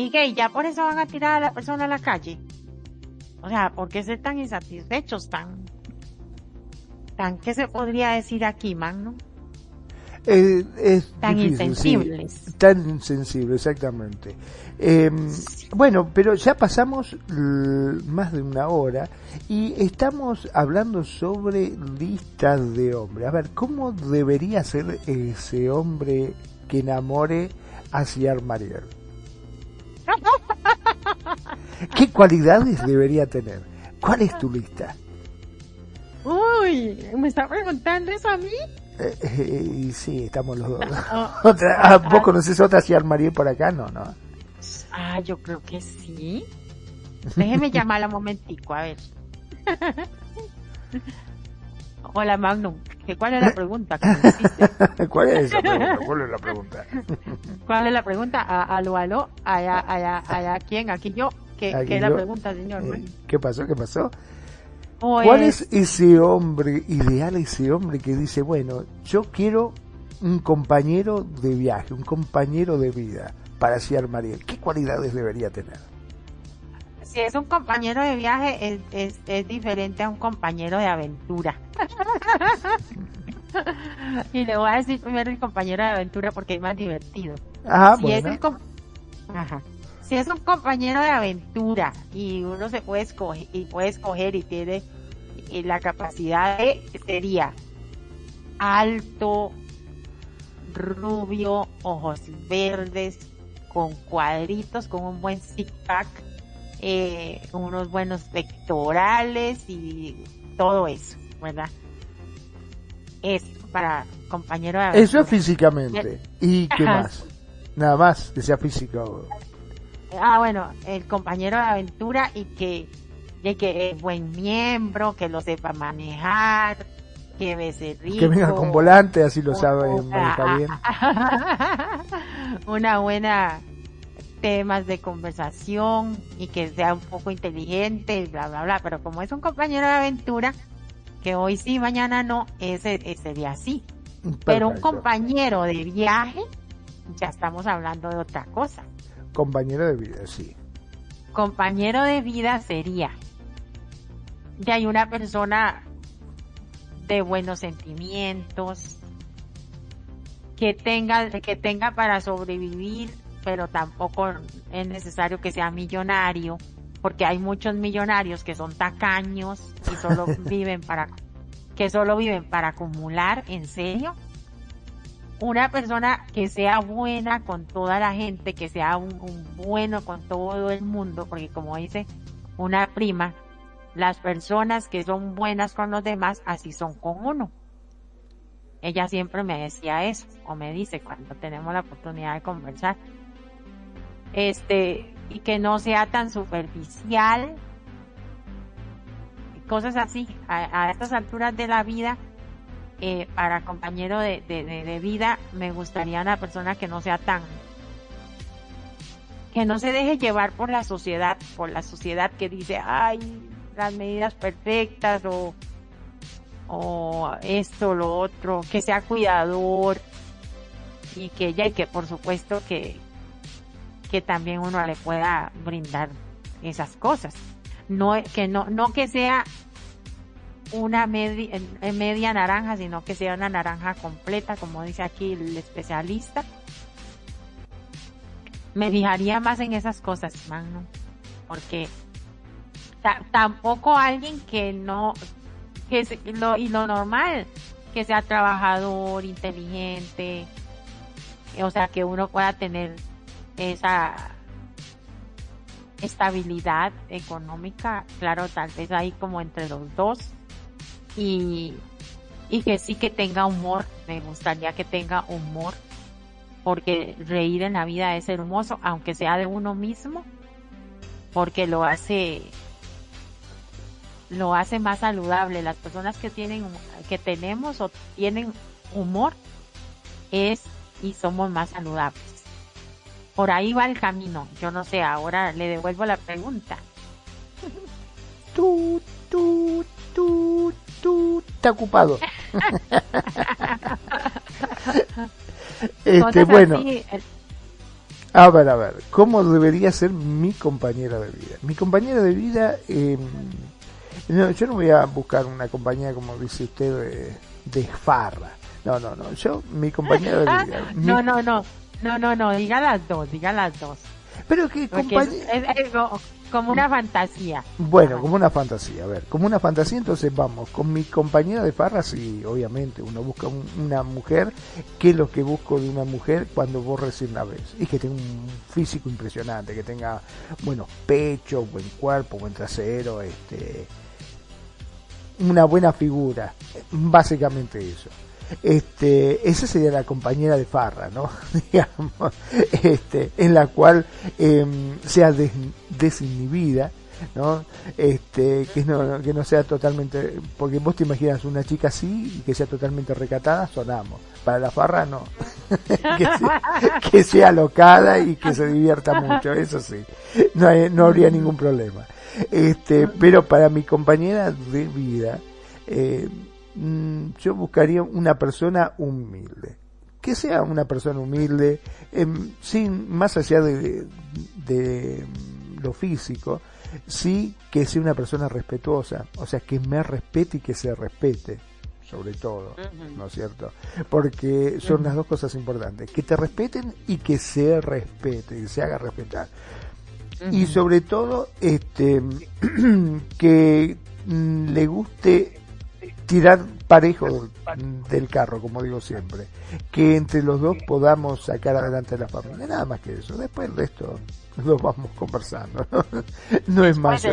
Speaker 1: Y que ya por eso van a tirar a la persona a la calle. O sea, ¿por qué ser tan insatisfechos, tan, tan, ¿qué se podría decir aquí, man,
Speaker 2: eh, es
Speaker 1: tan insensibles.
Speaker 2: tan insensibles, exactamente. Em, bueno, pero ya pasamos más de una hora y estamos hablando sobre listas de hombres. A ver, ¿cómo debería ser ese hombre que enamore a Ciar Mariel? ¿Qué cualidades debería tener? ¿Cuál es tu lista?
Speaker 1: Uy, ¿me está preguntando eso a mí?
Speaker 2: Eh, eh, sí, estamos los dos. otra, ah, ¿Vos conocés otra Ciar Mariel por acá? No, no.
Speaker 1: Ah, yo creo que sí. Déjeme llamarla un momentico, a ver. Hola Magnum, ¿cuál es la pregunta?
Speaker 2: ¿Cuál es la pregunta? ¿Cuál es la pregunta?
Speaker 1: ¿Cuál es la pregunta? aló, aló, allá, allá, allá, ¿quién? Aquí yo. ¿Qué, ¿qué es la pregunta, señor? Eh,
Speaker 2: ¿Qué pasó? ¿Qué pasó? ¿Cuál es ese hombre ideal, ese hombre que dice, bueno, yo quiero un compañero de viaje, un compañero de vida para Ciar Mariel? ¿Qué cualidades debería tener?
Speaker 1: Si es un compañero de viaje, es, es, diferente a un compañero de aventura. y le voy a decir primero el compañero de aventura porque es más divertido.
Speaker 2: Ah,
Speaker 1: si es Si es un compañero de aventura y uno se puede escoger y puede escoger y tiene la capacidad de sería alto, rubio, ojos verdes, con cuadritos, con un buen six-pack, eh, unos buenos pectorales y todo eso, ¿verdad? Es para compañero de
Speaker 2: Eso físicamente. ¿Y qué más? Nada más que sea físico.
Speaker 1: Ah, bueno, el compañero de aventura y que, de que es buen miembro, que lo sepa manejar, que bese rico.
Speaker 2: Que venga con volante, así lo sabe manejar bien.
Speaker 1: Una buena temas de conversación y que sea un poco inteligente, bla, bla, bla. Pero como es un compañero de aventura, que hoy sí, mañana no, ese, sería así. Pero un compañero de viaje, ya estamos hablando de otra cosa.
Speaker 2: Compañero de vida, sí.
Speaker 1: Compañero de vida sería de hay una persona de buenos sentimientos, que tenga, que tenga para sobrevivir, pero tampoco es necesario que sea millonario, porque hay muchos millonarios que son tacaños y solo viven para, que solo viven para acumular, en serio. Una persona que sea buena con toda la gente, que sea un bueno con todo el mundo, porque como dice una prima, las personas que son buenas con los demás, así son con uno. Ella siempre me decía eso, o me dice cuando tenemos la oportunidad de conversar. Este, y que no sea tan superficial. Cosas así, a, estas alturas de la vida, eh, para compañero de, de, de vida, me gustaría una persona que no sea tan, que no se deje llevar por la sociedad, por la sociedad que dice, ay, las medidas perfectas o, o esto, lo otro, que sea cuidador y que ya y que por supuesto que, que también uno le pueda brindar esas cosas. No, que no, no que sea una media, media naranja, sino que sea una naranja completa, como dice aquí el especialista. Me fijaría más en esas cosas, man, Porque tampoco alguien que no, que lo, y lo normal, que sea trabajador, inteligente, o sea, que uno pueda tener esa estabilidad económica, claro, tal vez ahí como entre los dos, y, y que sí que tenga humor, me gustaría que tenga humor, porque reír en la vida es hermoso, aunque sea de uno mismo, porque lo hace lo hace más saludable. Las personas que tienen que tenemos o tienen humor es y somos más saludables. Por ahí va el camino. Yo no sé, ahora le devuelvo la pregunta.
Speaker 2: Tú, tú, tú, tú, está ocupado. este, bueno. A ver, a ver, ¿cómo debería ser mi compañera de vida? Mi compañera de vida, eh, no, yo no voy a buscar una compañía, como dice usted, de, farra. No, no, no, yo, mi compañera de vida.
Speaker 1: no, no, no, no, no, no, diga las dos, diga las dos.
Speaker 2: Pero que compañera...
Speaker 1: Como una fantasía.
Speaker 2: Bueno, como una fantasía, a ver, como una fantasía, entonces vamos, con mi compañera de farra, sí, obviamente, uno busca una mujer, que es lo que busco de una mujer cuando vos recién la ves, y que tenga un físico impresionante, que tenga buenos pechos, buen cuerpo, buen trasero, este, una buena figura, básicamente eso este, esa sería la compañera de farra, ¿no? Digamos, este, en la cual eh, sea desinhibida, ¿no? Este, que no, que no sea totalmente, porque vos te imaginas una chica así y que sea totalmente recatada, sonamos. Para la farra no. que, sea, que, sea, locada y que se divierta mucho, eso sí. No, no habría ningún problema. Este, pero para mi compañera de vida, eh, Mm, yo buscaría una persona humilde. Que sea una persona humilde, em, sin, más allá de, de, lo físico, sí que sea una persona respetuosa, o sea, que me respete y que se respete, sobre todo, ¿no es cierto? Porque son las dos cosas importantes, que te respeten y que se respete, y se haga respetar. Y sobre todo, este, que mm, le guste tirar parejo del, carro, como digo siempre. Que entre los dos podamos sacar adelante la familia. Nada más que eso. Después el resto lo vamos conversando. No, es más.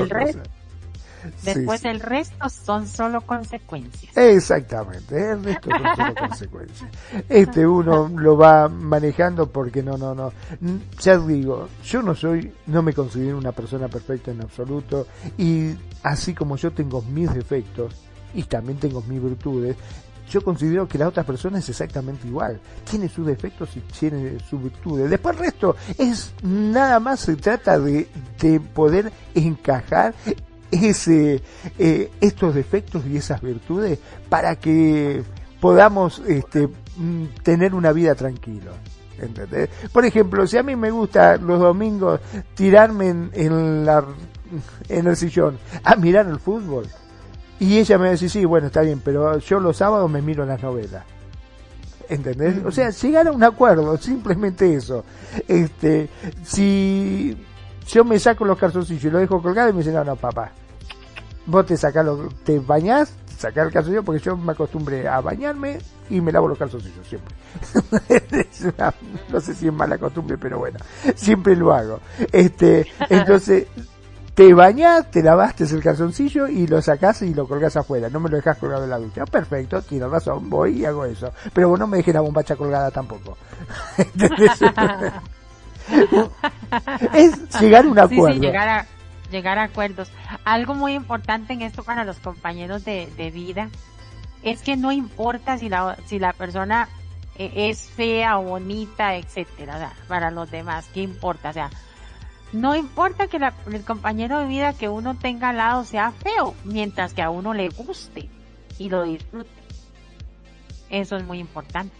Speaker 1: Después el resto son solo consecuencias.
Speaker 2: Exactamente, el resto son solo consecuencias. Este uno lo va manejando porque no, no, no. Ya digo, yo no soy, no me considero una persona perfecta en absoluto y así como yo tengo mis defectos, y también tengo mis virtudes, yo considero que la otra persona es exactamente igual. Tiene sus defectos y tiene sus virtudes. Después el resto es nada más se trata de, de poder encajar ese, eh, estos defectos y esas virtudes para que podamos este, mm, tener una vida tranquila. ¿Entendés? Por ejemplo, si a mí me gusta los domingos tirarme en, en, la, en el sillón a mirar el fútbol, y ella me dice, sí, bueno, está bien, pero yo los sábados me miro las novelas. ¿Entendés? O sea, llegar a un acuerdo, simplemente eso. Este, si yo me saco los calzoncillos y lo dejo colgado y me dice, no, no, papá, vos te sacás los, te bañás, sacás el calzoncillo porque yo me acostumbré a bañarme y me lavo los calzoncillos siempre. no sé si es mala costumbre, pero bueno, siempre lo hago. Este, entonces, te bañas, te lavaste el calzoncillo y lo sacás y lo colgás afuera. No me lo dejas colgado en la ducha. Perfecto, tiene razón, voy y hago eso. Pero vos no me dejes la bombacha colgada tampoco. es llegar a un acuerdo. Sí,
Speaker 1: llegar, a, llegar a acuerdos. Algo muy importante en esto para los compañeros de, de vida es que no importa si la, si la persona eh, es fea o bonita, etcétera, para los demás, ¿qué importa? O sea, no importa que el compañero de vida que uno tenga al lado sea feo, mientras que a uno le guste y lo disfrute. Eso es muy importante.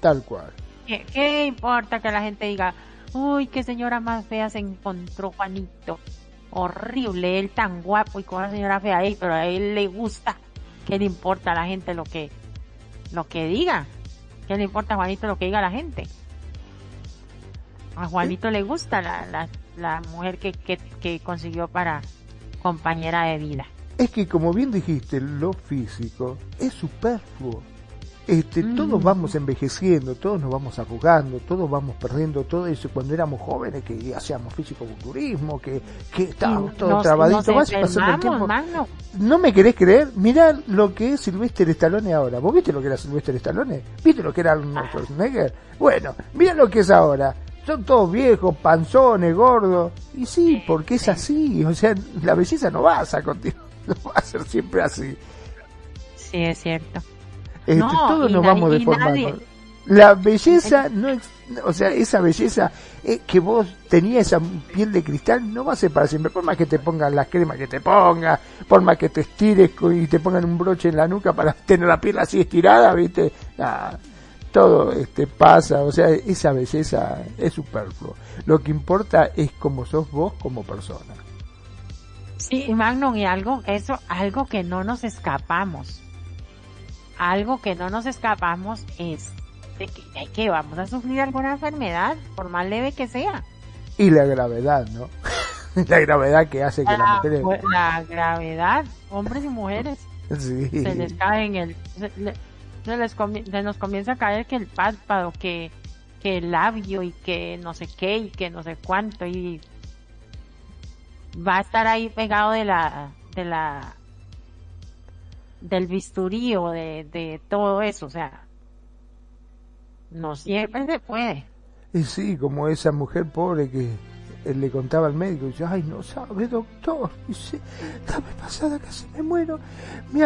Speaker 2: Tal cual.
Speaker 1: ¿Qué, importa que la gente diga, uy, qué señora más fea se encontró Juanito? Horrible, él tan guapo y con una señora fea ahí, pero a él le gusta. ¿Qué le importa a la gente lo que, lo que diga? ¿Qué le importa a Juanito lo que diga la gente? A Juanito le gusta la, la, la mujer que, que, consiguió para compañera de vida.
Speaker 2: Es que como bien dijiste, lo físico es superfluo. este, todos vamos envejeciendo, todos nos vamos arrugando, todos vamos perdiendo todo eso cuando éramos jóvenes, que hacíamos físico-culturismo, que, que estábamos todos trabaditos. No me querés creer, mirá lo que es Sylvester Stallone ahora. ¿Vos viste lo que era Sylvester Stallone? ¿Viste lo que era Arnold ah. Schwarzenegger? Bueno, mirá lo que es ahora. Son todos viejos, panzones, gordos. Y sí, porque es así. O sea, la belleza no va a continuar, no va a ser siempre así.
Speaker 1: Sí, es cierto.
Speaker 2: Este, todos nos vamos deformando. La belleza no es, o sea, esa belleza eh, que vos tenías esa piel de cristal no va a ser para siempre, por más que te pongan las cremas que te pongas, por más que te estires y te pongan un broche en la nuca para tener la piel así estirada, viste, todo este pasa, o sea, esa belleza es superfluo. Lo que importa es cómo sos vos como persona.
Speaker 1: Sí, Magnum, y algo, eso, algo que no nos escapamos algo que no nos escapamos es de que, vamos a sufrir alguna enfermedad, por más leve que sea.
Speaker 2: Y la gravedad, ¿no? la gravedad que hace que la, las mujeres...
Speaker 1: La gravedad, hombres y mujeres. Sí. Se les cae en el... Se, les nos comienza a caer que el párpado, que, que el labio y que no sé qué y que no sé cuánto y va a estar ahí pegado de la de la del bisturí o de, de todo eso, o sea, no siempre se puede.
Speaker 2: Y sí, como esa mujer pobre que él le contaba al médico, dice, ay, no sabe, doctor, dice, dame pasada, casi me muero, me,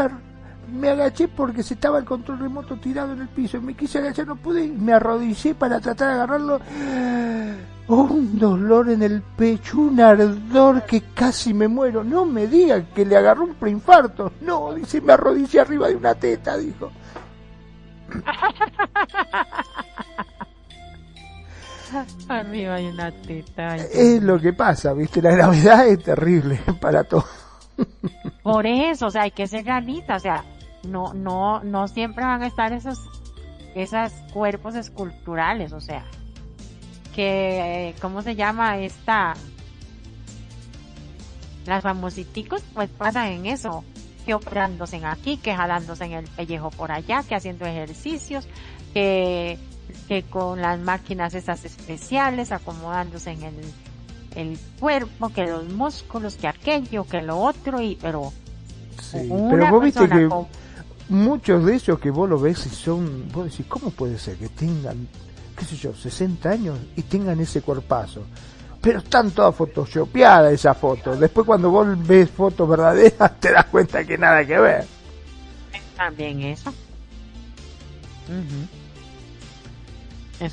Speaker 2: me agaché porque se estaba el control remoto tirado en el piso, me quise agachar, no pude, me arrodillé para tratar de agarrarlo, un dolor en el pecho, un ardor que casi me muero. No me diga que le agarró un preinfarto. No, dice, me arrodillé arriba de una teta, dijo.
Speaker 1: arriba de una teta.
Speaker 2: Es lo que pasa, viste, la gravedad es terrible para todos.
Speaker 1: Por eso, o sea, hay que ser realista, o sea, no, no, no siempre van a estar esos, esos cuerpos esculturales, o sea, que, ¿cómo se llama esta? Las famositicos pues pasan en eso, que operándose en aquí, que jalándose en el pellejo por allá, que haciendo ejercicios, que, que con las máquinas esas especiales, acomodándose en el, el cuerpo, que los músculos, que aquello, que lo otro, y pero...
Speaker 2: pero vos viste que muchos de ellos que vos lo ves y son, vos decís, ¿cómo puede ser que tengan qué sé yo, 60 años y tengan ese cuerpazo. Pero están todas photoshopeadas esas fotos. Después cuando vos ves fotos verdaderas te das cuenta que nada que ver.
Speaker 1: También eso.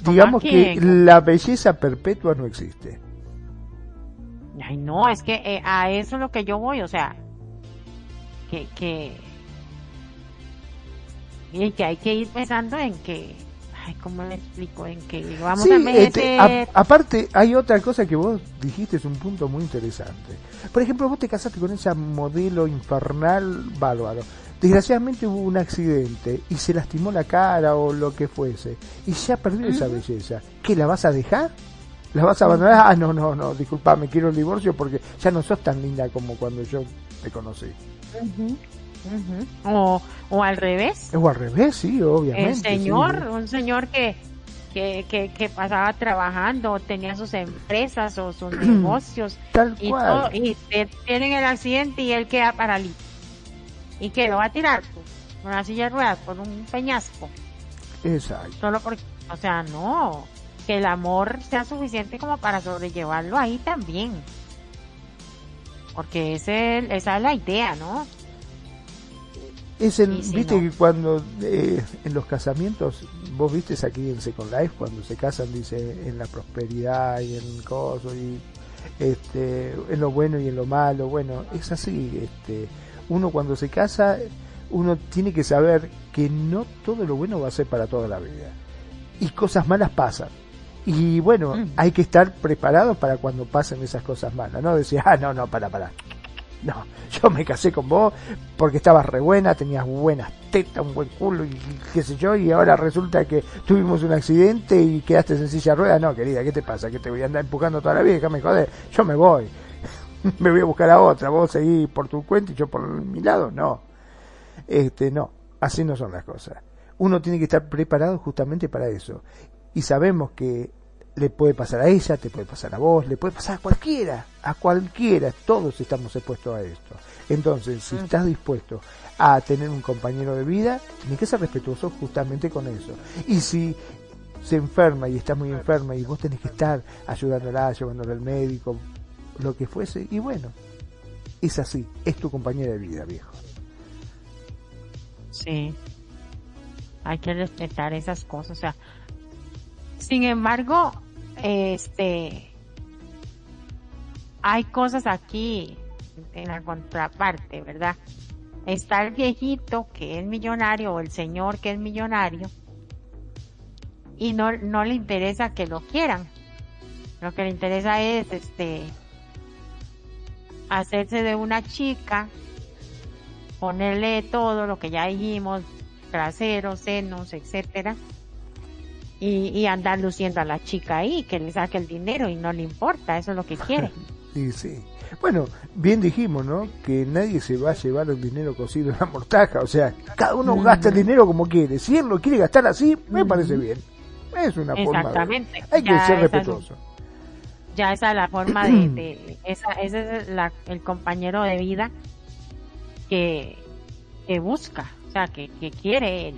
Speaker 2: Digamos que la belleza perpetua no existe.
Speaker 1: Ay, no, es que eh, a eso es lo que yo voy, o sea, que, que, y que hay que ir pensando en que ¿cómo le explico? En que vamos a
Speaker 2: este, aparte, hay otra cosa que vos dijiste, es un punto muy interesante. Por ejemplo, vos te casaste con esa modelo infernal bárbaro. Desgraciadamente hubo un accidente y se lastimó la cara o lo que fuese. Y ya perdió esa belleza. ¿Qué, la vas a dejar? ¿La vas a abandonar? Ah, no, no, no, disculpame, quiero el divorcio porque ya no sos tan linda como cuando yo te conocí
Speaker 1: o, o al revés.
Speaker 2: O al revés, sí, obviamente.
Speaker 1: El señor, un señor que, que, que, pasaba trabajando, tenía sus empresas o sus negocios.
Speaker 2: Tal
Speaker 1: y
Speaker 2: cual.
Speaker 1: y tienen el accidente y él queda paralítico. ¿Y que lo va a tirar? Por una silla de ruedas, por un peñasco.
Speaker 2: Exacto.
Speaker 1: Solo porque, o sea, no. Que el amor sea suficiente como para sobrellevarlo ahí también. Porque ese, esa es la idea, ¿no?
Speaker 2: Es el, viste que cuando eh, en los casamientos, vos viste aquí en Second Life, cuando se casan, dice en la prosperidad y en coso, y este, en lo bueno y en lo malo, bueno, es así, este, uno cuando se casa, uno tiene que saber que no todo lo bueno va a ser para toda la vida, y cosas malas pasan. Y bueno, mm. hay que estar preparado para cuando pasen esas cosas malas, ¿no? Decir, ah, no, no, para, para no, yo me casé con vos porque estabas re buena, tenías buenas tetas, un buen culo y qué sé yo, y ahora resulta que tuvimos un accidente y quedaste en silla de ruedas. No, querida, ¿qué te pasa? ¿Que te voy a andar empujando toda la vida? Déjame joder, yo me voy. me voy a buscar a otra, vos seguís por tu cuenta y yo por mi lado. No, este, no, así no son las cosas. uno tiene que estar preparado justamente para eso. Y sabemos que le puede pasar a ella, te puede pasar a vos, le puede pasar a cualquiera, a cualquiera, todos estamos expuestos a esto. Entonces, si estás dispuesto a tener un compañero de vida, tienes que ser respetuoso justamente con eso. Y si se enferma y está muy enferma y vos tenés que estar ayudándola, llevándola al médico, lo que fuese, y bueno, es así, es tu compañera de vida, viejo.
Speaker 1: Sí, hay que respetar esas cosas, o sea, sin embargo, este, hay cosas aquí en la contraparte, ¿verdad? Está el viejito que es millonario o el señor que es millonario y no, no le interesa que lo quieran. Lo que le interesa es este hacerse de una chica, ponerle todo lo que ya dijimos, traseros, senos, etcétera, y, y andar luciendo a la chica ahí, que le saque el dinero y no le importa, eso es lo que quiere.
Speaker 2: sí, sí. Bueno, bien dijimos, ¿no? Que nadie se va a llevar el dinero cocido en la mortaja, o sea, cada uno gasta el dinero como quiere. Si él lo quiere gastar así, me parece bien. Es una forma. hay que ser respetuoso.
Speaker 1: ya esa es la forma de, esa, ese es el compañero de vida que, que busca, o sea, que, que quiere él.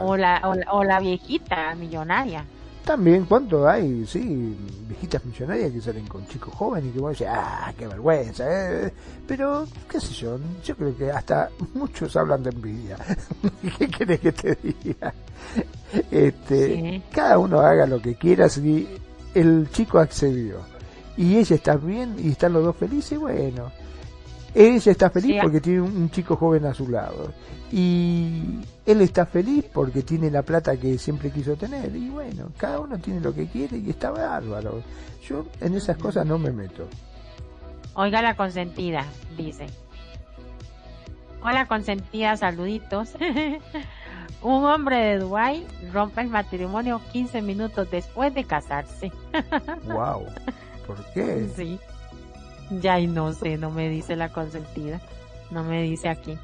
Speaker 1: O la, o la, viejita millonaria.
Speaker 2: También, ¿cuánto hay? Sí, viejitas millonarias que salen con chicos jóvenes y que vos decís, ah, qué vergüenza, ¿eh? Pero, qué sé yo, yo creo que hasta muchos hablan de envidia. ¿Qué querés que te diga? Este, Cada uno haga lo que quiera si el chico accedió y ella está bien y están los dos felices, bueno, ella está feliz porque tiene un chico joven a su lado. Y él está feliz porque tiene la plata que siempre quiso tener. Y bueno, cada uno tiene lo que quiere y está bárbaro. Yo en esas cosas no me meto.
Speaker 1: Oiga la consentida, dice. Hola consentida, saluditos. un hombre de Dubái rompe el matrimonio 15 minutos después de casarse.
Speaker 2: wow. ¿Por qué?
Speaker 1: Sí. Ya y no sé, no me dice la consentida. No me dice aquí.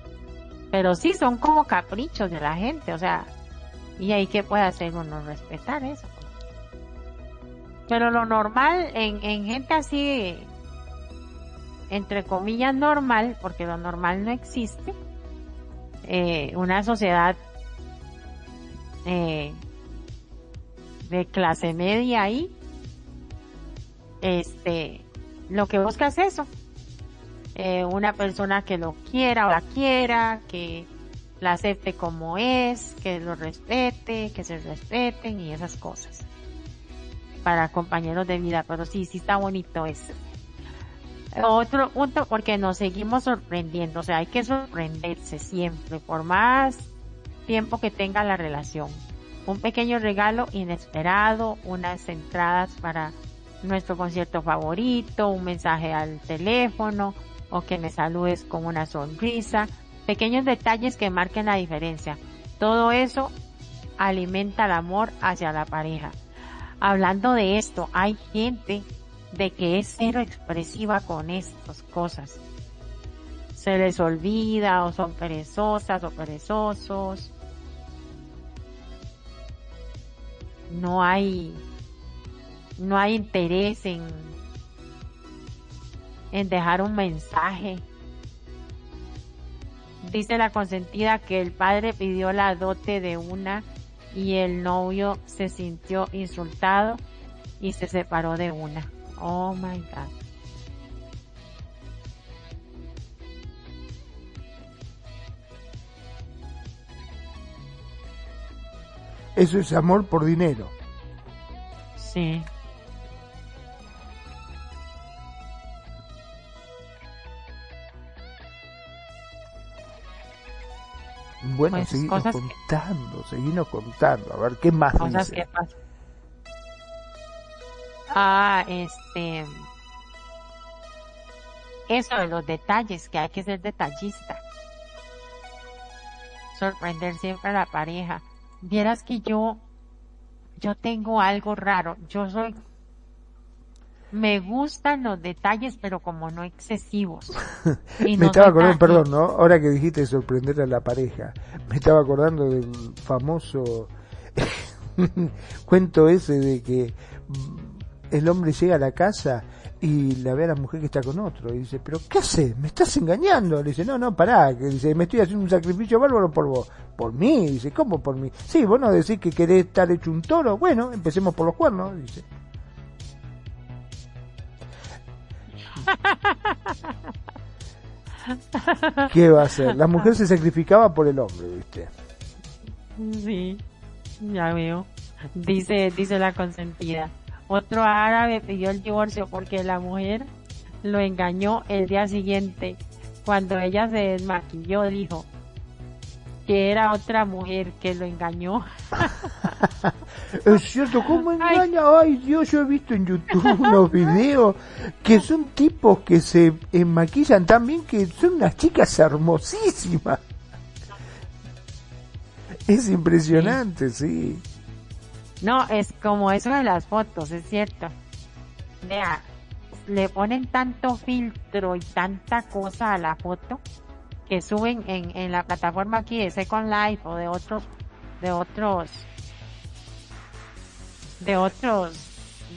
Speaker 1: Pero sí son como caprichos de la gente, o sea, y ahí que puede hacer uno respetar eso. Pero lo normal en, en gente así, entre comillas normal, porque lo normal no existe, eh, una sociedad eh, de clase media ahí, este, lo que busca es eso. Eh, una persona que lo quiera o la quiera, que la acepte como es, que lo respete, que se respeten y esas cosas. Para compañeros de vida, pero sí, sí está bonito eso. Otro punto, porque nos seguimos sorprendiendo, o sea, hay que sorprenderse siempre, por más tiempo que tenga la relación. Un pequeño regalo inesperado, unas entradas para nuestro concierto favorito, un mensaje al teléfono o que me saludes con una sonrisa, pequeños detalles que marquen la diferencia. Todo eso alimenta el amor hacia la pareja. Hablando de esto, hay gente de que es cero expresiva con estas cosas. Se les olvida o son perezosas o perezosos. No hay no hay interés en, en dejar un mensaje. Dice la consentida que el padre pidió la dote de una y el novio se sintió insultado y se separó de una. Oh my God.
Speaker 2: Eso es amor por dinero.
Speaker 1: Sí.
Speaker 2: Bueno, pues, seguimos contando, seguimos contando, a ver qué más cosas dice?
Speaker 1: Ah, este, eso de los detalles, que hay que ser detallista. Sorprender siempre a la pareja. Vieras que yo, yo tengo algo raro. Yo soy me gustan los detalles, pero como no excesivos.
Speaker 2: me estaba acordando, perdón, ¿no? Ahora que dijiste sorprender a la pareja, me estaba acordando del famoso cuento ese de que el hombre llega a la casa y la ve a la mujer que está con otro y dice, pero ¿qué haces? ¿Me estás engañando? Le dice, no, no, pará, que dice, me estoy haciendo un sacrificio bárbaro por vos. ¿Por mí? Dice, ¿cómo por mí? Sí, vos no decís que querés estar hecho un toro. Bueno, empecemos por los cuernos, dice. ¿Qué va a hacer? La mujer se sacrificaba por el hombre, ¿viste?
Speaker 1: Sí, ya veo. Dice, dice la consentida. Otro árabe pidió el divorcio porque la mujer lo engañó el día siguiente. Cuando ella se desmaquilló, dijo que era otra mujer que lo engañó.
Speaker 2: es cierto, ¿cómo engaña? Ay. Dios, yo he visto en YouTube unos videos que son tipos que se maquillan tan bien que son unas chicas hermosísimas. Es impresionante, sí.
Speaker 1: No, es como eso de las fotos, es cierto. Vea, le ponen tanto filtro y tanta cosa a la foto que suben en, en la plataforma aquí de Second Life o de otros, de otros, de otros,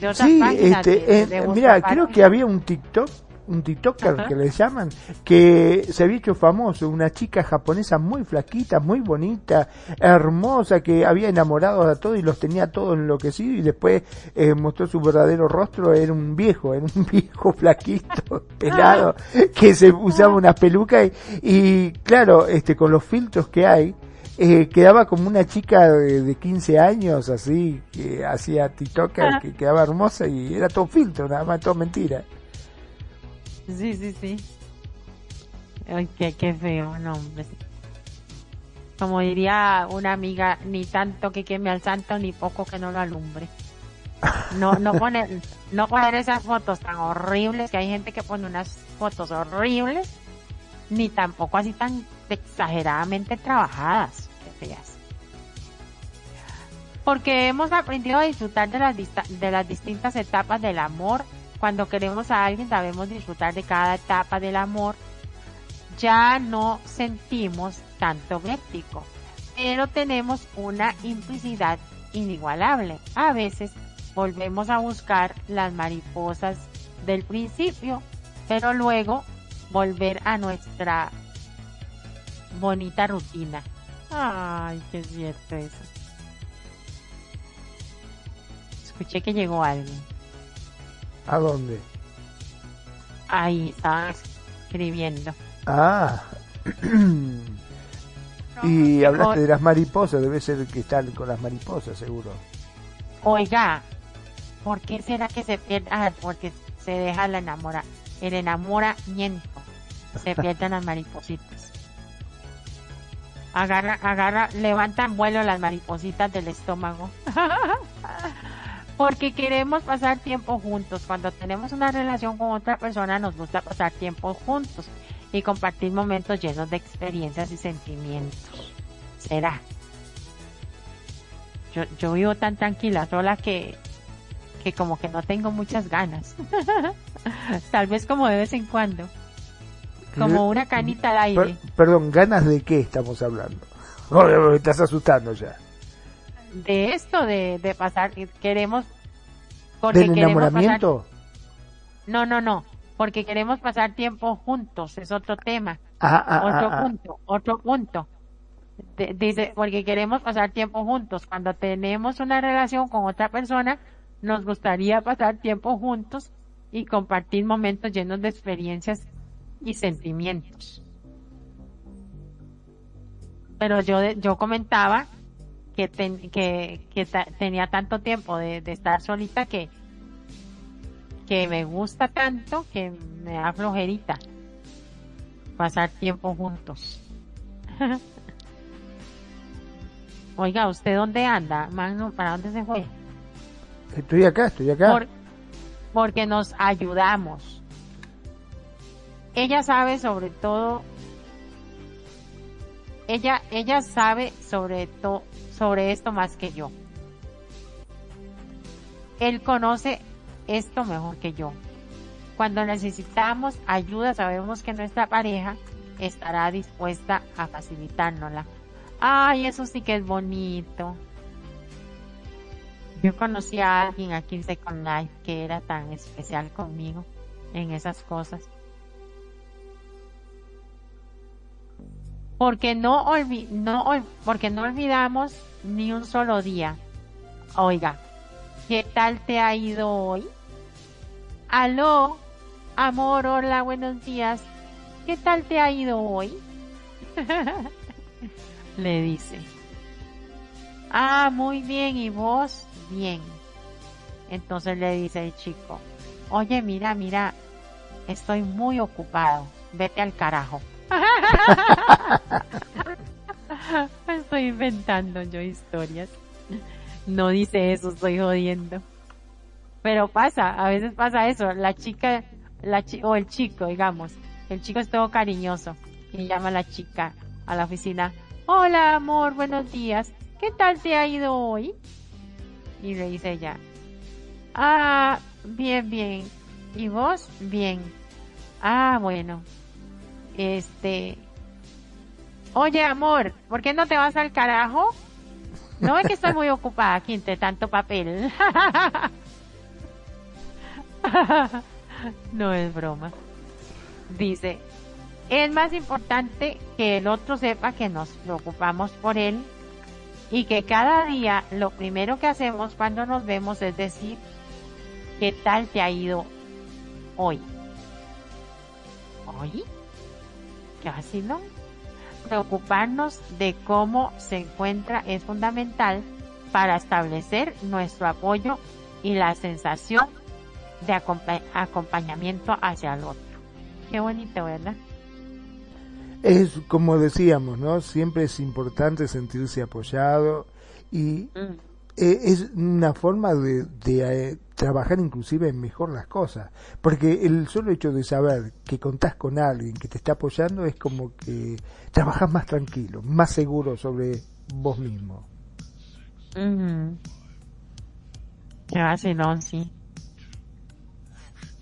Speaker 1: de otras
Speaker 2: sí, este, mira, creo que había un TikTok un TikToker que le llaman, que se había hecho famoso, una chica japonesa muy flaquita, muy bonita, hermosa, que había enamorado a todos y los tenía todos enloquecidos y después eh, mostró su verdadero rostro, era un viejo, era un viejo flaquito, pelado, que se usaba una peluca y, claro, este con los filtros que hay, eh, quedaba como una chica de, de, 15 años, así, que hacía TikToker, que quedaba hermosa y era todo filtro, nada más, todo mentira.
Speaker 1: Sí, sí, sí. Ay, qué, qué feo, no, hombre. Como diría una amiga, ni tanto que queme al santo, ni poco que no lo alumbre. No, no poner, no poner esas fotos tan horribles, que hay gente que pone unas fotos horribles, ni tampoco así tan exageradamente trabajadas, que feas. Porque hemos aprendido a disfrutar de las, de las distintas etapas del amor cuando queremos a alguien sabemos disfrutar de cada etapa del amor. Ya no sentimos tanto vértigo, pero tenemos una implicidad inigualable. A veces volvemos a buscar las mariposas del principio, pero luego volver a nuestra bonita rutina. Ay, qué cierto eso. Escuché que llegó alguien.
Speaker 2: ¿A dónde?
Speaker 1: Ahí estaba escribiendo.
Speaker 2: Ah. y hablaste de las mariposas, debe ser que están con las mariposas, seguro.
Speaker 1: Oiga, ¿por qué será que se pierde? Ah, porque se deja la enamora, el enamoramiento. Se pierden las maripositas. Agarra, agarra, levantan vuelo las maripositas del estómago. porque queremos pasar tiempo juntos. Cuando tenemos una relación con otra persona nos gusta pasar tiempo juntos y compartir momentos llenos de experiencias y sentimientos. ¿Será? Yo, yo vivo tan tranquila sola que, que como que no tengo muchas ganas. Tal vez como de vez en cuando. Como una canita al aire.
Speaker 2: perdón, ¿ganas de qué estamos hablando? me estás asustando ya
Speaker 1: de esto de, de pasar, queremos...
Speaker 2: Porque ¿Del enamoramiento?
Speaker 1: no, no, no, porque queremos pasar tiempo juntos, es otro tema. Ah, ah, otro ah, punto, otro punto. dice, porque queremos pasar tiempo juntos. Cuando tenemos una relación con otra persona, nos gustaría pasar tiempo juntos y compartir momentos llenos de experiencias y sentimientos. Pero yo, yo comentaba que, que, tenía tanto tiempo de, estar solita que, que me gusta tanto que me da flojerita pasar tiempo juntos. Oiga, ¿usted dónde anda, Magno? ¿Para dónde se fue?
Speaker 2: Estoy acá, estoy acá.
Speaker 1: porque nos ayudamos. Ella sabe sobre todo, ella, ella sabe sobre todo, sobre esto más que yo. Él conoce esto mejor que yo. Cuando necesitamos ayuda sabemos que nuestra pareja estará dispuesta a facilitárnosla. Ay, eso sí que es bonito. Yo conocí a alguien aquí en Second Life que era tan especial conmigo en esas cosas. Porque no, no, porque no olvidamos ni un solo día. Oiga, ¿qué tal te ha ido hoy? Aló, amor, hola, buenos días. ¿Qué tal te ha ido hoy? Le dice. Ah, muy bien, ¿y vos? Bien. Entonces le dice el chico, oye, mira, mira, estoy muy ocupado, vete al carajo. estoy inventando yo historias. No dice eso, estoy jodiendo. Pero pasa, a veces pasa eso, la chica, la o el chico, digamos, el chico es todo cariñoso y llama a la chica a la oficina. Hola amor, buenos días. ¿Qué tal te ha ido hoy? Y le dice ella. Ah, bien, bien. ¿Y vos? Bien. Ah, bueno. Este. Oye, amor, ¿por qué no te vas al carajo? No es que estoy muy ocupada aquí entre tanto papel. no es broma. Dice, es más importante que el otro sepa que nos preocupamos por él y que cada día lo primero que hacemos cuando nos vemos es decir, ¿qué tal te ha ido hoy? ¿Hoy? Casi no. Preocuparnos de cómo se encuentra es fundamental para establecer nuestro apoyo y la sensación de acompañamiento hacia el otro. Qué bonito, ¿verdad?
Speaker 2: Es como decíamos, ¿no? Siempre es importante sentirse apoyado y mm. e, es una forma de, eh, trabajar inclusive en mejor las cosas. Porque el solo hecho de saber que contás con alguien que te está apoyando es como que trabajas más tranquilo, más seguro sobre vos mismo.
Speaker 1: Qué vacilón, sí.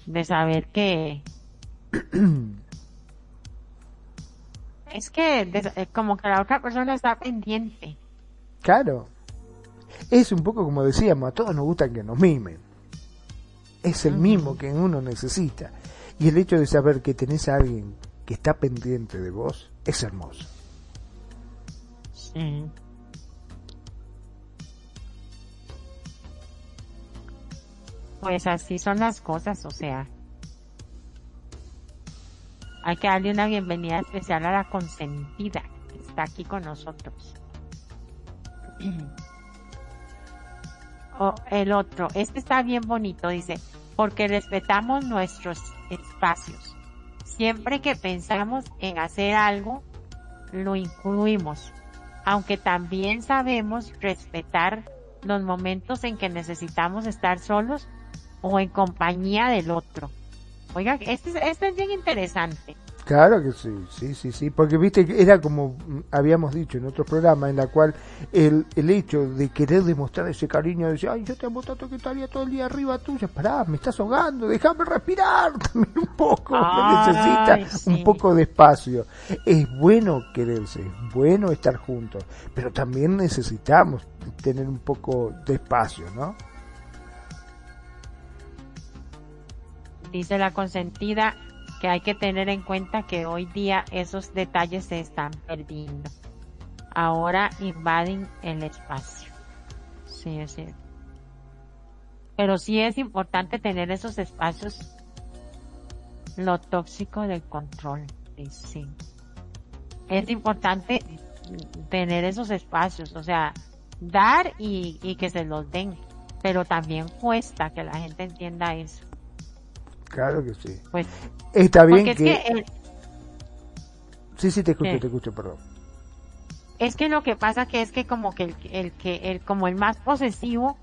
Speaker 1: De saber que es que eh, como que la otra persona está pendiente.
Speaker 2: Claro. Es un poco como decíamos, a todos nos gusta que nos mimen. Es el mismo que uno necesita. Y el hecho de saber que tenés a alguien que está pendiente de vos es hermoso. Sí.
Speaker 1: Pues así son las cosas, o sea, hay que darle una bienvenida especial a la consentida que está aquí con nosotros. o el otro, este está bien bonito, dice, porque respetamos nuestros espacios. Siempre que pensamos en hacer algo, lo incluimos, aunque también sabemos respetar los momentos en que necesitamos estar solos o en compañía del otro. Oiga, este, este, es bien interesante.
Speaker 2: Claro que sí, sí, sí, sí, porque viste que era como habíamos dicho en otro programa en la cual el, el hecho de querer demostrar ese cariño, de decir, ay, yo te amo tanto que estaría todo el día arriba tuya, pará, me estás ahogando, déjame respirar también un poco, necesita un poco de espacio. Es bueno quererse, es bueno estar juntos, pero también necesitamos tener un poco de espacio, ¿no?
Speaker 1: dice la consentida que hay que tener en cuenta que hoy día esos detalles se están perdiendo. Ahora invaden el espacio. Sí, es cierto. Pero sí es importante tener esos espacios. Lo tóxico del control. Sí. Es importante tener esos espacios, o sea, dar y, y que se los den. Pero también cuesta que la gente entienda eso.
Speaker 2: Claro que sí. Pues, Está bien que... Sí, sí, te escucho, te escucho, perdón.
Speaker 1: Es que lo que pasa que es que como que el, el que el como el más posesivo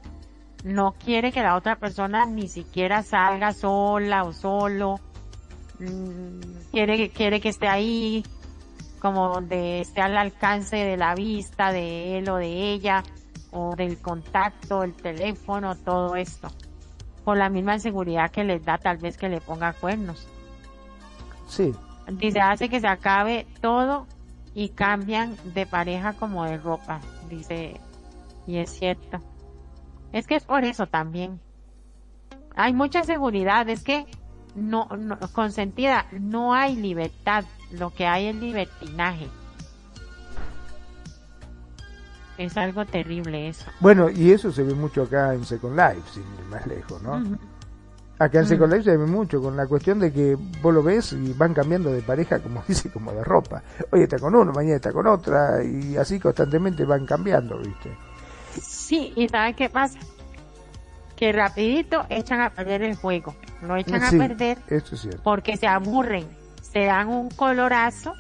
Speaker 1: no quiere que la otra persona ni siquiera salga sola o solo. Mm, quiere quiere que esté ahí como donde esté al alcance de la vista de él o de ella o del contacto, el teléfono, todo esto. Por la misma inseguridad que les da tal vez que le ponga cuernos.
Speaker 2: Sí.
Speaker 1: Dice, hace que se acabe todo y cambian de pareja como de ropa, dice, y es cierto. Es que es por eso también. Hay mucha seguridad, es que no, no consentida, no hay libertad, lo que hay es libertinaje. Es algo terrible eso.
Speaker 2: Bueno, y eso se ve mucho acá en Second Life, sin ir más lejos, ¿no? Acá en Second Life se ve mucho con la cuestión de que vos lo ves y van cambiando de pareja, como dice, como de ropa. Hoy está con uno, mañana está con otra, y así constantemente van cambiando, ¿viste?
Speaker 1: Sí, y ¿sabes qué pasa? Que rapidito echan a perder el juego. Lo echan a perder
Speaker 2: eso es cierto.
Speaker 1: porque se aburren, se dan un colorazo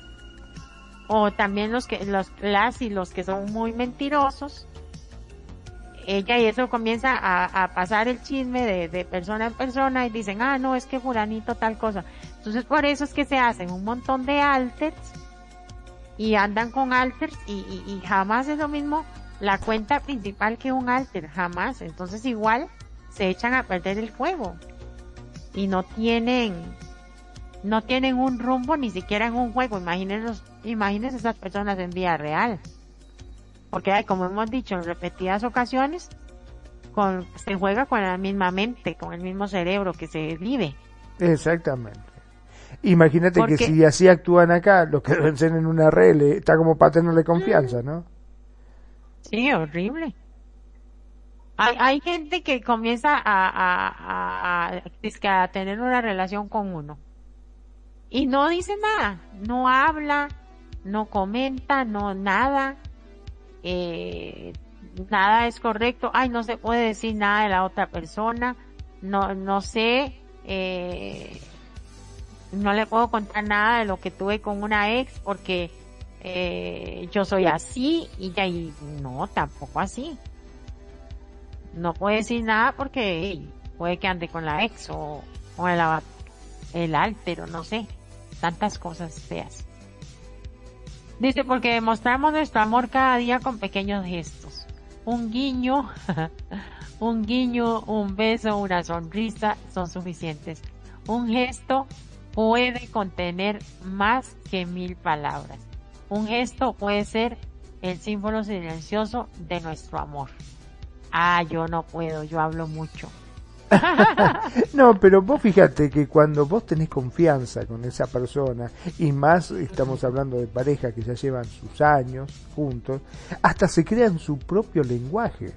Speaker 1: o también los que los las y los que son muy mentirosos ella y eso comienza a, pasar el chisme de, persona en persona y dicen ah no es que fulanito tal cosa entonces por eso es que se hacen un montón de alters y andan con alters y, jamás es lo mismo la cuenta principal que un alter jamás. Entonces igual se echan a perder el juego y no tienen no tienen un rumbo ni siquiera en un juego. Imagínense, imagínense esas personas en vida real. Porque como hemos dicho en repetidas ocasiones, con, se juega con la misma mente, con el mismo cerebro que se vive.
Speaker 2: Exactamente. Imagínate que si así actúan acá, lo que ser en una red está como para tenerle confianza, ¿no?
Speaker 1: Sí, horrible. Hay, hay gente que comienza a, a, a, a tener una relación con uno y no dice nada, no habla, no comenta, no nada, eh, nada es correcto, ay, no se puede decir nada de la otra persona, no, no sé, eh, no le puedo contar nada de lo que tuve con una ex porque eh, yo soy así y ya y no, tampoco así. No puede decir nada porque puede que ande con la ex o, o el, el altero, no sé tantas cosas feas. Dice, porque demostramos nuestro amor cada día con pequeños gestos. Un guiño, un guiño, un beso, una sonrisa son suficientes. Un gesto puede contener más que mil palabras. Un gesto puede ser el símbolo silencioso de nuestro amor. Ah, yo no puedo, yo hablo mucho.
Speaker 2: no, pero vos fíjate que cuando vos tenés confianza con esa persona, y más estamos hablando de pareja que ya llevan sus años juntos, hasta se crean su propio lenguaje.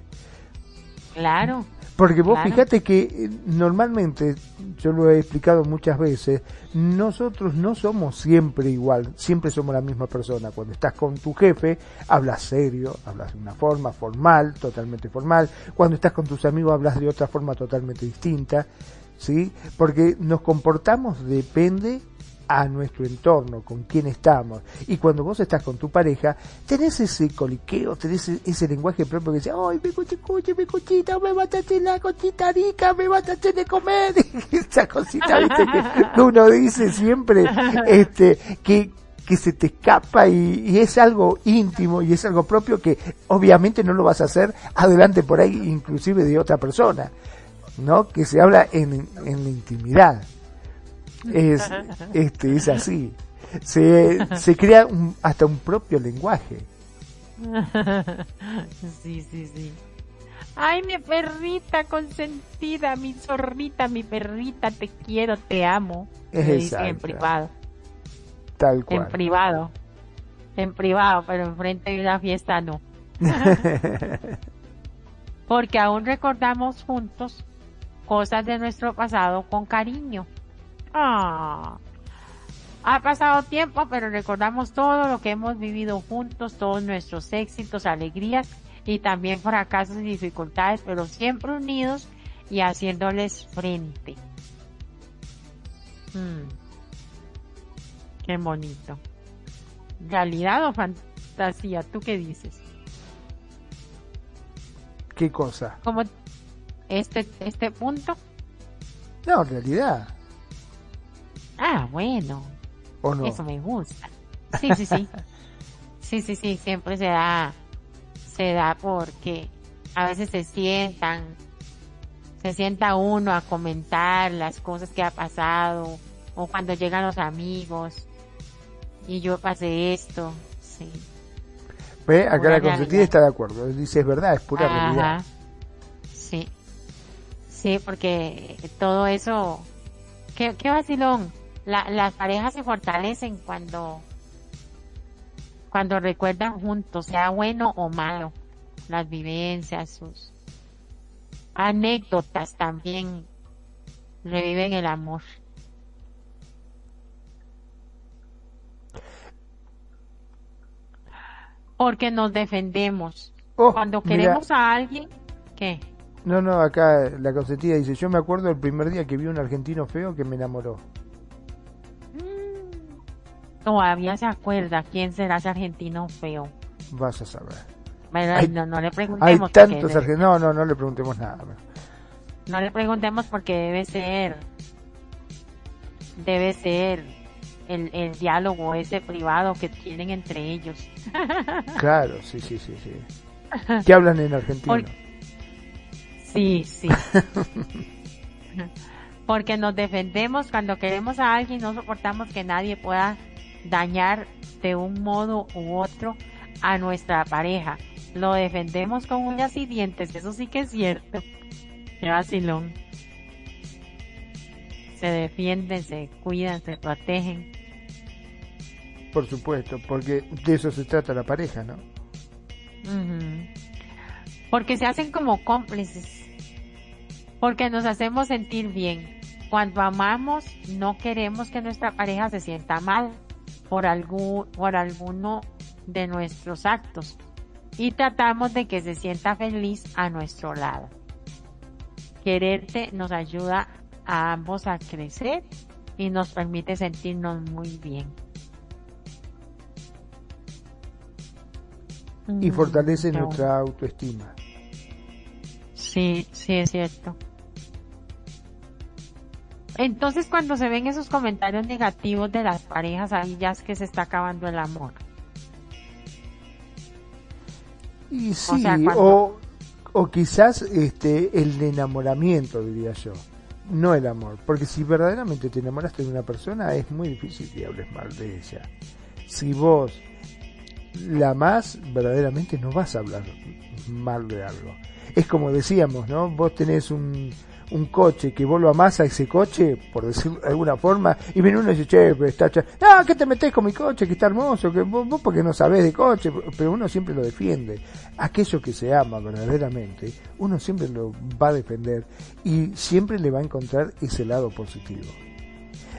Speaker 1: Claro.
Speaker 2: Porque vos fíjate que eh, normalmente, yo lo he explicado muchas veces, nosotros no somos siempre igual, siempre somos la misma persona. Cuando estás con tu jefe, hablas serio, hablas de una forma formal, totalmente formal. Cuando estás con tus amigos, hablas de otra forma totalmente distinta. ¿Sí? Porque nos comportamos depende a nuestro entorno, con quién estamos. Y cuando vos estás con tu pareja, tenés ese coliqueo, tenés ese, lenguaje propio que dice, ay, me coche, me cochita, me mataste la cochita rica, me mataste de comer. Esa cosita, viste, que uno dice siempre, este, que, que se te escapa y, es algo íntimo y es algo propio que obviamente no lo vas a hacer adelante por ahí, inclusive de otra persona, ¿no? Que se habla en, en la intimidad es, este, es así. Se, se crea hasta un propio lenguaje.
Speaker 1: Sí, sí, sí. Ay, mi perrita consentida, mi zorrita, mi perrita, te quiero, te amo. en privado.
Speaker 2: Tal cual.
Speaker 1: En privado. En privado, pero enfrente de una fiesta no. Porque aún recordamos juntos cosas de nuestro pasado con cariño. Ah. Ha pasado tiempo, pero recordamos todo lo que hemos vivido juntos, todos nuestros éxitos, alegrías y también fracasos y dificultades, pero siempre unidos y haciéndoles frente. Hmm. Qué bonito. ¿Realidad o fantasía? ¿Tú qué dices?
Speaker 2: ¿Qué cosa?
Speaker 1: Como este, este punto.
Speaker 2: No, realidad.
Speaker 1: Ah, bueno. Eso me gusta. Sí, sí, sí. sí, sí, sí, siempre se da, se da porque a veces se sientan, se sienta uno a comentar las cosas que ha pasado o cuando llegan los amigos y yo pasé esto, sí.
Speaker 2: Ve, acá la consentida está de acuerdo, dice es verdad, es pura realidad.
Speaker 1: Sí, sí, porque todo eso, qué, qué vacilón, la, las parejas se fortalecen cuando, cuando recuerdan juntos, sea bueno o malo, las vivencias, sus anécdotas también reviven el amor. Porque nos defendemos. Oh, Cuando queremos a alguien, ¿qué?
Speaker 2: No, no, acá la consentida dice, yo me acuerdo el primer día que vi un argentino feo que me enamoró.
Speaker 1: Todavía se acuerda quién será ese argentino feo.
Speaker 2: Vas a saber.
Speaker 1: no, no le preguntemos.
Speaker 2: Hay tantos argentinos. No, no, no le preguntemos nada.
Speaker 1: No le preguntemos porque debe ser. Debe ser el, el diálogo ese privado que tienen entre ellos.
Speaker 2: Claro, sí, sí, sí, sí. ¿Qué hablan en argentino?
Speaker 1: Sí, sí. Porque nos defendemos cuando queremos a alguien, no soportamos que nadie pueda dañar de un modo u otro a nuestra pareja. Lo defendemos con uñas y dientes, eso sí que es cierto. Qué vacilón. Se defienden, se cuidan, se protegen.
Speaker 2: Por supuesto, porque de eso se trata la pareja, ¿no?
Speaker 1: Porque se hacen como cómplices. Porque nos hacemos sentir bien. Cuando amamos, no queremos que nuestra pareja se sienta mal por, algún, por alguno de nuestros actos. Y tratamos de que se sienta feliz a nuestro lado. Quererte nos ayuda a ambos a crecer y nos permite sentirnos muy bien.
Speaker 2: y fortalece nuestra autoestima.
Speaker 1: Sí, sí es cierto. Entonces cuando se ven esos comentarios negativos de las parejas, ahí ya es que se está acabando el amor.
Speaker 2: Y sí, o, o, quizás este el enamoramiento, diría yo, no el amor, porque si verdaderamente te enamoraste de una persona es muy difícil que hables mal de ella. Si vos la más, verdaderamente no vas a hablar mal de algo. Es como decíamos, ¿no? Vos tenés un, un coche que vos lo amás a ese coche, por decirlo de alguna forma, y viene uno y dice, che, pero está no, ¿qué te metés con mi coche? Que está hermoso, que vos, vos porque no sabés de coche, pero uno siempre lo defiende. Aquello que se ama verdaderamente, uno siempre lo va a defender y siempre le va a encontrar ese lado positivo.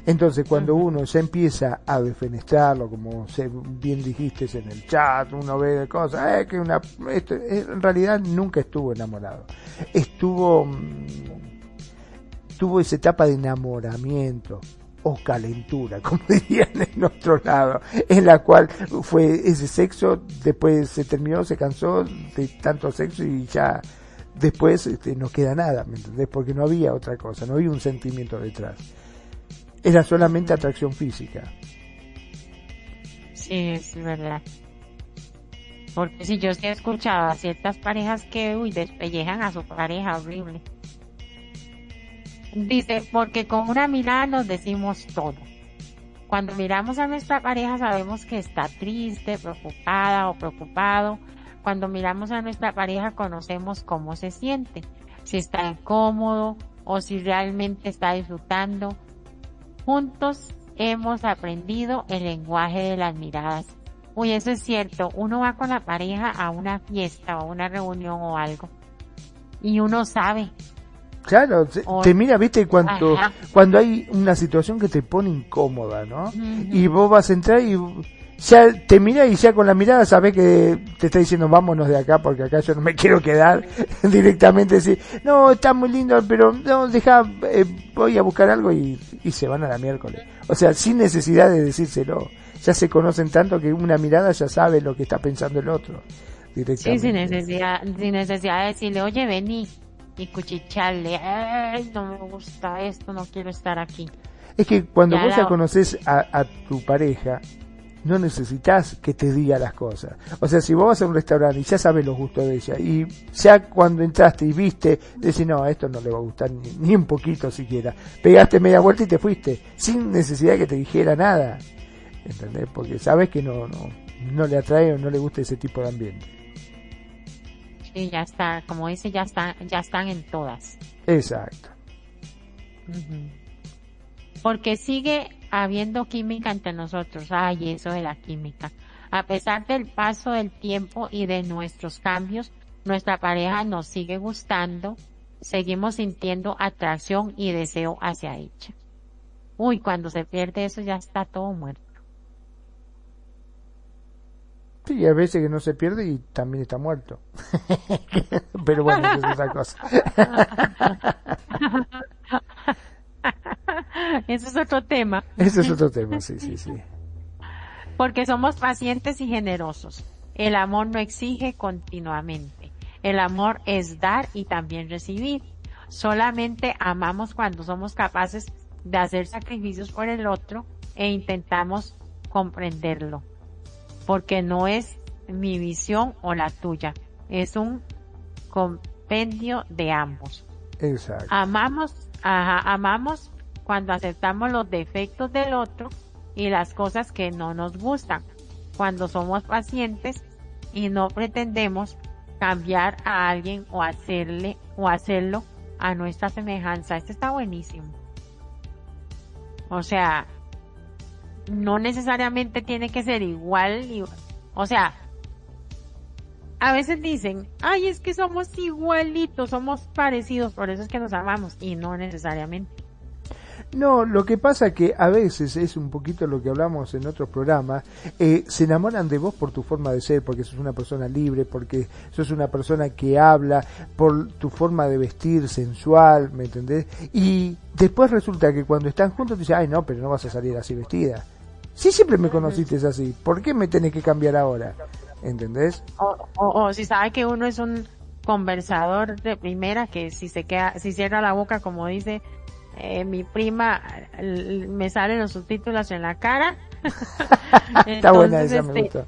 Speaker 2: Entonces, cuando uno ya empieza a defenestrarlo, como bien dijiste en el chat, uno ve de cosas, eh, que una, eh, en realidad nunca estuvo enamorado. Estuvo, mm, tuvo esa etapa de enamoramiento o calentura, como dirían en otro lado, en la cual fue ese sexo, después se terminó, se cansó de tanto sexo y ya después este, no queda nada, ¿me entendés? Porque no había otra cosa, no había un sentimiento detrás era solamente atracción física.
Speaker 1: Sí, es verdad. Porque si yo he escuchado a ciertas parejas que, uy, despellejan a su pareja horrible. Dice, porque con una mirada nos decimos todo. Cuando miramos a nuestra pareja sabemos que está triste, preocupada o preocupado. Cuando miramos a nuestra pareja conocemos cómo se siente, si está incómodo o si realmente está disfrutando Juntos hemos aprendido el lenguaje de las miradas. Uy, eso es cierto. Uno va con la pareja a una fiesta o una reunión o algo. Y uno sabe.
Speaker 2: Claro, te, mira, viste, cuando, cuando hay una situación que te pone incómoda, ¿no? Y vos vas a entrar y ya te mira y ya con la mirada sabes que te está diciendo vámonos de acá porque acá yo no me quiero quedar directamente decir no está muy lindo pero no deja eh, voy a buscar algo y, y, se van a la miércoles o sea sin necesidad de decírselo. Ya se conocen tanto que una mirada ya sabe lo que está pensando el otro
Speaker 1: directamente. sí sin necesidad sin necesidad de decirle oye vení y cuchicharle ay no me gusta esto no quiero estar aquí
Speaker 2: es que cuando vos ya conoces a, a tu pareja no necesitas que te diga las cosas. O sea, si vos vas a un restaurante y ya sabes los gustos de ella y ya cuando entraste y viste, decís, no, esto no le va a gustar ni, un poquito siquiera. Pegaste media vuelta y te fuiste, sin necesidad de que te dijera nada. ¿Entendés? Porque sabes que no, no, no le atrae o no le gusta ese tipo de ambiente.
Speaker 1: Sí, ya está, como dice, ya están, ya están en todas.
Speaker 2: Exacto.
Speaker 1: Porque sigue habiendo química entre nosotros. Ay, eso de la química. A pesar del paso del tiempo y de nuestros cambios, nuestra pareja nos sigue gustando, seguimos sintiendo atracción y deseo hacia ella. Uy, cuando se pierde eso ya está todo muerto.
Speaker 2: Sí, a veces que no se pierde y también está muerto. Pero bueno, eso es otra cosa.
Speaker 1: Eso es otro tema.
Speaker 2: Eso es otro tema, sí, sí, sí.
Speaker 1: Porque somos pacientes y generosos. El amor no exige continuamente. El amor es dar y también recibir. Solamente amamos cuando somos capaces de hacer sacrificios por el otro e intentamos comprenderlo. Porque no es mi visión o la tuya. Es un compendio de ambos.
Speaker 2: Exacto.
Speaker 1: Amamos, ajá, amamos cuando aceptamos los defectos del otro y las cosas que no nos gustan, cuando somos pacientes y no pretendemos cambiar a alguien o hacerle o hacerlo a nuestra semejanza. Esto está buenísimo. O sea, no necesariamente tiene que ser igual, o sea, a veces dicen, ay, es que somos igualitos, somos parecidos, por eso es que nos amamos, y no necesariamente.
Speaker 2: No, lo que pasa que a veces es un poquito lo que hablamos en otros programas, eh, se enamoran de vos por tu forma de ser, porque sos una persona libre, porque sos una persona que habla, por tu forma de vestir sensual, ¿me entendés? Y después resulta que cuando están juntos te dicen, ay no, pero no vas a salir así vestida. Si siempre me conociste así, ¿por qué me tenés que cambiar ahora? ¿Entendés?
Speaker 1: O, o, si sabe que uno es un conversador de primera que si se queda, si cierra la boca como dice, eh, mi prima me salen los subtítulos en la cara.
Speaker 2: Está buena esa, me este,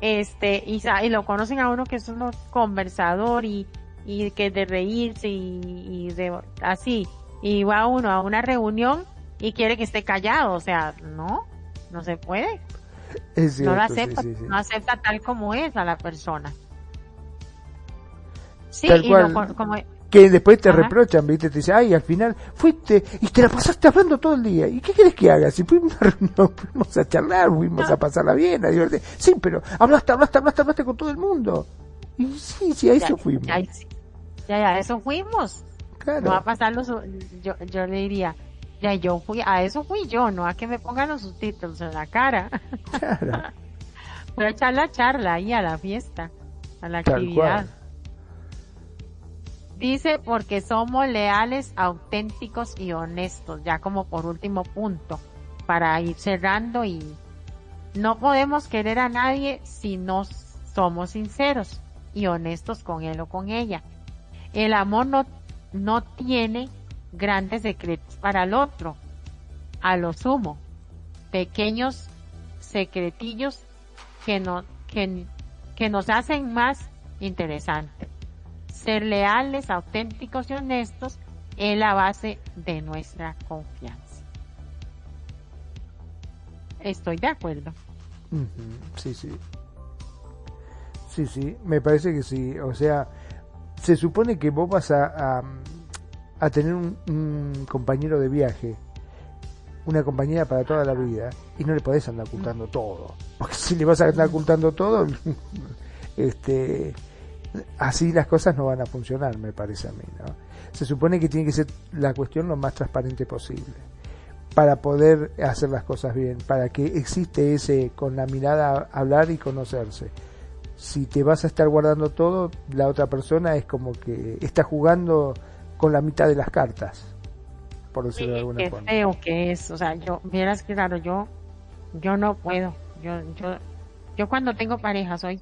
Speaker 1: Este, y, y, lo conocen a uno que es un conversador y, y que de reírse y, de, así. Y va uno a una reunión y quiere que esté callado. O sea, no, no se puede. no lo acepta, no acepta tal como es a la persona.
Speaker 2: Sí, y como, que después te reprochan, ¿viste? Te dicen, ay, al final fuiste y te la pasaste hablando todo el día. ¿Y qué quieres que haga? Si fuimos a, fuimos a charlar, fuimos a pasarla bien, a divertir. Sí, pero hablaste, hablaste, hablaste, hablaste con todo el mundo. Y sí, sí, a eso fuimos.
Speaker 1: Ya, ya, a eso fuimos. Claro. No a pasarlo, yo, yo le diría, ya yo fui, a eso fui yo, no a que me pongan los subtítulos en la cara. Claro. pero echar la charla ahí a la fiesta, a la actividad. Dice porque somos leales, auténticos y honestos, ya como por último punto, para ir cerrando y no podemos querer a nadie si no somos sinceros y honestos con él o con ella. El amor no, no tiene grandes secretos para el otro, a lo sumo, pequeños secretillos que, no, que, que nos hacen más interesantes ser leales, auténticos y honestos es la base de nuestra confianza. Estoy de acuerdo.
Speaker 2: Sí, sí. Sí, sí, me parece que sí. O sea, se supone que vos vas a, a, tener un, compañero de viaje, una compañera para toda la vida, y no le podés andar ocultando todo. Porque si le vas a andar ocultando todo, este así las cosas no van a funcionar, me parece a mí. ¿no? Se supone que tiene que ser la cuestión lo más transparente posible para poder hacer las cosas bien, para que existe ese con la mirada hablar y conocerse. Si te vas a estar guardando todo, la otra persona es como que está jugando con la mitad de las cartas, por decirlo de alguna
Speaker 1: qué
Speaker 2: forma.
Speaker 1: feo que es, o sea, yo, vieras que claro, yo, yo no puedo, yo, yo, yo cuando tengo pareja soy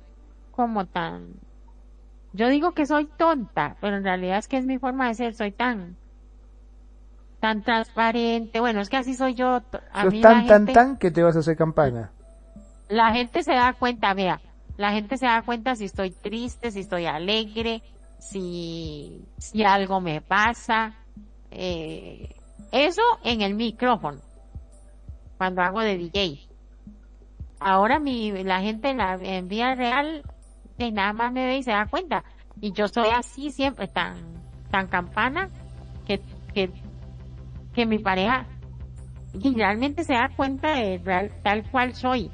Speaker 1: como tan yo digo que soy tonta, pero en realidad es que es mi forma de ser, soy tan, tan transparente. Bueno, es que así soy yo.
Speaker 2: A Sos tan, tan, tan que te vas a hacer campana.
Speaker 1: La gente se da cuenta, vea, la gente se da cuenta si estoy triste, si estoy alegre, si, si algo me pasa. Eh, eso en el micrófono, cuando hago de DJ. Ahora mi, la gente en, la, en real, de nada más me ve y se da cuenta. Y yo soy así siempre, tan, tan campana, que, que que mi pareja realmente se da cuenta de tal cual soy.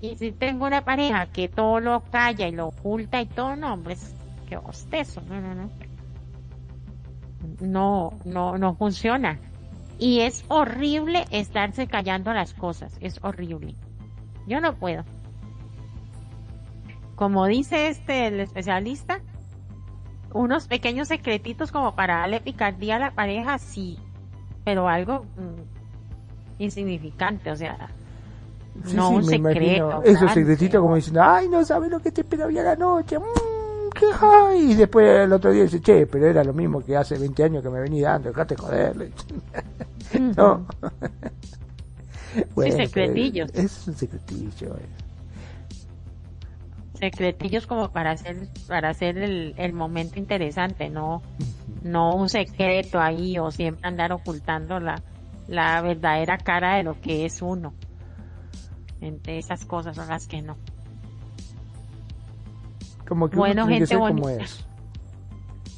Speaker 1: Y si tengo una pareja que todo lo calla y lo oculta y todo, no, hombre, que bostezo, no, no, no. No, no, no funciona. Y es horrible estarse callando las cosas, es horrible. Yo no puedo. Como dice este, el especialista, unos pequeños secretitos como para darle picardía a la pareja, sí, pero algo mm, insignificante, o sea, no un secreto.
Speaker 2: Esos secretitos como diciendo, ay, no sabes lo que te espera hoy a la noche, mmm, qué hay. Y después el otro día dice, che, pero era lo mismo que hace 20 años que me venía dando, dejate joder. no.
Speaker 1: bueno, secretillos.
Speaker 2: Es un secretillo. Eh.
Speaker 1: Secretillos como para hacer, para hacer el, el momento interesante, no no un secreto ahí o siempre andar ocultando la, la verdadera cara de lo que es uno. Entre esas cosas son las que no.
Speaker 2: Como que bueno, uno tiene gente que ser como es.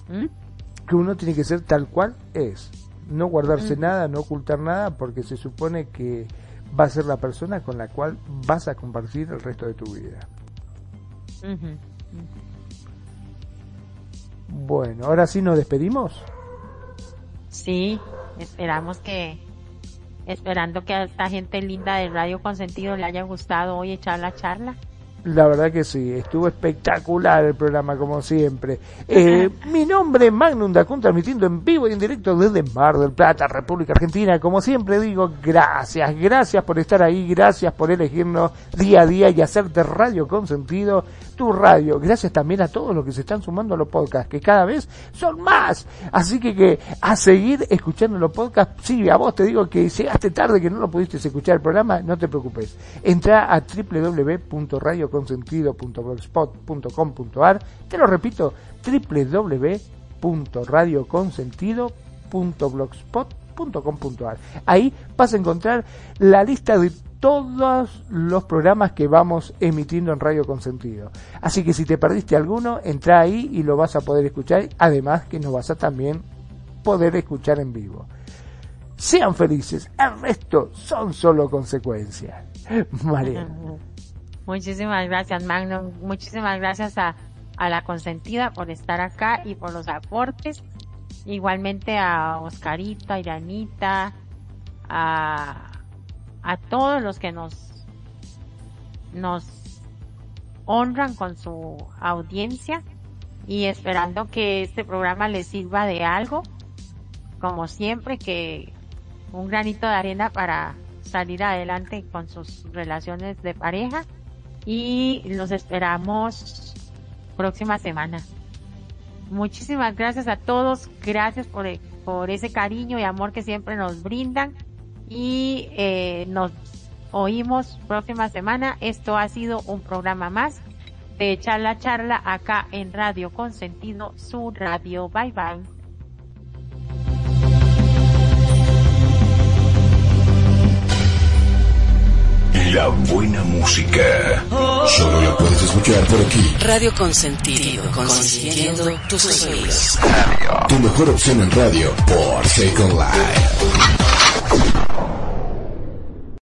Speaker 2: ¿Mm? Que uno tiene que ser tal cual es. No guardarse mm. nada, no ocultar nada, porque se supone que va a ser la persona con la cual vas a compartir el resto de tu vida. Bueno, ahora sí nos despedimos.
Speaker 1: Sí, esperamos que, esperando que a esta gente linda de Radio Consentido le haya gustado hoy echar la charla.
Speaker 2: La verdad que sí, estuvo espectacular el programa como siempre. Eh, mi nombre es Magnum Dacun, transmitiendo en vivo y en directo desde Mar del Plata, República Argentina. Como siempre digo, gracias, gracias por estar ahí, gracias por elegirnos día a día y hacerte radio con sentido tu radio. Gracias también a todos los que se están sumando a los podcasts, que cada vez son más. Así que, que a seguir escuchando los podcasts. Sí, a vos te digo que llegaste tarde, que no lo pudiste escuchar el programa, no te preocupes. Entra a www.radioconsentido.blogspot.com.ar. Te lo repito, www.radioconsentido.blogspot.com.ar. Ahí vas a encontrar la lista de todos los programas que vamos emitiendo en Radio Consentido. Así que si te perdiste alguno, entra ahí y lo vas a poder escuchar, además que nos vas a también poder escuchar en vivo. Sean felices, el resto son solo consecuencias. María.
Speaker 1: Muchísimas gracias, Magno. Muchísimas gracias a, a la consentida por estar acá y por los aportes. Igualmente a Oscarita, a Iranita, a a todos los que nos, nos honran con su audiencia y esperando que este programa les sirva de algo, como siempre, que un granito de arena para salir adelante con sus relaciones de pareja. Y los esperamos próxima semana. Muchísimas gracias a todos, gracias por, por ese cariño y amor que siempre nos brindan y eh, nos oímos próxima semana. Esto ha sido un programa más de charla charla acá en Radio Consentido, su radio. Bye bye.
Speaker 3: La buena música. Solo la puedes escuchar por aquí.
Speaker 4: Radio Consentido, consintiendo tus oídos.
Speaker 3: Tu mejor opción en radio por Second Life.